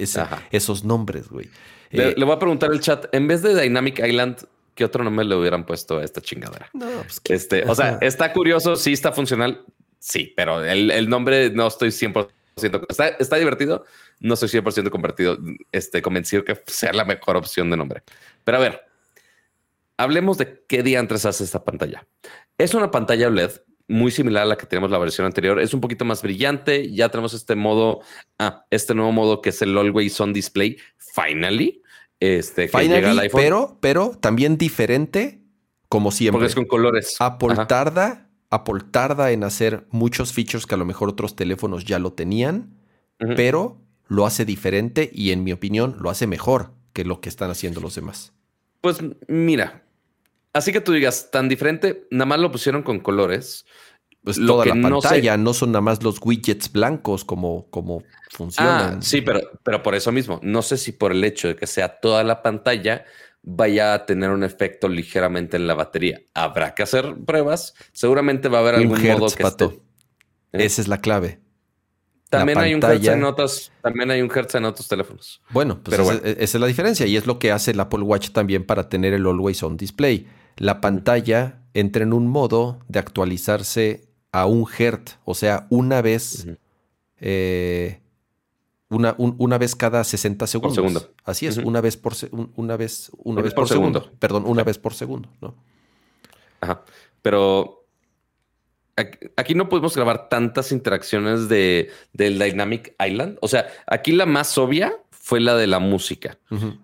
esos nombres, güey. Le, voy a preguntar el chat, en vez de Dynamic Island, ¿qué otro nombre le hubieran puesto a esta chingadera? No, pues este, o sea, está curioso, sí está funcional, sí, pero el, nombre no estoy 100%. Está, está divertido, no estoy 100% convertido, este, convencido que sea la mejor opción de nombre. Pero a ver, hablemos de qué día antes hace esta pantalla. Es una pantalla OLED muy similar a la que tenemos la versión anterior. Es un poquito más brillante. Ya tenemos este modo, ah, este nuevo modo que es el Always On Display. Finally, este que llega al iPhone. Pero, pero también diferente, como siempre. Porque es con colores. Apple tarda, Apple tarda en hacer muchos features que a lo mejor otros teléfonos ya lo tenían, pero lo hace diferente y en mi opinión lo hace mejor que lo que están haciendo los demás. Pues mira, Así que tú digas, tan diferente, nada más lo pusieron con colores. Pues toda la pantalla, no, son nada más los widgets blancos como, como funcionan. Ah, sí, pero, pero por eso mismo, no sé si por el hecho de que sea toda la pantalla vaya a tener un efecto ligeramente en la batería. Habrá que hacer pruebas. Seguramente va a haber algún modo que pato. ¿Eh? Esa es la clave. También hay un hertz en otros, también hay un hertz en otros teléfonos. Bueno, pues esa, es la diferencia y es lo que hace el Apple Watch también para tener el Always On Display. La pantalla entra en un modo de actualizarse a un hertz, o sea, una vez, eh, una, una, vez cada 60 segundos. segundo. Así es, una vez por una vez, una, vez, por, segundo. Perdón, una vez por segundo, ¿no? Ajá. Pero aquí no podemos grabar tantas interacciones de, del Dynamic Island. O sea, aquí la más obvia fue la de la música.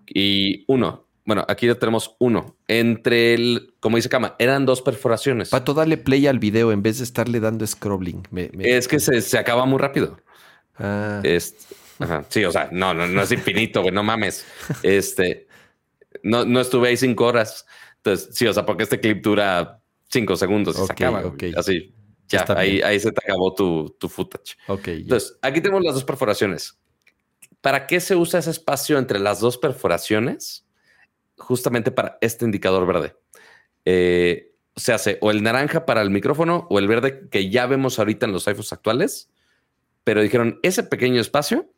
Y uno, bueno, aquí ya tenemos uno. Entre el, como dice Kama, eran dos perforaciones. Pato, darle play al video en vez de estarle dando scrolling. Es que se, acaba muy rápido. Ah. Sí, o sea, no, no, no es infinito, güey, no mames. Este, no, no estuve ahí cinco horas. Entonces, sí, o sea, porque este clip dura cinco segundos y se acaba. Así. Ya, ahí, ahí, se te acabó tu, tu footage. Ok. Entonces, aquí tenemos las dos perforaciones. ¿Para qué se usa ese espacio entre las dos perforaciones? Justamente para este indicador verde. Eh, se hace o el naranja para el micrófono o el verde que ya vemos ahorita en los iPhones actuales pero dijeron, ese pequeño espacio,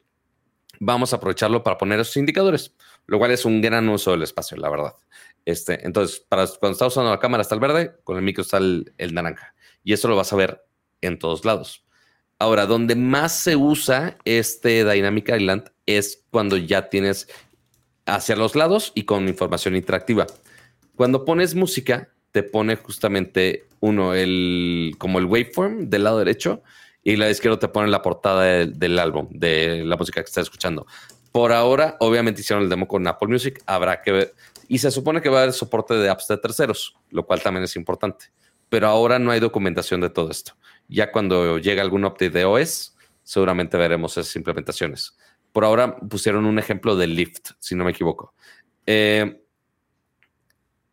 vamos a aprovecharlo para poner esos indicadores, lo cual es un gran uso del espacio, la verdad. Este, entonces, para cuando estás usando la cámara está el verde, con el micro está el, naranja. Y eso lo vas a ver en todos lados. Ahora, donde más se usa este Dynamic Island es cuando ya tienes hacia los lados y con información interactiva. Cuando pones música, te pone justamente uno, el, como el waveform del lado derecho y la izquierda te pone la portada del álbum, de la música que estás escuchando. Por ahora, obviamente hicieron el demo con Apple Music, habrá que ver. Y se supone que va a haber soporte de apps de terceros, lo cual también es importante. Pero ahora no hay documentación de todo esto. Ya cuando llegue algún update de OS, seguramente veremos esas implementaciones. Por ahora pusieron un ejemplo de Lyft, si no me equivoco. Eh,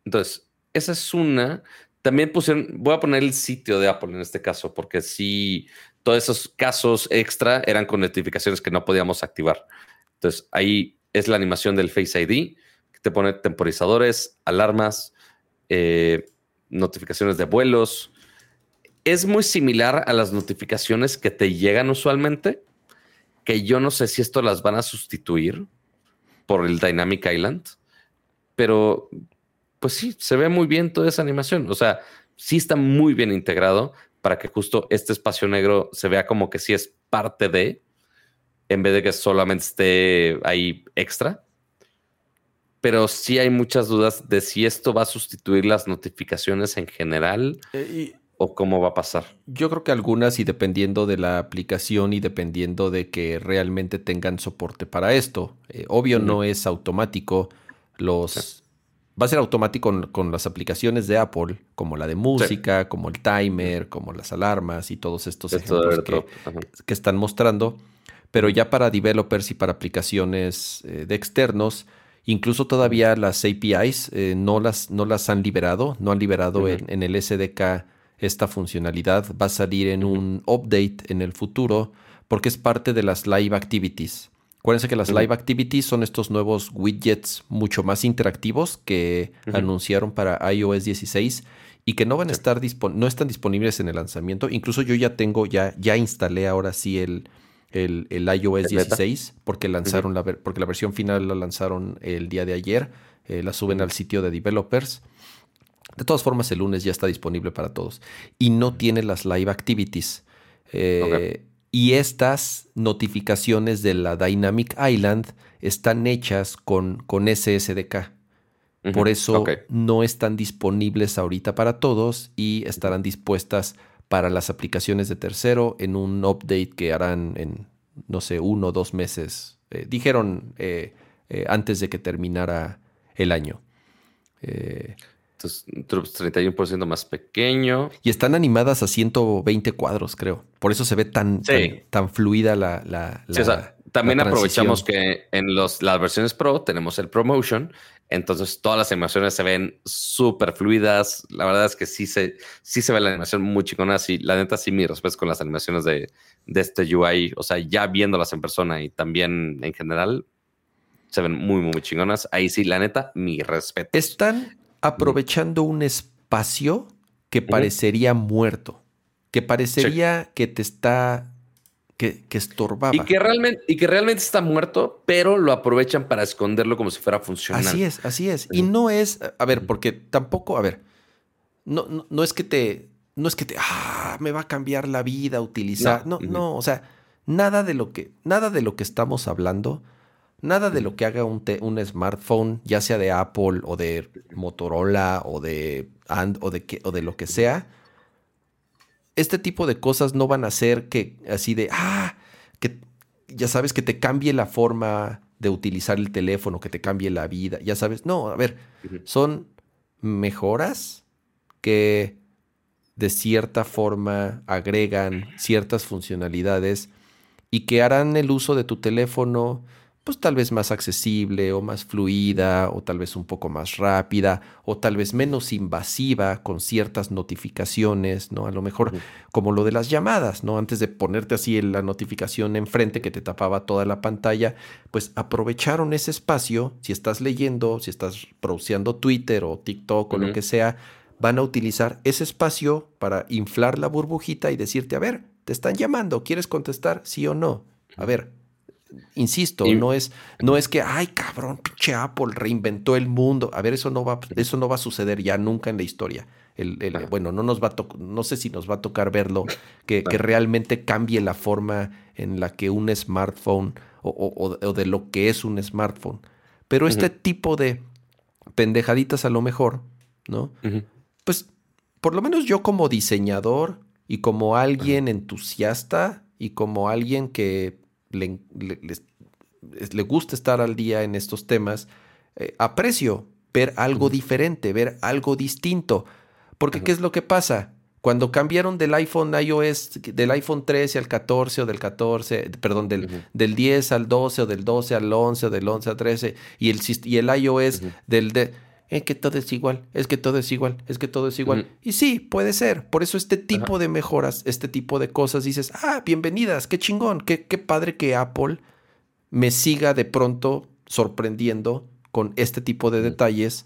entonces, esa es una. También pusieron, voy a poner el sitio de Apple en este caso, porque sí, todos esos casos extra eran con notificaciones que no podíamos activar. Entonces, ahí es la animación del Face ID, que te pone temporizadores, alarmas, eh, notificaciones de vuelos. Es muy similar a las notificaciones que te llegan usualmente, que yo no sé si esto las van a sustituir por el Dynamic Island, pero pues sí, se ve muy bien toda esa animación. O sea, sí está muy bien integrado para que justo este espacio negro se vea como que sí es parte de, en vez de que solamente esté ahí extra. Pero sí hay muchas dudas de si esto va a sustituir las notificaciones en general. Eh, o cómo va a pasar? Yo creo que algunas y dependiendo de la aplicación y dependiendo de que realmente tengan soporte para esto. Eh, obvio no es automático. Los va a ser automático con, las aplicaciones de Apple, como la de música, como el timer, como las alarmas y todos estos ejemplos que, están mostrando. Pero ya para developers y para aplicaciones eh, de externos, incluso todavía las APIs eh, no, las, no las han liberado, no han liberado en, en, el SDK esta funcionalidad. Va a salir en un update en el futuro porque es parte de las live activities. Acuérdense que las live activities son estos nuevos widgets mucho más interactivos que anunciaron para iOS 16 y que no van a estar no están disponibles en el lanzamiento. Incluso yo ya tengo, ya, ya instalé ahora sí el, el, iOS 16 porque lanzaron la porque la versión final la lanzaron el día de ayer. Eh, la suben al sitio de developers. De todas formas, el lunes ya está disponible para todos. Y no tiene las live activities. Eh, y estas notificaciones de la Dynamic Island están hechas con, con SSDK. Por eso no están disponibles ahorita para todos y estarán dispuestas para las aplicaciones de tercero en un update que harán en, no sé, uno o dos meses. Eh, dijeron eh, antes de que terminara el año. Entonces, 31% más pequeño. Y están animadas a 120 cuadros, creo. Por eso se ve tan, tan, fluida la. la, también aprovechamos que en los, las versiones Pro tenemos el ProMotion. Entonces, todas las animaciones se ven súper fluidas. La verdad es que sí se, sí se ve la animación muy chingona. Sí, la neta, sí, mi respeto con las animaciones de, de este UI. O sea, ya viéndolas en persona y también en general, se ven muy, muy chingonas. Ahí sí, la neta, mi respeto. Están aprovechando un espacio que parecería muerto, que parecería que te está que, que, estorbaba. Y que, realmente, y que realmente está muerto, pero lo aprovechan para esconderlo como si fuera funcional. Así es, así es. Y no es, a ver, porque tampoco, a ver, no, no, es que te, no es que te, ah, me va a cambiar la vida utilizar. No, no, o sea, nada de lo que, nada de lo que estamos hablando Nada de lo que haga un, un, smartphone, ya sea de Apple o de Motorola o de, And, o, de o de lo que sea, este tipo de cosas no van a ser que así de, ah, que ya sabes que te cambie la forma de utilizar el teléfono, que te cambie la vida, ya sabes. No, a ver, son mejoras que de cierta forma agregan ciertas funcionalidades y que harán el uso de tu teléfono pues tal vez más accesible o más fluida o tal vez un poco más rápida o tal vez menos invasiva con ciertas notificaciones, ¿no? A lo mejor como lo de las llamadas, ¿no? Antes de ponerte así la notificación enfrente que te tapaba toda la pantalla, pues aprovecharon ese espacio, si estás leyendo, si estás produciendo Twitter o TikTok o lo que sea, van a utilizar ese espacio para inflar la burbujita y decirte, a ver, te están llamando, ¿quieres contestar? Sí o no. A ver, insisto, no es, no es que, ay, cabrón, pinche Apple reinventó el mundo. A ver, eso no va, eso no va a suceder ya nunca en la historia. El, bueno, no nos va a no sé si nos va a tocar verlo, que, que, realmente cambie la forma en la que un smartphone o, o, de lo que es un smartphone. Pero este tipo de pendejaditas a lo mejor, ¿no? Pues por lo menos yo como diseñador y como alguien entusiasta y como alguien que le, le, gusta estar al día en estos temas, eh, aprecio ver algo diferente, ver algo distinto. Porque ¿qué es lo que pasa? Cuando cambiaron del iPhone iOS, del iPhone 13 al 14 o del 14, perdón, del, del 10 al 12 o del 12 al 11 o del 11 al 13 y el, y el iOS del... De, es que todo es igual, es que todo es igual, es que todo es igual. Y sí, puede ser. Por eso este tipo de mejoras, este tipo de cosas, dices, ah, bienvenidas, qué chingón, qué, qué padre que Apple me siga de pronto sorprendiendo con este tipo de detalles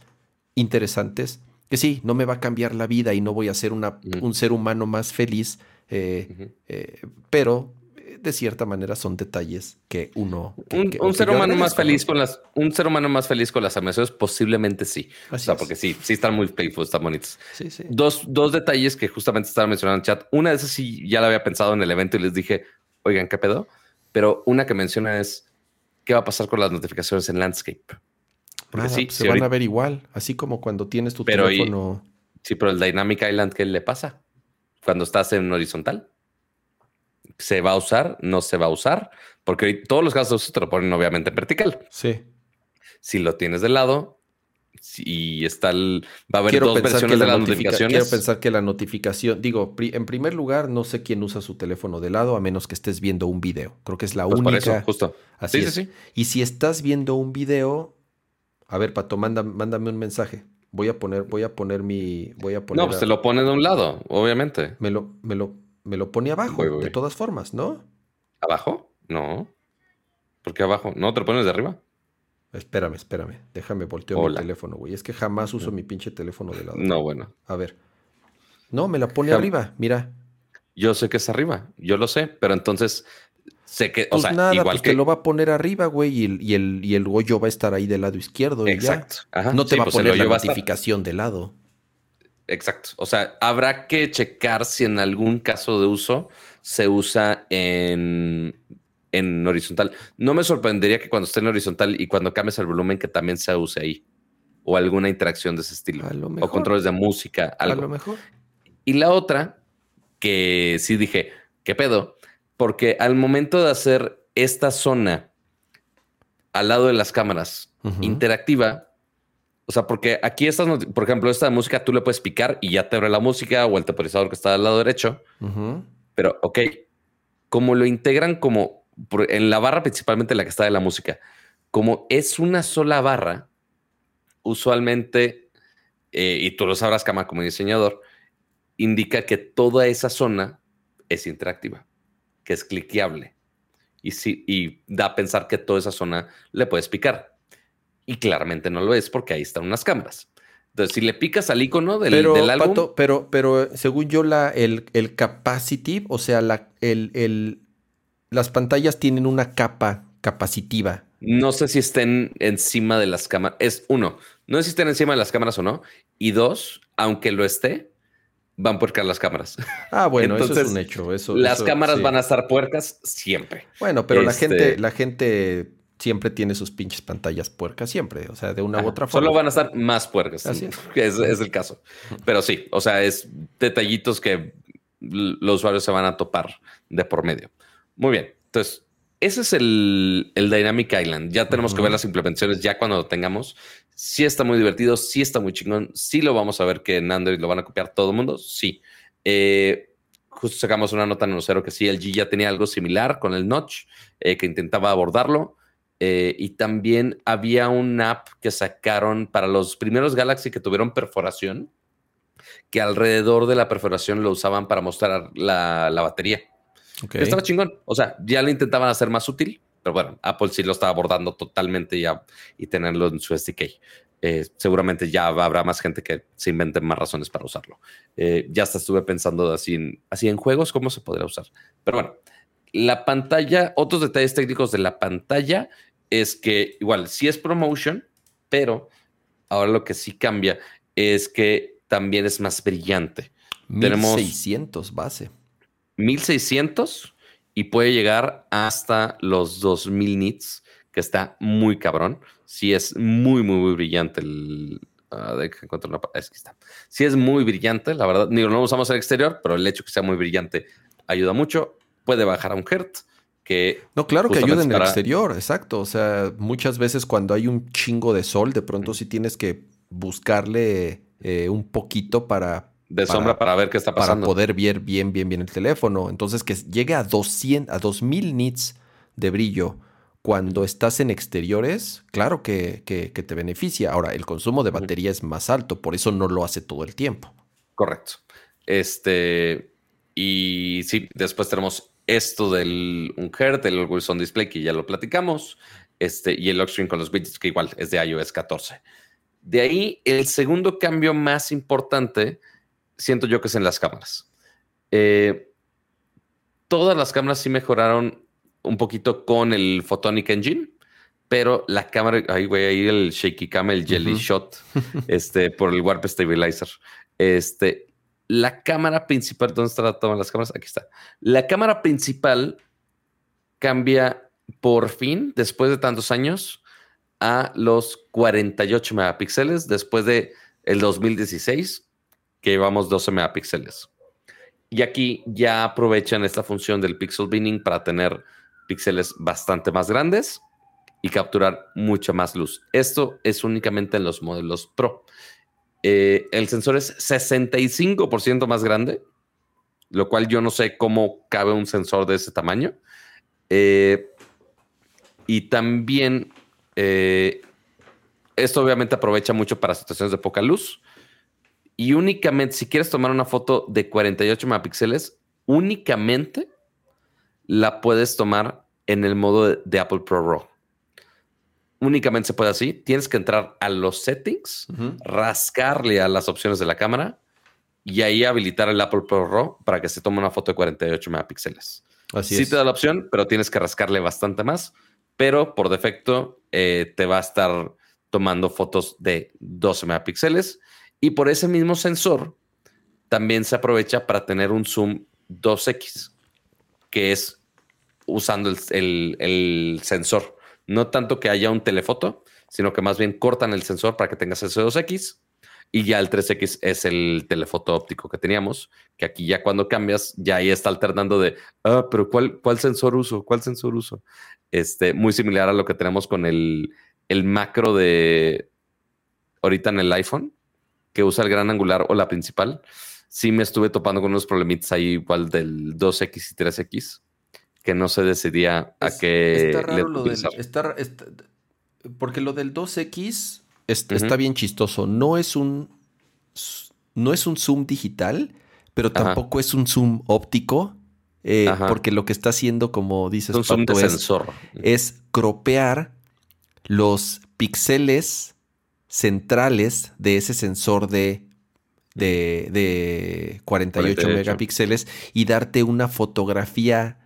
interesantes. Que sí, no me va a cambiar la vida y no voy a ser una, un ser humano más feliz, eh, eh, pero de cierta manera son detalles que uno. un, ser humano más feliz con las, un ser humano más feliz con las amenazas, posiblemente sí. o sea, porque sí, sí están muy playful, están bonitos. Sí, sí. Dos, dos detalles que justamente estaba mencionando en el chat. Una de esas sí ya la había pensado en el evento y les dije, oigan, ¿qué pedo? Pero una que menciona es qué va a pasar con las notificaciones en Landscape. Porque sí, pues se van a ver igual, así como cuando tienes tu teléfono. sí, pero el Dynamic Island, ¿qué le pasa? Cuando estás en horizontal se va a usar, no se va a usar, porque todos los casos te lo ponen obviamente en vertical. Sí. Si lo tienes de lado y está el, va a haber dos versiones de las notificaciones. Quiero pensar que la notificación, digo, en primer lugar, no sé quién usa su teléfono de lado a menos que estés viendo un video. Creo que es la pues única. Por eso, justo. Así es. Sí, Y si estás viendo un video, a ver, Pato, mándame un mensaje. Voy a poner, voy a poner mi, voy a poner. No, pues se lo pone de un lado, obviamente. Me lo, me lo, me lo pone abajo, de todas formas, ¿no? ¿Abajo? No. ¿Por qué abajo? ¿No te lo pones de arriba? Espérame, espérame. Déjame volteo mi teléfono, güey. Es que jamás uso mi pinche teléfono de lado. No, bueno. A ver. No, me la pone arriba, mira. Yo sé que es arriba, yo lo sé, pero entonces sé que, o pues sea, nada, igual pues que... te lo va a poner arriba, güey, y el, y el, y el hoyo va a estar ahí del lado izquierdo. Exacto. no te va a pues poner la notificación de lado. Exacto. O sea, habrá que checar si en algún caso de uso se usa en, en horizontal. No me sorprendería que cuando esté en horizontal y cuando cambies el volumen que también se use ahí. O alguna interacción de ese estilo. O controles de música. Algo. A lo mejor. Y la otra, que sí dije, ¿qué pedo? Porque al momento de hacer esta zona al lado de las cámaras interactiva, o sea, porque aquí estás, por ejemplo, esta música tú le puedes picar y ya te abre la música o el temporizador que está al lado derecho. Pero, ok, como lo integran como en la barra, principalmente la que está de la música, como es una sola barra, usualmente, eh, y tú lo sabrás, Kama, como diseñador, indica que toda esa zona es interactiva, que es cliqueable. Y, sí, y da a pensar que toda esa zona le puedes picar y claramente no lo es porque ahí están unas cámaras. Entonces, si le picas al icono del, pero, del álbum. pero, pero según yo, la, el, el capacitive, o sea, la, el, el, las pantallas tienen una capa capacitiva. No sé si estén encima de las cámaras. Es uno, no sé si estén encima de las cámaras o no. Y dos, aunque lo esté, van puercas las cámaras. Ah, bueno, eso es un hecho. Eso, las cámaras van a estar puercas siempre. Bueno, pero la gente, este la gente siempre tiene sus pinches pantallas puercas, siempre, o sea, de una u otra forma. Solo van a estar más puercas, Así es. es. el caso. Pero sí, o sea, es detallitos que los usuarios se van a topar de por medio. Muy bien, entonces, ese es el, Dynamic Island. Ya tenemos que ver las implementaciones ya cuando lo tengamos. Sí está muy divertido, sí está muy chingón, sí lo vamos a ver que en Android lo van a copiar todo el mundo, sí. Eh, justo sacamos una nota en Nocero que sí, el G ya tenía algo similar con el Notch, eh, que intentaba abordarlo. Eh, y también había un app que sacaron para los primeros Galaxy que tuvieron perforación, que alrededor de la perforación lo usaban para mostrar la, batería. Estaba chingón. O sea, ya lo intentaban hacer más útil, Pero bueno, Apple sí lo está abordando totalmente ya y tenerlo en su SDK. Eh, seguramente ya habrá más gente que se inventen más razones para usarlo. Eh, ya hasta estuve pensando así en, así en juegos, cómo se podría usar. Pero bueno, la pantalla, otros detalles técnicos de la pantalla es que igual sí es promotion, pero ahora lo que sí cambia es que también es más brillante. 1600 base. 1600 y puede llegar hasta los 2000 nits, que está muy cabrón. Sí es muy, muy, muy brillante el... Uh, de que una... Es que está. Sí es muy brillante, la verdad. no lo usamos al exterior, pero el hecho que sea muy brillante ayuda mucho. Puede bajar a un hertz. Que no, claro que ayuda en el exterior, exacto. O sea, muchas veces cuando hay un chingo de sol, de pronto sí tienes que buscarle eh, un poquito para de sombra para ver qué está pasando. Para poder ver bien, bien, bien el teléfono. Entonces, que llegue a 200, a 2000 nits de brillo cuando estás en exteriores, claro que, te beneficia. Ahora, el consumo de batería es más alto, por eso no lo hace todo el tiempo. Correcto. Este, y sí, después tenemos esto del un Hertz, el Always On Display, que ya lo platicamos, este, y el lock con los widgets, que igual es de iOS 14. De ahí, el segundo cambio más importante siento yo que es en las cámaras. Eh, todas las cámaras sí mejoraron un poquito con el Photonic Engine, pero la cámara, ahí güey, ahí el shaky cam, el jelly shot, este, por el warp stabilizer. Este, la cámara principal, ¿dónde está todas las cámaras? Aquí está. La cámara principal cambia por fin, después de tantos años, a los 48 megapíxeles, después de el 2016 que llevamos 12 megapíxeles. Y aquí ya aprovechan esta función del pixel binning para tener píxeles bastante más grandes y capturar mucha más luz. Esto es únicamente en los modelos Pro. Eh, el sensor es 65% más grande, lo cual yo no sé cómo cabe un sensor de ese tamaño. Eh, y también eh, esto obviamente aprovecha mucho para situaciones de poca luz y únicamente, si quieres tomar una foto de 48 megapíxeles, únicamente la puedes tomar en el modo de, Apple Pro RAW. Únicamente se puede así. Tienes que entrar a los settings, rascarle a las opciones de la cámara y ahí habilitar el Apple Pro para que se tome una foto de 48 megapíxeles. Así sí te da la opción, pero tienes que rascarle bastante más. Pero por defecto eh, te va a estar tomando fotos de 12 megapíxeles y por ese mismo sensor también se aprovecha para tener un zoom 2X, que es usando el, sensor. No tanto que haya un telefoto, sino que más bien cortan el sensor para que tengas ese 2X y ya el 3X es el telefoto óptico que teníamos, que aquí ya cuando cambias, ya ahí está alternando de, ah, pero ¿cuál, cuál sensor uso? ¿Cuál sensor uso? Este, muy similar a lo que tenemos con el, el macro de ahorita en el iPhone, que usa el gran angular o la principal, sí me estuve topando con unos problemitas ahí igual del 2X y 3X, que no se decidía a qué... Está raro lo del... porque lo del 2X está bien chistoso. No es un... No es un zoom digital, pero tampoco es un zoom óptico. Eh, porque lo que está haciendo, como dices, un zoom de sensor. es cropear los píxeles centrales de ese sensor de, de, 48, megapíxeles y darte una fotografía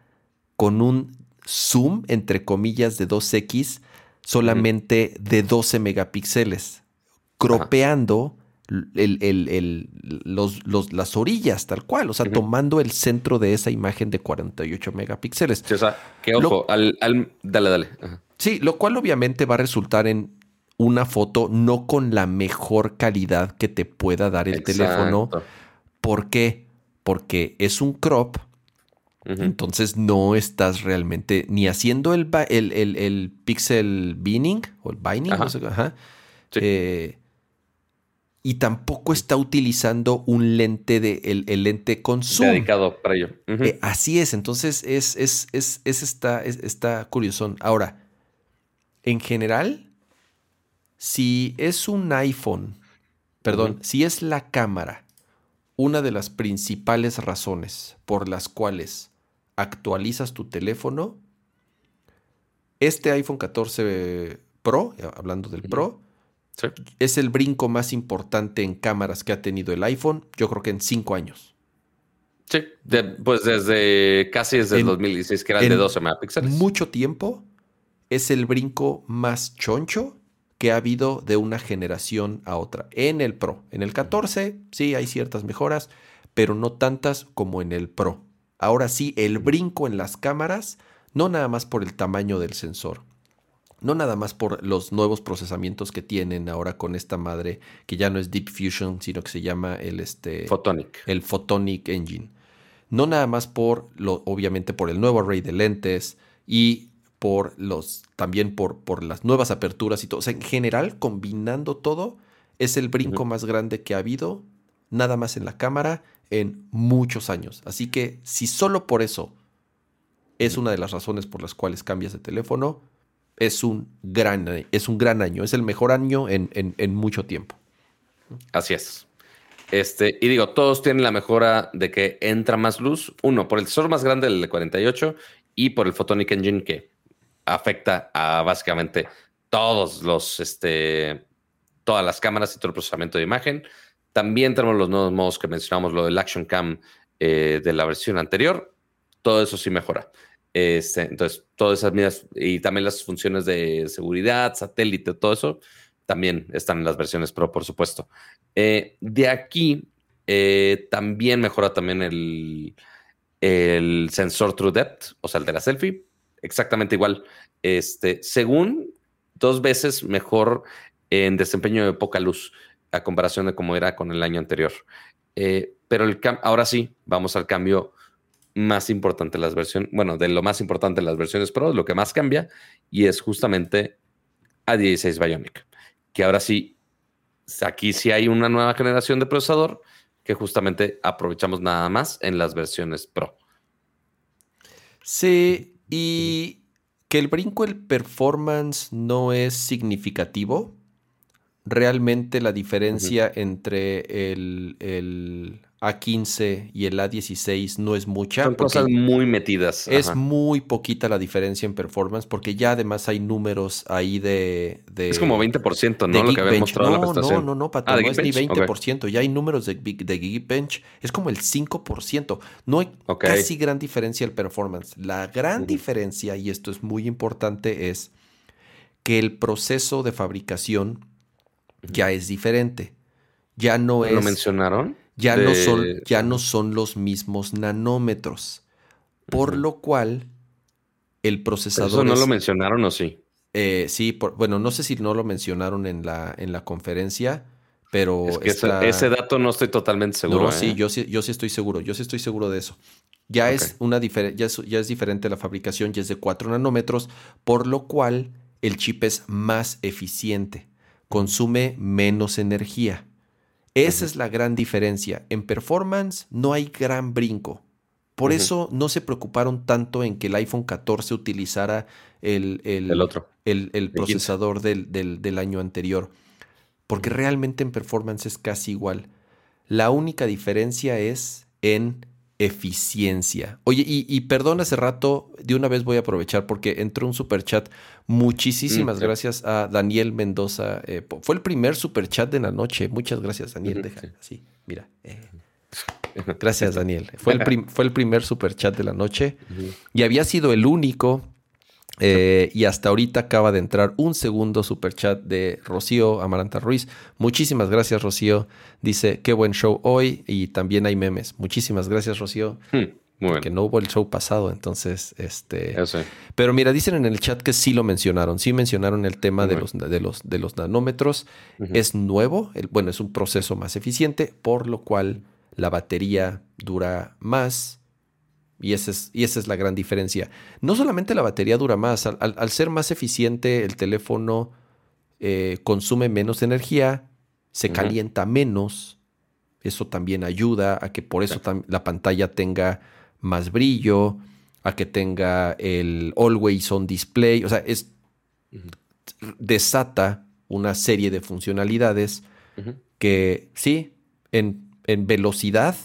con un zoom, entre comillas, de 2X, solamente de 12 megapíxeles, cropeando los, las orillas, tal cual, o sea, tomando el centro de esa imagen de 48 megapíxeles. o sea, que ojo, al, dale, dale. Sí, lo cual obviamente va a resultar en una foto no con la mejor calidad que te pueda dar el teléfono. ¿Por qué? Porque es un crop. Entonces no estás realmente ni haciendo el, el, pixel binning o el binding. Eh, y tampoco está utilizando un lente de el, lente con zoom. Dedicado para ello. Eh, así es. Entonces es, es, es, es está, está curioso. Ahora, en general, si es un iPhone, perdón, si es la cámara, una de las principales razones por las cuales actualizas tu teléfono, Este iPhone 14 Pro, hablando del Pro, es el brinco más importante en cámaras que ha tenido el iPhone, yo creo que en cinco años. Sí, pues desde casi desde el 2016, que era el de 12 megapíxeles. Mucho tiempo es el brinco más choncho que ha habido de una generación a otra. En el Pro. En el 14, sí, hay ciertas mejoras, pero no tantas como en el Pro. Ahora sí, el brinco en las cámaras, no nada más por el tamaño del sensor, no nada más por los nuevos procesamientos que tienen ahora con esta madre que ya no es Deep Fusion, sino que se llama el este Photonic. El Photonic Engine. No nada más por lo obviamente por el nuevo array de lentes y por los también por, por las nuevas aperturas y todo, o sea, en general combinando todo es el brinco más grande que ha habido nada más en la cámara en muchos años. Así que si solo por eso es una de las razones por las cuales cambias de teléfono, es un gran, es un gran año, es el mejor año en, mucho tiempo. Así es. Este, y digo, todos tienen la mejora de que entra más luz. Uno, por el sensor más grande del 48 y por el Photonic Engine que afecta a básicamente todos los, este, todas las cámaras y todo el procesamiento de imagen. También tenemos los nuevos modos que mencionamos, lo del Action Cam eh, de la versión anterior. Todo eso sí mejora. Este, entonces, todas esas medidas y también las funciones de seguridad, satélite, todo eso, también están en las versiones Pro, por supuesto. Eh, de aquí eh, también mejora también el, el sensor True Depth, o sea, el de la selfie, exactamente igual. Este, según dos veces mejor en desempeño de poca luz a comparación de cómo era con el año anterior. Eh, pero el ahora sí, vamos al cambio más importante las versiones, bueno, de lo más importante en las versiones Pro, lo que más cambia, y es justamente A16 Bionic, que ahora sí, aquí sí hay una nueva generación de procesador que justamente aprovechamos nada más en las versiones Pro. Sí, y que el brinco, el performance no es significativo. Realmente la diferencia entre el, el a15 y el A16 no es mucha. Son cosas muy metidas. Es muy poquita la diferencia en performance porque ya además hay números ahí de... es como 20%, ¿no? Lo que había mostrado no, la prestación. No, no, no, Pato, ah, no es ni 20%. Ya hay números de, de Geekbench. Es como el 5%. No hay casi gran diferencia en performance. La gran diferencia, y esto es muy importante, es que el proceso de fabricación ya es diferente. Ya no es... ¿Lo mencionaron? ya, no son, ya no son los mismos nanómetros. Por lo cual, el procesador. ¿Eso no lo mencionaron o sí? Eh, sí, bueno, no sé si no lo mencionaron en la, en la conferencia, pero. ese, dato no estoy totalmente seguro. No, sí, ¿eh? yo sí, yo sí estoy seguro, yo sí estoy seguro de eso. Ya, es una ya, ya es diferente la fabricación, ya es de 4 nanómetros, por lo cual el chip es más eficiente, consume menos energía. Esa es la gran diferencia. En performance no hay gran brinco. Por eso no se preocuparon tanto en que el iPhone 14 utilizara el, el, otro. el, procesador del, del, año anterior. Porque realmente en performance es casi igual. La única diferencia es en eficiencia. Oye, y, perdón hace rato, de una vez voy a aprovechar porque entró un super chat. Muchísimas mm, gracias a Daniel Mendoza. Eh, fue el primer super chat de la noche. Muchas gracias, Daniel. Deja, sí. mira. Eh. Gracias, Daniel. Fue el, fue el primer super chat de la noche y había sido el único eh, y hasta ahorita acaba de entrar un segundo super chat de Rocío Amaranta Ruiz. Muchísimas gracias, Rocío. Dice, qué buen show hoy y también hay memes. Muchísimas gracias, Rocío. Hmm, porque no hubo el show pasado, entonces, este... Pero mira, dicen en el chat que sí lo mencionaron. Sí mencionaron el tema de, los, de, los, de los nanómetros. Es nuevo, el, bueno, es un proceso más eficiente, por lo cual la batería dura más y esa, es, y esa es la gran diferencia. No solamente la batería dura más, al, ser más eficiente el teléfono eh, consume menos energía, se calienta menos, eso también ayuda a que por eso la pantalla tenga más brillo, a que tenga el always on display, o sea, es desata una serie de funcionalidades que sí, en, en velocidad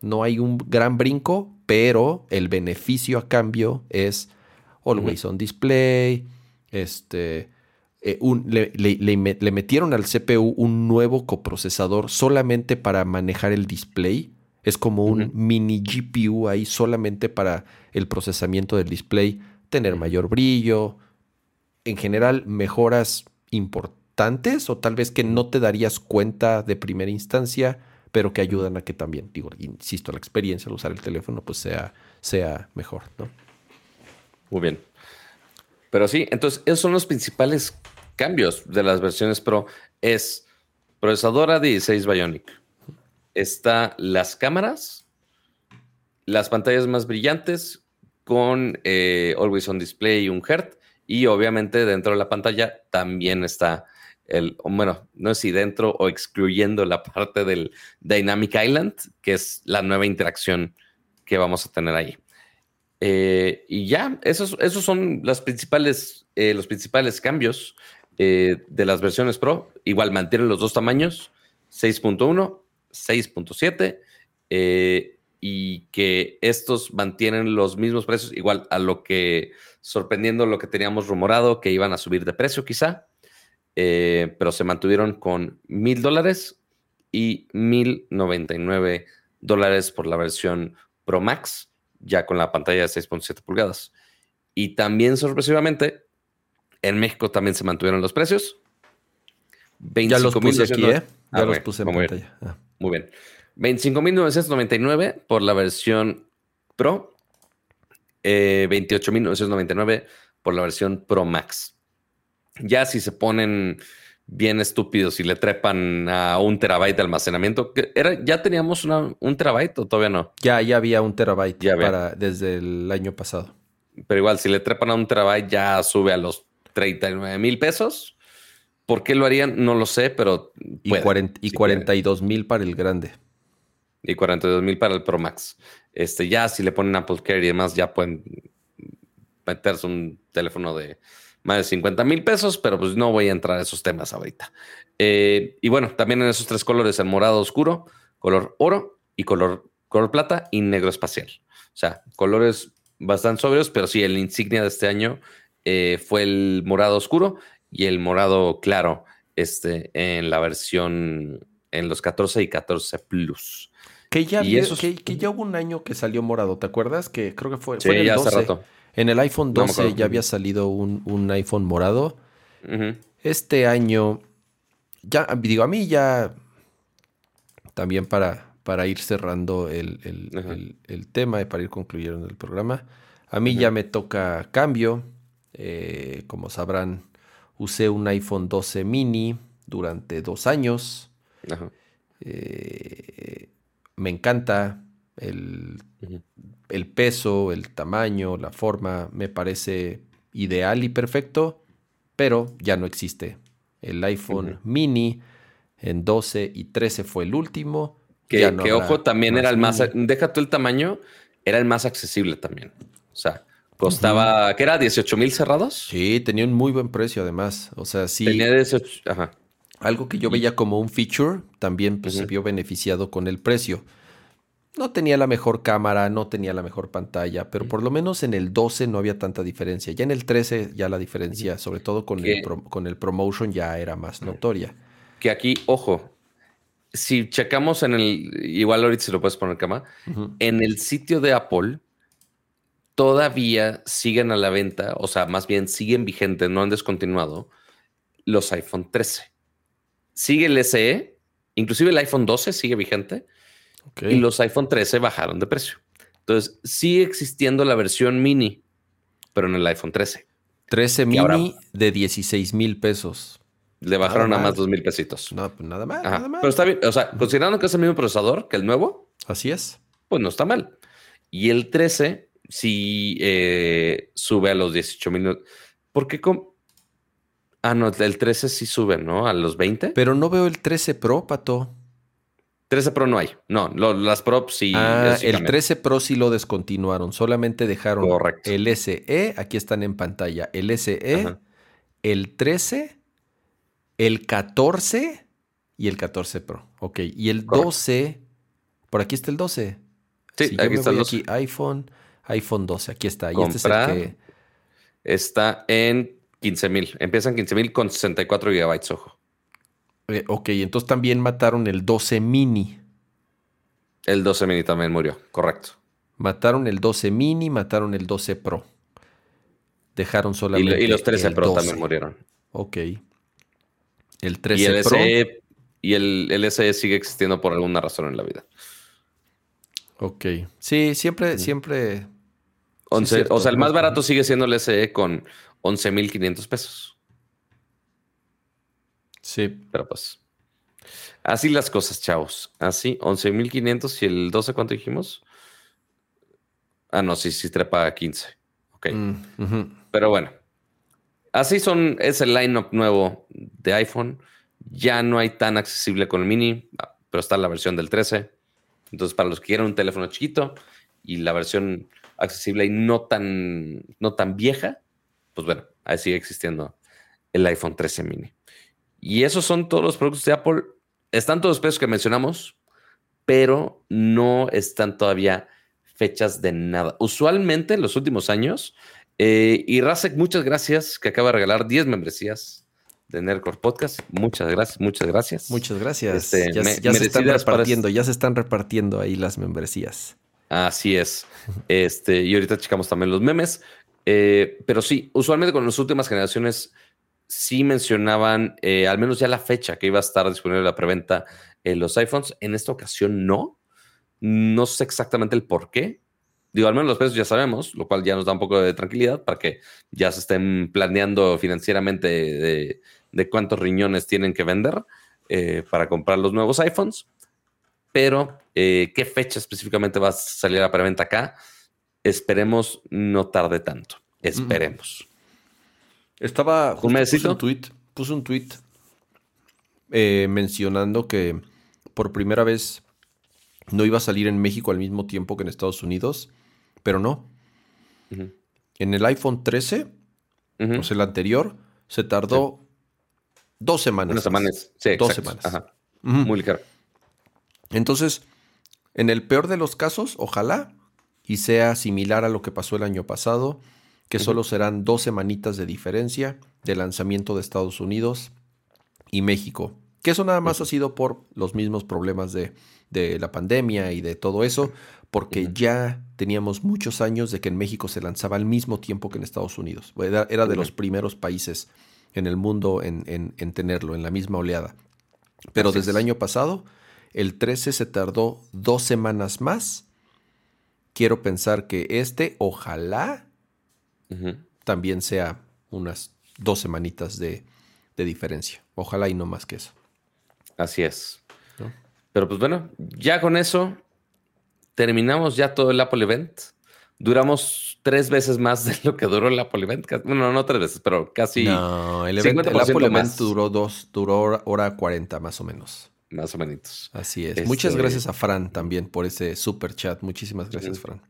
no hay un gran brinco, pero el beneficio a cambio es Always on Display, este, eh, le, metieron al CPU un nuevo coprocesador solamente para manejar el display. Es como un mini GPU ahí solamente para el procesamiento del display, tener mayor brillo, en general mejoras importantes o tal vez que no te darías cuenta de primera instancia, pero que ayudan a que también, digo, insisto, la experiencia al usar el teléfono pues sea, sea mejor, ¿no? Muy bien. Pero sí, entonces esos son los principales cambios de las versiones Pro. Es procesadora 16 Bionic. Está las cámaras, las pantallas más brillantes con eh, Always on Display y un Hertz. Y obviamente dentro de la pantalla también está bueno, no sé si dentro o excluyendo la parte del Dynamic Island, que es la nueva interacción que vamos a tener ahí. Eh, y ya, esos, esos son las principales, eh, los principales cambios eh, de las versiones Pro. Igual mantienen los dos tamaños, 6.1, 6.7, y que estos mantienen los mismos precios, igual a lo que, sorprendiendo lo que teníamos rumorado, que iban a subir de precio quizá, pero se mantuvieron con mil dólares y mil noventa y nueve dólares por la versión Pro Max ya con la pantalla de 6.7 pulgadas. Y también sorpresivamente, en México también se mantuvieron los precios. ya los puse aquí, ¿eh? Ya ah, los puse en pantalla. Ah. Muy bien. 25.999 por la versión Pro. 28.999 eh, por la versión Pro Max. Ya si se ponen bien estúpidos y le trepan a un terabyte de almacenamiento. Era, ¿Ya teníamos un terabyte o todavía no? Ya, ya había un terabyte para, desde el año pasado. Pero igual, si le trepan a un terabyte ya sube a los 39 mil pesos. ¿Por qué lo harían? No lo sé, pero... y, 42 mil para el grande. Y 42 mil para el Pro Max. Este, ya si le ponen Apple Care y demás, ya pueden meterse un teléfono de más de 50 mil pesos, pero pues no voy a entrar a esos temas ahorita. Eh, y bueno, también en esos tres colores, el morado oscuro, color oro y color, color plata y negro espacial. O sea, colores bastante sobrios, pero sí, el insignia de este año eh, fue el morado oscuro y el morado claro este, en la versión en los 14 y 14 Plus. Que ya, que, ya hubo un año que salió morado, ¿te acuerdas? Que creo que fue, sí, ya hace rato. En el iPhone 12 ya había salido un, iPhone morado. Este año, ya digo, a mí ya también para, para ir cerrando el, tema y para ir concluyendo el programa, a mí ya me toca cambio. Eh, como sabrán, usé un iPhone 12 mini durante dos años. Eh, me encanta el el peso, el tamaño, la forma, me parece ideal y perfecto, pero ya no existe. El iPhone mini en 12 y 13 fue el último. Que, ojo, también era el más, deja tú el tamaño, era el más accesible también. O sea, costaba, ¿qué era? 18 mil cerrados. Sí, tenía un muy buen precio además. O sea, sí. Tenía 18, ajá. Algo que yo veía como un feature, también pues, se vio beneficiado con el precio. No tenía la mejor cámara, no tenía la mejor pantalla, pero por lo menos en el 12 no había tanta diferencia. Ya en el 13 ya la diferencia, sobre todo con, el, con el promotion, ya era más notoria. Que aquí, ojo, si checamos en el, igual ahorita se lo puedes poner cama, en el sitio de Apple todavía siguen a la venta, o sea, más bien siguen vigentes, no han descontinuado, los iPhone 13. Sigue el SE, inclusive el iPhone 12 sigue vigente y los iPhone 13 bajaron de precio. Entonces, sigue existiendo la versión mini, pero en el iPhone 13. 13 mini de 16 mil pesos. Le bajaron a más dos mil pesitos. No, pues nada más, nada más. Pero está bien, o sea, considerando que es el mismo procesador que el nuevo. Así es. Pues no está mal. Y el 13 sí eh, sube a los 18 mil. ¿Por qué? Ah, no, el 13 sí sube, ¿no? A los 20. Pero no veo el 13 Pro, Pato. 13 Pro no hay. No, las Pro sí. Ah, el 13 Pro sí lo descontinuaron. Solamente dejaron el SE. Aquí están en pantalla. El SE, el 13, el 14 y el 14 Pro. Ok. Y el 12. Por aquí está el 12. Sí, aquí está el 12. Aquí, iPhone, iPhone 12. Aquí está. Y este es el que. está en 15 mil. Empieza en 15 mil con 64 gigabytes, ojo. Eh, ok, entonces también mataron el 12 mini. El 12 mini también murió, correcto. Mataron el 12 mini, mataron el 12 Pro. Dejaron solamente. Y, los 13 Pro también murieron. Ok. El 13 y el Pro. y el, SE sigue existiendo por alguna razón en la vida. Ok. Sí, siempre, siempre. 11, o sea, el más barato sigue siendo el SE con 11.500 pesos. Sí. Pero pues. Así las cosas, chavos. Así, 11.500 y el 12, ¿cuánto dijimos? Ah, no, sí, sí trepa a 15. Ok. Mm, Pero bueno. Así son, es el lineup nuevo de iPhone. Ya no hay tan accesible con el mini, pero está la versión del 13. Entonces, para los que quieran un teléfono chiquito y la versión accesible y no tan, no tan vieja, pues bueno, ahí sigue existiendo el iPhone 13 mini. Y esos son todos los productos de Apple. Están todos los precios que mencionamos, pero no están todavía fechas de nada. Usualmente en los últimos años, eh, y Rasek, muchas gracias, que acaba de regalar 10 membresías de Nerdcore Podcast. Muchas gracias, muchas gracias. Muchas gracias. Este, ya, se están repartiendo, ya se están repartiendo ahí las membresías. Así es. Este, y ahorita checamos también los memes. Eh, pero sí, usualmente con las últimas generaciones sí mencionaban eh, al menos ya la fecha que iba a estar disponible la preventa en los iPhones. En esta ocasión no. No sé exactamente el por qué. Digo, al menos los precios ya sabemos, lo cual ya nos da un poco de tranquilidad para que ya se estén planeando financieramente de, cuántos riñones tienen que vender eh, para comprar los nuevos iPhones. Pero, eh, ¿qué fecha específicamente va a salir a la preventa acá? Esperemos no tarde tanto. Esperemos. Estaba. ¿Un puso un tweet, puso un tweet eh, mencionando que por primera vez no iba a salir en México al mismo tiempo que en Estados Unidos, pero no. En el iPhone 13, o sea, el anterior, se tardó dos semanas. Unas semanas, sí, dos semanas. Muy ligero. Entonces, en el peor de los casos, ojalá y sea similar a lo que pasó el año pasado que solo serán dos semanitas de diferencia de lanzamiento de Estados Unidos y México. Que eso nada más ha sido por los mismos problemas de, la pandemia y de todo eso, porque ya teníamos muchos años de que en México se lanzaba al mismo tiempo que en Estados Unidos. Era, de los primeros países en el mundo en, tenerlo, en la misma oleada. Pero desde el año pasado, el 13 se tardó dos semanas más. Quiero pensar que este, ojalá, también sea unas dos semanitas de, diferencia. Ojalá y no más que eso. Así es. Pero pues bueno, ya con eso terminamos ya todo el Apple Event. Duramos tres veces más de lo que duró el Apple Event. Bueno, no tres veces, pero casi. No, el, Apple Event duró dos, duró hora 40 más o menos. Más o menos. Así es. Muchas este gracias a Fran también por ese super chat. Muchísimas gracias, Fran.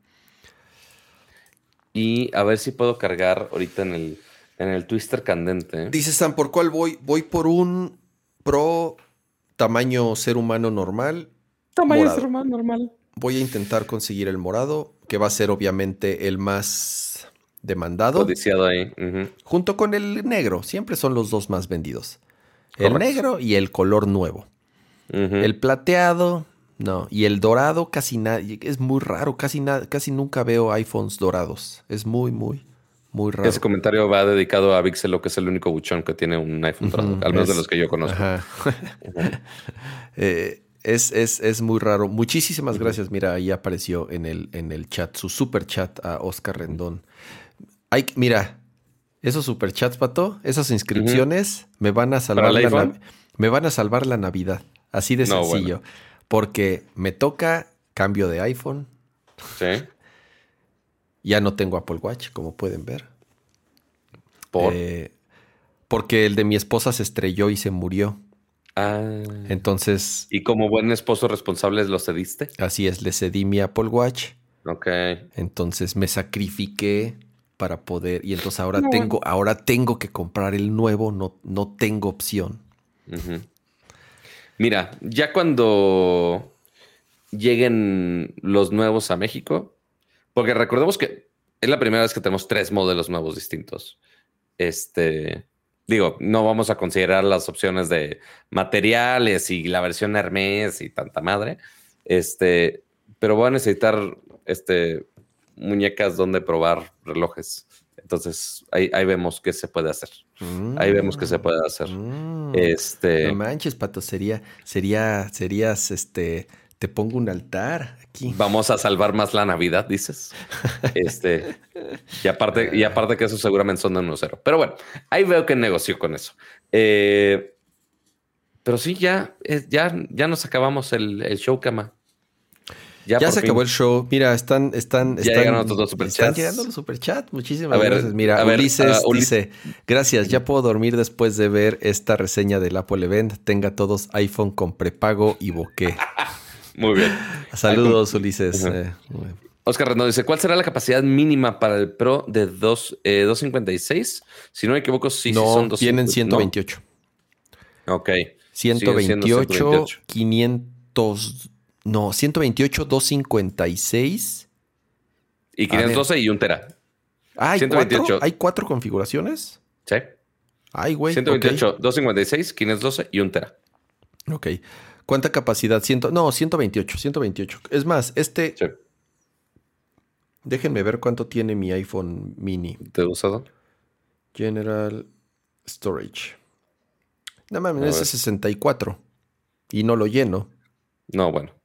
Y a ver si puedo cargar ahorita en el, en el twister candente. Dice Sam, ¿por cuál voy? Voy por un Pro tamaño ser humano normal. Tamaño ser humano normal. Voy a intentar conseguir el morado, que va a ser obviamente el más demandado. Codiciado ahí. Junto con el negro. Siempre son los dos más vendidos. El negro y el color nuevo. El plateado, no, y el dorado casi nadie, es muy raro, casi, casi nunca veo iPhones dorados. Es muy, muy, muy raro. Ese comentario va dedicado a Vixelo, que es el único buchón que tiene un iPhone dorado, al menos de los que yo conozco. Eh, es, es, muy raro. Muchísimas gracias. Mira, ahí apareció en el, en el chat, su super chat a Oscar Rendón. Hay, mira, esos super chats, Pato, esas inscripciones me van a salvar la me van a salvar la Navidad. Así de sencillo. Porque me toca cambio de iPhone. Sí. ya no tengo Apple Watch, como pueden ver. ¿Por? Eh, porque el de mi esposa se estrelló y se murió. Ah. Entonces. ¿Y como buen esposo responsable lo cediste? Así es, le cedí mi Apple Watch. Ok. Entonces me sacrifiqué para poder. Y entonces ahora tengo, ahora tengo que comprar el nuevo, no, no tengo opción. Mira, ya cuando lleguen los nuevos a México, porque recordemos que es la primera vez que tenemos tres modelos nuevos distintos. Este, digo, no vamos a considerar las opciones de materiales y la versión Hermes y tanta madre. Este, pero voy a necesitar este, muñecas donde probar relojes. Entonces ahí, vemos qué se puede hacer. ahí vemos qué se puede hacer. Mm. Este. No manches, pato, sería, sería, serías este. Te pongo un altar aquí. Vamos a salvar más la Navidad, dices. Este, y aparte, y aparte que eso seguramente son de 1-0. Pero bueno, ahí veo que negoció con eso. Eh, pero sí, ya, eh, ya, ya nos acabamos el, el show, Cama. Ya, se acabó el show. Mira, están, están, ya están, los superchats. Están llegando los superchats. Muchísimas gracias. Mira, Ulises uh, dice: Gracias, ya puedo dormir después de ver esta reseña del Apple Event. Tenga todos iPhone con prepago y bokeh. muy bien. Saludos, Ulises. Eh, Oscar Renaud dice: ¿Cuál será la capacidad mínima para el Pro de 2, 256? Eh, si no me equivoco, sí, no, sí son 200. Tienen 128. Ok. 128, 128, 500. No, 128, 256. Y 512 y un tera. Ah, ¿hay, 128. Cuatro? ¿hay cuatro configuraciones? Sí. Ay, güey. 128, 256, 512 y un tera. Ok. ¿Cuánta capacidad? Ciento, no, 128, 128. Es más, este... Sí. Déjenme ver cuánto tiene mi iPhone mini. ¿Te usado? General Storage. No mames, es 64. Y no lo lleno. No, bueno.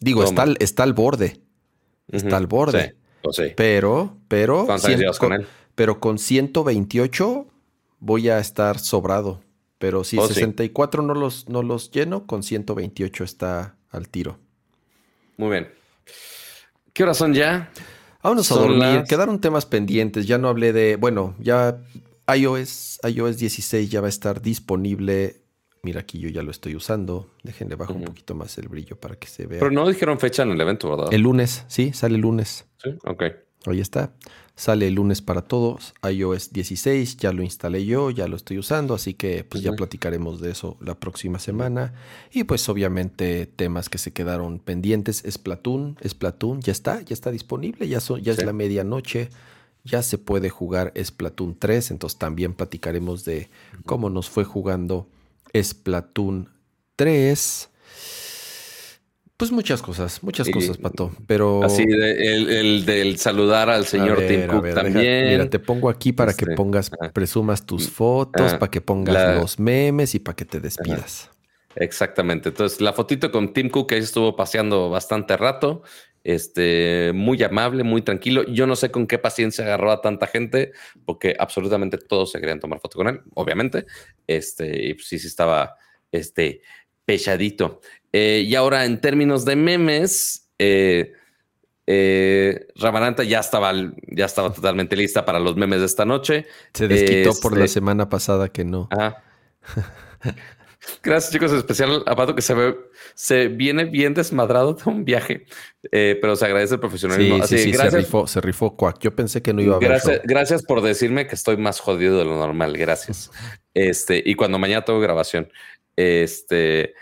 Digo, está, está, al borde. Está al borde. Sí, Pero, pero. con Pero con 128 voy a estar sobrado. Pero si 64 no los, no los lleno, con 128 está al tiro. Muy bien. ¿Qué horas son ya? Vámonos a dormir. Quedaron temas pendientes. Ya no hablé de. Bueno, ya iOS, iOS 16 ya va a estar disponible Mira, aquí yo ya lo estoy usando. Déjenle bajo un poquito más el brillo para que se vea. Pero no dijeron fecha en el evento, ¿verdad? El lunes, sí, sale el lunes. Sí, ok. Ahí está. Sale el lunes para todos. iOS 16, ya lo instalé yo, ya lo estoy usando, así que pues ya platicaremos de eso la próxima semana. Y pues obviamente temas que se quedaron pendientes. Splatoon, Splatoon, ya está, ya está disponible, ya, ya es la medianoche ya se puede jugar Splatoon 3, entonces también platicaremos de cómo nos fue jugando Splatoon 3. Pues muchas cosas, muchas cosas, Pato. Pero. Así, el, del saludar al señor Tim Cook también. mira, te pongo aquí para que este, pongas, presumas tus fotos, para que pongas los memes y para que te despidas. Exactamente. Entonces, la fotito con Tim Cook ahí estuvo paseando bastante rato. Este, muy amable, muy tranquilo. Yo no sé con qué paciencia agarró a tanta gente, porque absolutamente todos se querían tomar foto con él, obviamente. Este, y pues sí, sí estaba este, pechadito. Eh, y ahora, en términos de memes, eh, eh, Ramaranta ya estaba, ya estaba totalmente lista para los memes de esta noche. Se desquitó por la este, semana pasada que no. Ajá. Gracias, chicos. En especial a Pato que se ve, se viene bien desmadrado de un viaje, eh, pero se agradece el profesionalismo. Sí, sí, gracias. Se rifó, se rifó cuac. Yo pensé que no iba a haber. Gracias, gracias por decirme que estoy más jodido de lo normal. Gracias. Este, y cuando mañana tengo grabación, este.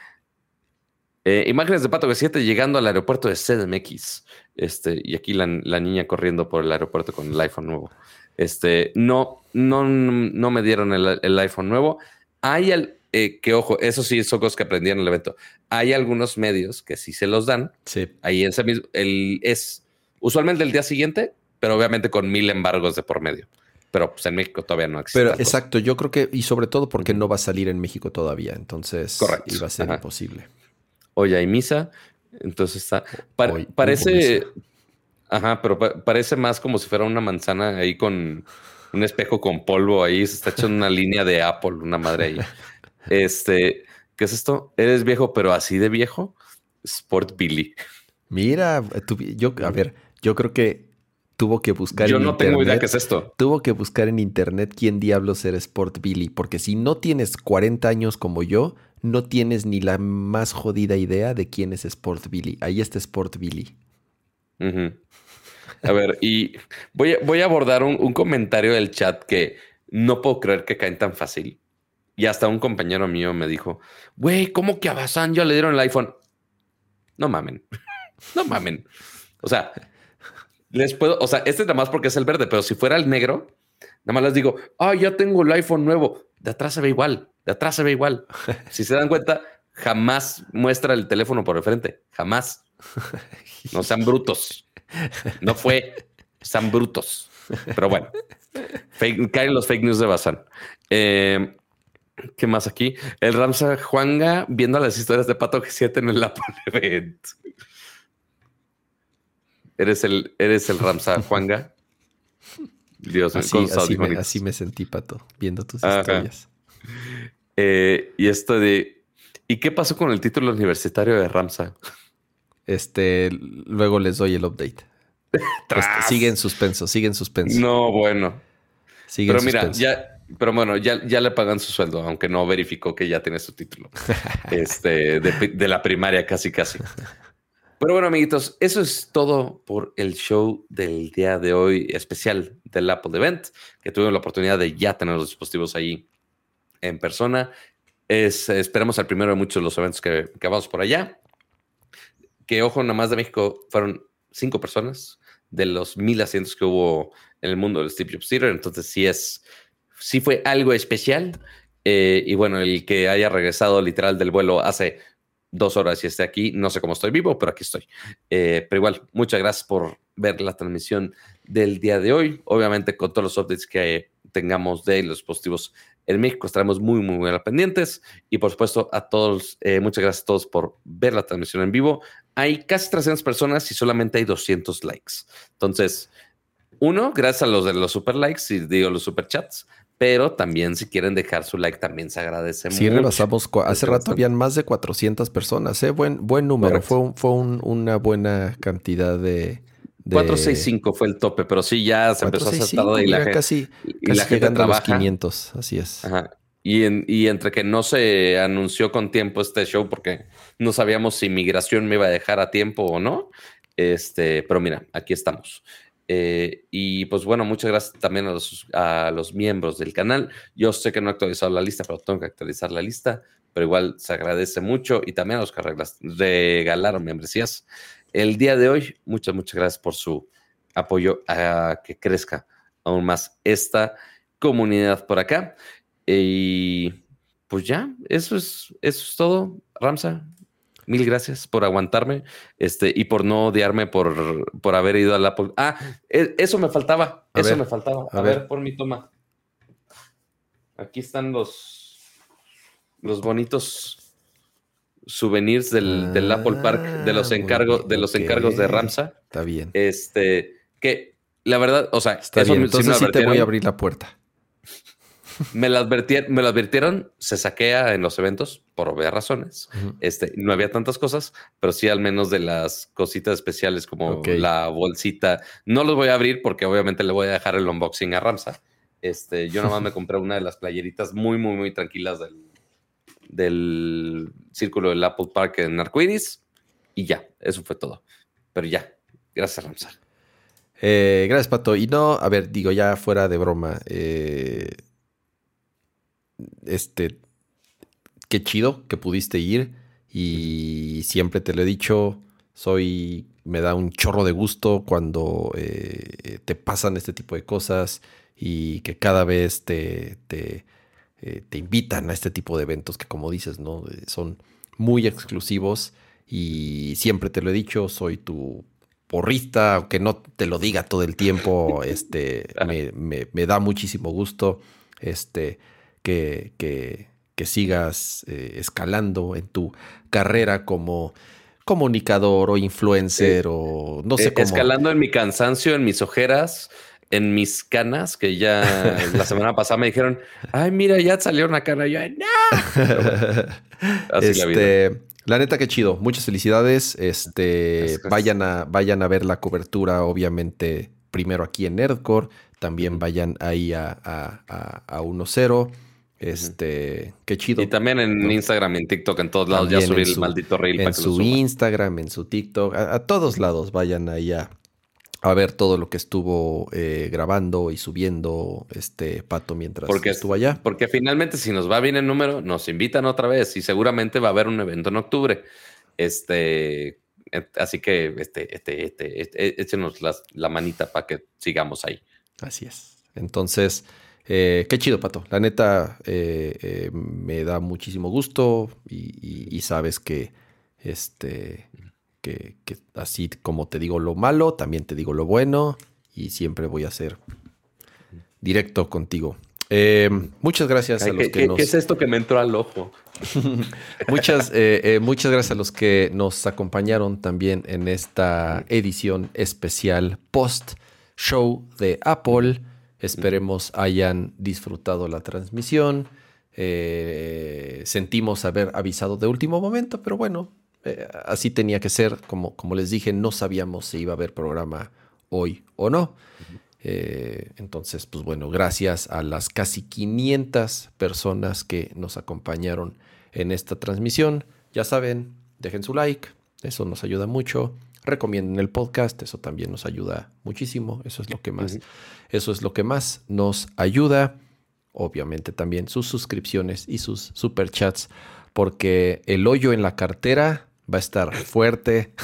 Eh, imágenes de Pato G7 llegando al aeropuerto de CDMX. Este, y aquí la, niña corriendo por el aeropuerto con el iPhone nuevo. Este, no, no, no me dieron el, el iPhone nuevo. Hay el, eh, que ojo, eso sí son cosas que aprendí en el evento. Hay algunos medios que sí se los dan. Sí. Ahí ese mismo, el, es usualmente el día siguiente, pero obviamente con mil embargos de por medio. Pero pues en México todavía no existe. Pero exacto, yo creo que, y sobre todo porque no va a salir en México todavía, entonces Correcto. iba a ser imposible. Hoy hay misa, entonces está. parece. Ajá, pero parece más como si fuera una manzana ahí con un espejo con polvo ahí, se está echando una línea de Apple, una madre ahí. Este, ¿qué es esto? Eres viejo, pero así de viejo. Sport Billy. Mira, yo, a ver, yo creo que tuvo que buscar. Yo no tengo idea qué es esto. Tuvo que buscar en internet quién diablos era Sport Billy, porque si no tienes 40 años como yo, no tienes ni la más jodida idea de quién es Sport Billy. Ahí está Sport Billy. A ver, y voy a, voy a abordar un, un, comentario del chat que no puedo creer que caen tan fácil. Y hasta un compañero mío me dijo, güey, ¿cómo que a Bazán ya le dieron el iPhone? No mamen, no mamen. O sea, Les puedo, o sea, este es nada más porque es el verde, pero si fuera el negro, nada más les digo, ah, ya tengo el iPhone nuevo. De atrás se ve igual, de atrás se ve igual. si se dan cuenta, jamás muestra el teléfono por el frente, jamás. No sean brutos. No fue, sean brutos. Pero bueno, caen los fake news de Bazán. Eh, ¿Qué más aquí? El Ramsa Juanga viendo las historias de Pato G7 en el Apple Event. Eres el, eres el Ramsa Juanga. Dios así, así, me, así, me, sentí, Pato, viendo tus historias. Eh, y esto de. ¿Y qué pasó con el título universitario de Ramsa? Este, luego les doy el update. Este, sigue en suspenso, sigue en suspenso. No, bueno. Sigue Pero mira, ya, pero bueno, ya, ya le pagan su sueldo, aunque no verificó que ya tiene su título. este, de, la primaria casi, casi. Pero bueno, amiguitos, eso es todo por el show del día de hoy especial del Apple Event, que tuvimos la oportunidad de ya tener los dispositivos ahí en persona. Es, esperamos el primero de muchos de los eventos que, que vamos por allá. Que ojo, nada más de México fueron cinco personas de los mil asientos que hubo en el mundo del Steve Jobs Theater. Entonces sí es, sí fue algo especial. Eh, y bueno, el que haya regresado literal del vuelo hace dos horas y esté aquí, no sé cómo estoy vivo, pero aquí estoy. Eh, pero igual, muchas gracias por ver la transmisión del día de hoy. Obviamente con todos los updates que tengamos de los dispositivos en México estaremos muy, muy, muy pendientes. Y por supuesto, a todos, eh, muchas gracias a todos por ver la transmisión en vivo. Hay casi 300 personas y solamente hay 200 likes. Entonces, uno, gracias a los de los super likes y digo los super chats, pero también si quieren dejar su like también se agradece sí, mucho. rebasamos, hace rato habían más de 400 personas, ¿eh? buen, buen número, fue, fue una buena cantidad de... de... 465 fue el tope, pero sí ya se empezó a todo y la gente, casi, y la gente trabaja. 500, así es. Ajá. Y, y, entre que no se anunció con tiempo este show porque no sabíamos si migración me iba a dejar a tiempo o no, este, pero mira, aquí estamos. Eh, y pues bueno, muchas gracias también a los, a los miembros del canal. Yo sé que no he actualizado la lista, pero tengo que actualizar la lista. Pero igual se agradece mucho y también a los que regalaron membresías. El día de hoy, muchas, muchas gracias por su apoyo a que crezca aún más esta comunidad por acá. Y pues ya, eso es, eso es todo. Ramsa, mil gracias por aguantarme este, y por no odiarme por, por haber ido al Apple. Ah, eso me faltaba. eso me faltaba. A, ver. por mi toma. Aquí están los, los bonitos souvenirs del, Apple Park, de los ah, encargos, de los encargos de Ramsa. Está bien. Este, que la verdad, o sea, está bien. Entonces sí te voy a abrir la puerta. Me lo, advirtieron, me lo advirtieron, se saquea en los eventos por obvias razones. este, no había tantas cosas, pero sí al menos de las cositas especiales como la bolsita. No los voy a abrir porque obviamente le voy a dejar el unboxing a Ramsa. Este, yo nomás me compré una de las playeritas muy, muy, muy tranquilas del, del círculo del Apple Park en Arcoiris y ya, eso fue todo. Pero ya, gracias Ramsa. Eh, gracias, Pato. Y no, a ver, digo ya fuera de broma. Eh, este, qué chido que pudiste ir y siempre te lo he dicho, soy, me da un chorro de gusto cuando eh, te pasan este tipo de cosas y que cada vez te, te, eh, te, invitan a este tipo de eventos que como dices, ¿no? Eh, son muy exclusivos y siempre te lo he dicho, soy tu porrista, aunque no te lo diga todo el tiempo, este, me, me, me da muchísimo gusto, este, que, que, sigas eh, escalando en tu carrera como comunicador o influencer o no sé eh, cómo. Escalando en mi cansancio, en mis ojeras, en mis canas, que ya la semana pasada me dijeron, ay, mira, ya salió una cana. Y yo, no. Así este, la, la, neta, qué chido. Muchas felicidades. Este, vayan a, vayan a ver la cobertura, obviamente, primero aquí en Nerdcore. También vayan ahí a, a, a, a 1-0. Este, qué chido. Y también en Instagram, en TikTok, en todos lados, ya subir el maldito reel. En su Instagram, en su TikTok, a, todos lados vayan ahí a, ver todo lo que estuvo eh, grabando y subiendo este Pato mientras estuvo allá. Porque finalmente, si nos va bien el número, nos invitan otra vez y seguramente va a haber un evento en octubre. Este, Así que este, este, este, este échenos la manita para que sigamos ahí. Así es. Entonces, eh, qué chido, Pato. La neta, eh, eh, me da muchísimo gusto y, sabes que, este, que, así como te digo lo malo, también te digo lo bueno y siempre voy a ser directo contigo. muchas gracias a los que nos... ¿Qué es esto que me entró al ojo? muchas, muchas gracias a los que nos acompañaron también en esta edición especial post show de Apple. Esperemos hayan disfrutado la transmisión. Eh, sentimos haber avisado de último momento, pero bueno, eh, así tenía que ser. Como, como les dije, no sabíamos si iba a haber programa hoy o no. Eh, entonces, pues bueno, gracias a las casi 500 personas que nos acompañaron en esta transmisión. Ya saben, dejen su like, eso nos ayuda mucho recomienden el podcast, eso también nos ayuda muchísimo, eso es lo que más, eso es lo que más nos ayuda. Obviamente también sus suscripciones y sus superchats, porque el hoyo en la cartera va a estar fuerte.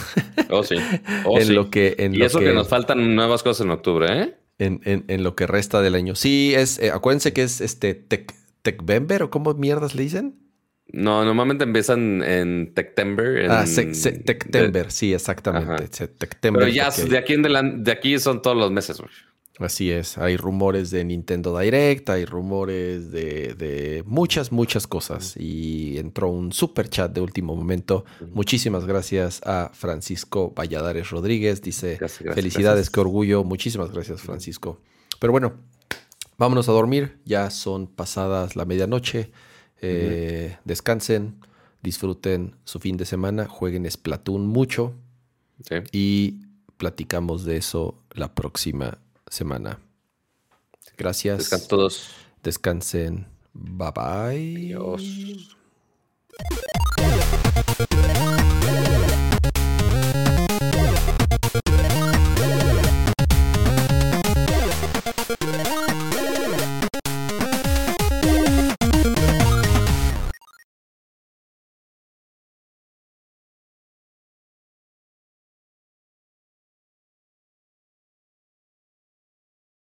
Oh, sí. Oh, en Lo que, en y eso que, nos faltan nuevas cosas en octubre, ¿eh? En, lo que resta del año. Sí, es, eh, acuérdense que es este Tech, Techvember o cómo mierdas le dicen. No, normalmente empiezan en September. ah, September, sí, exactamente. Pero ya de aquí en de aquí son todos los meses, güey. Así es, hay rumores de Nintendo Direct, hay rumores de, muchas, muchas cosas. Y entró un super chat de último momento. Muchísimas gracias a Francisco Valladares Rodríguez. Dice, felicidades, qué orgullo. Muchísimas gracias, Francisco. Pero bueno, vámonos a dormir. Ya son pasadas la medianoche. Eh, descansen, disfruten su fin de semana, jueguen Splatoon mucho y platicamos de eso la próxima semana. Gracias. Descansen todos. Descansen. Bye bye. Adiós.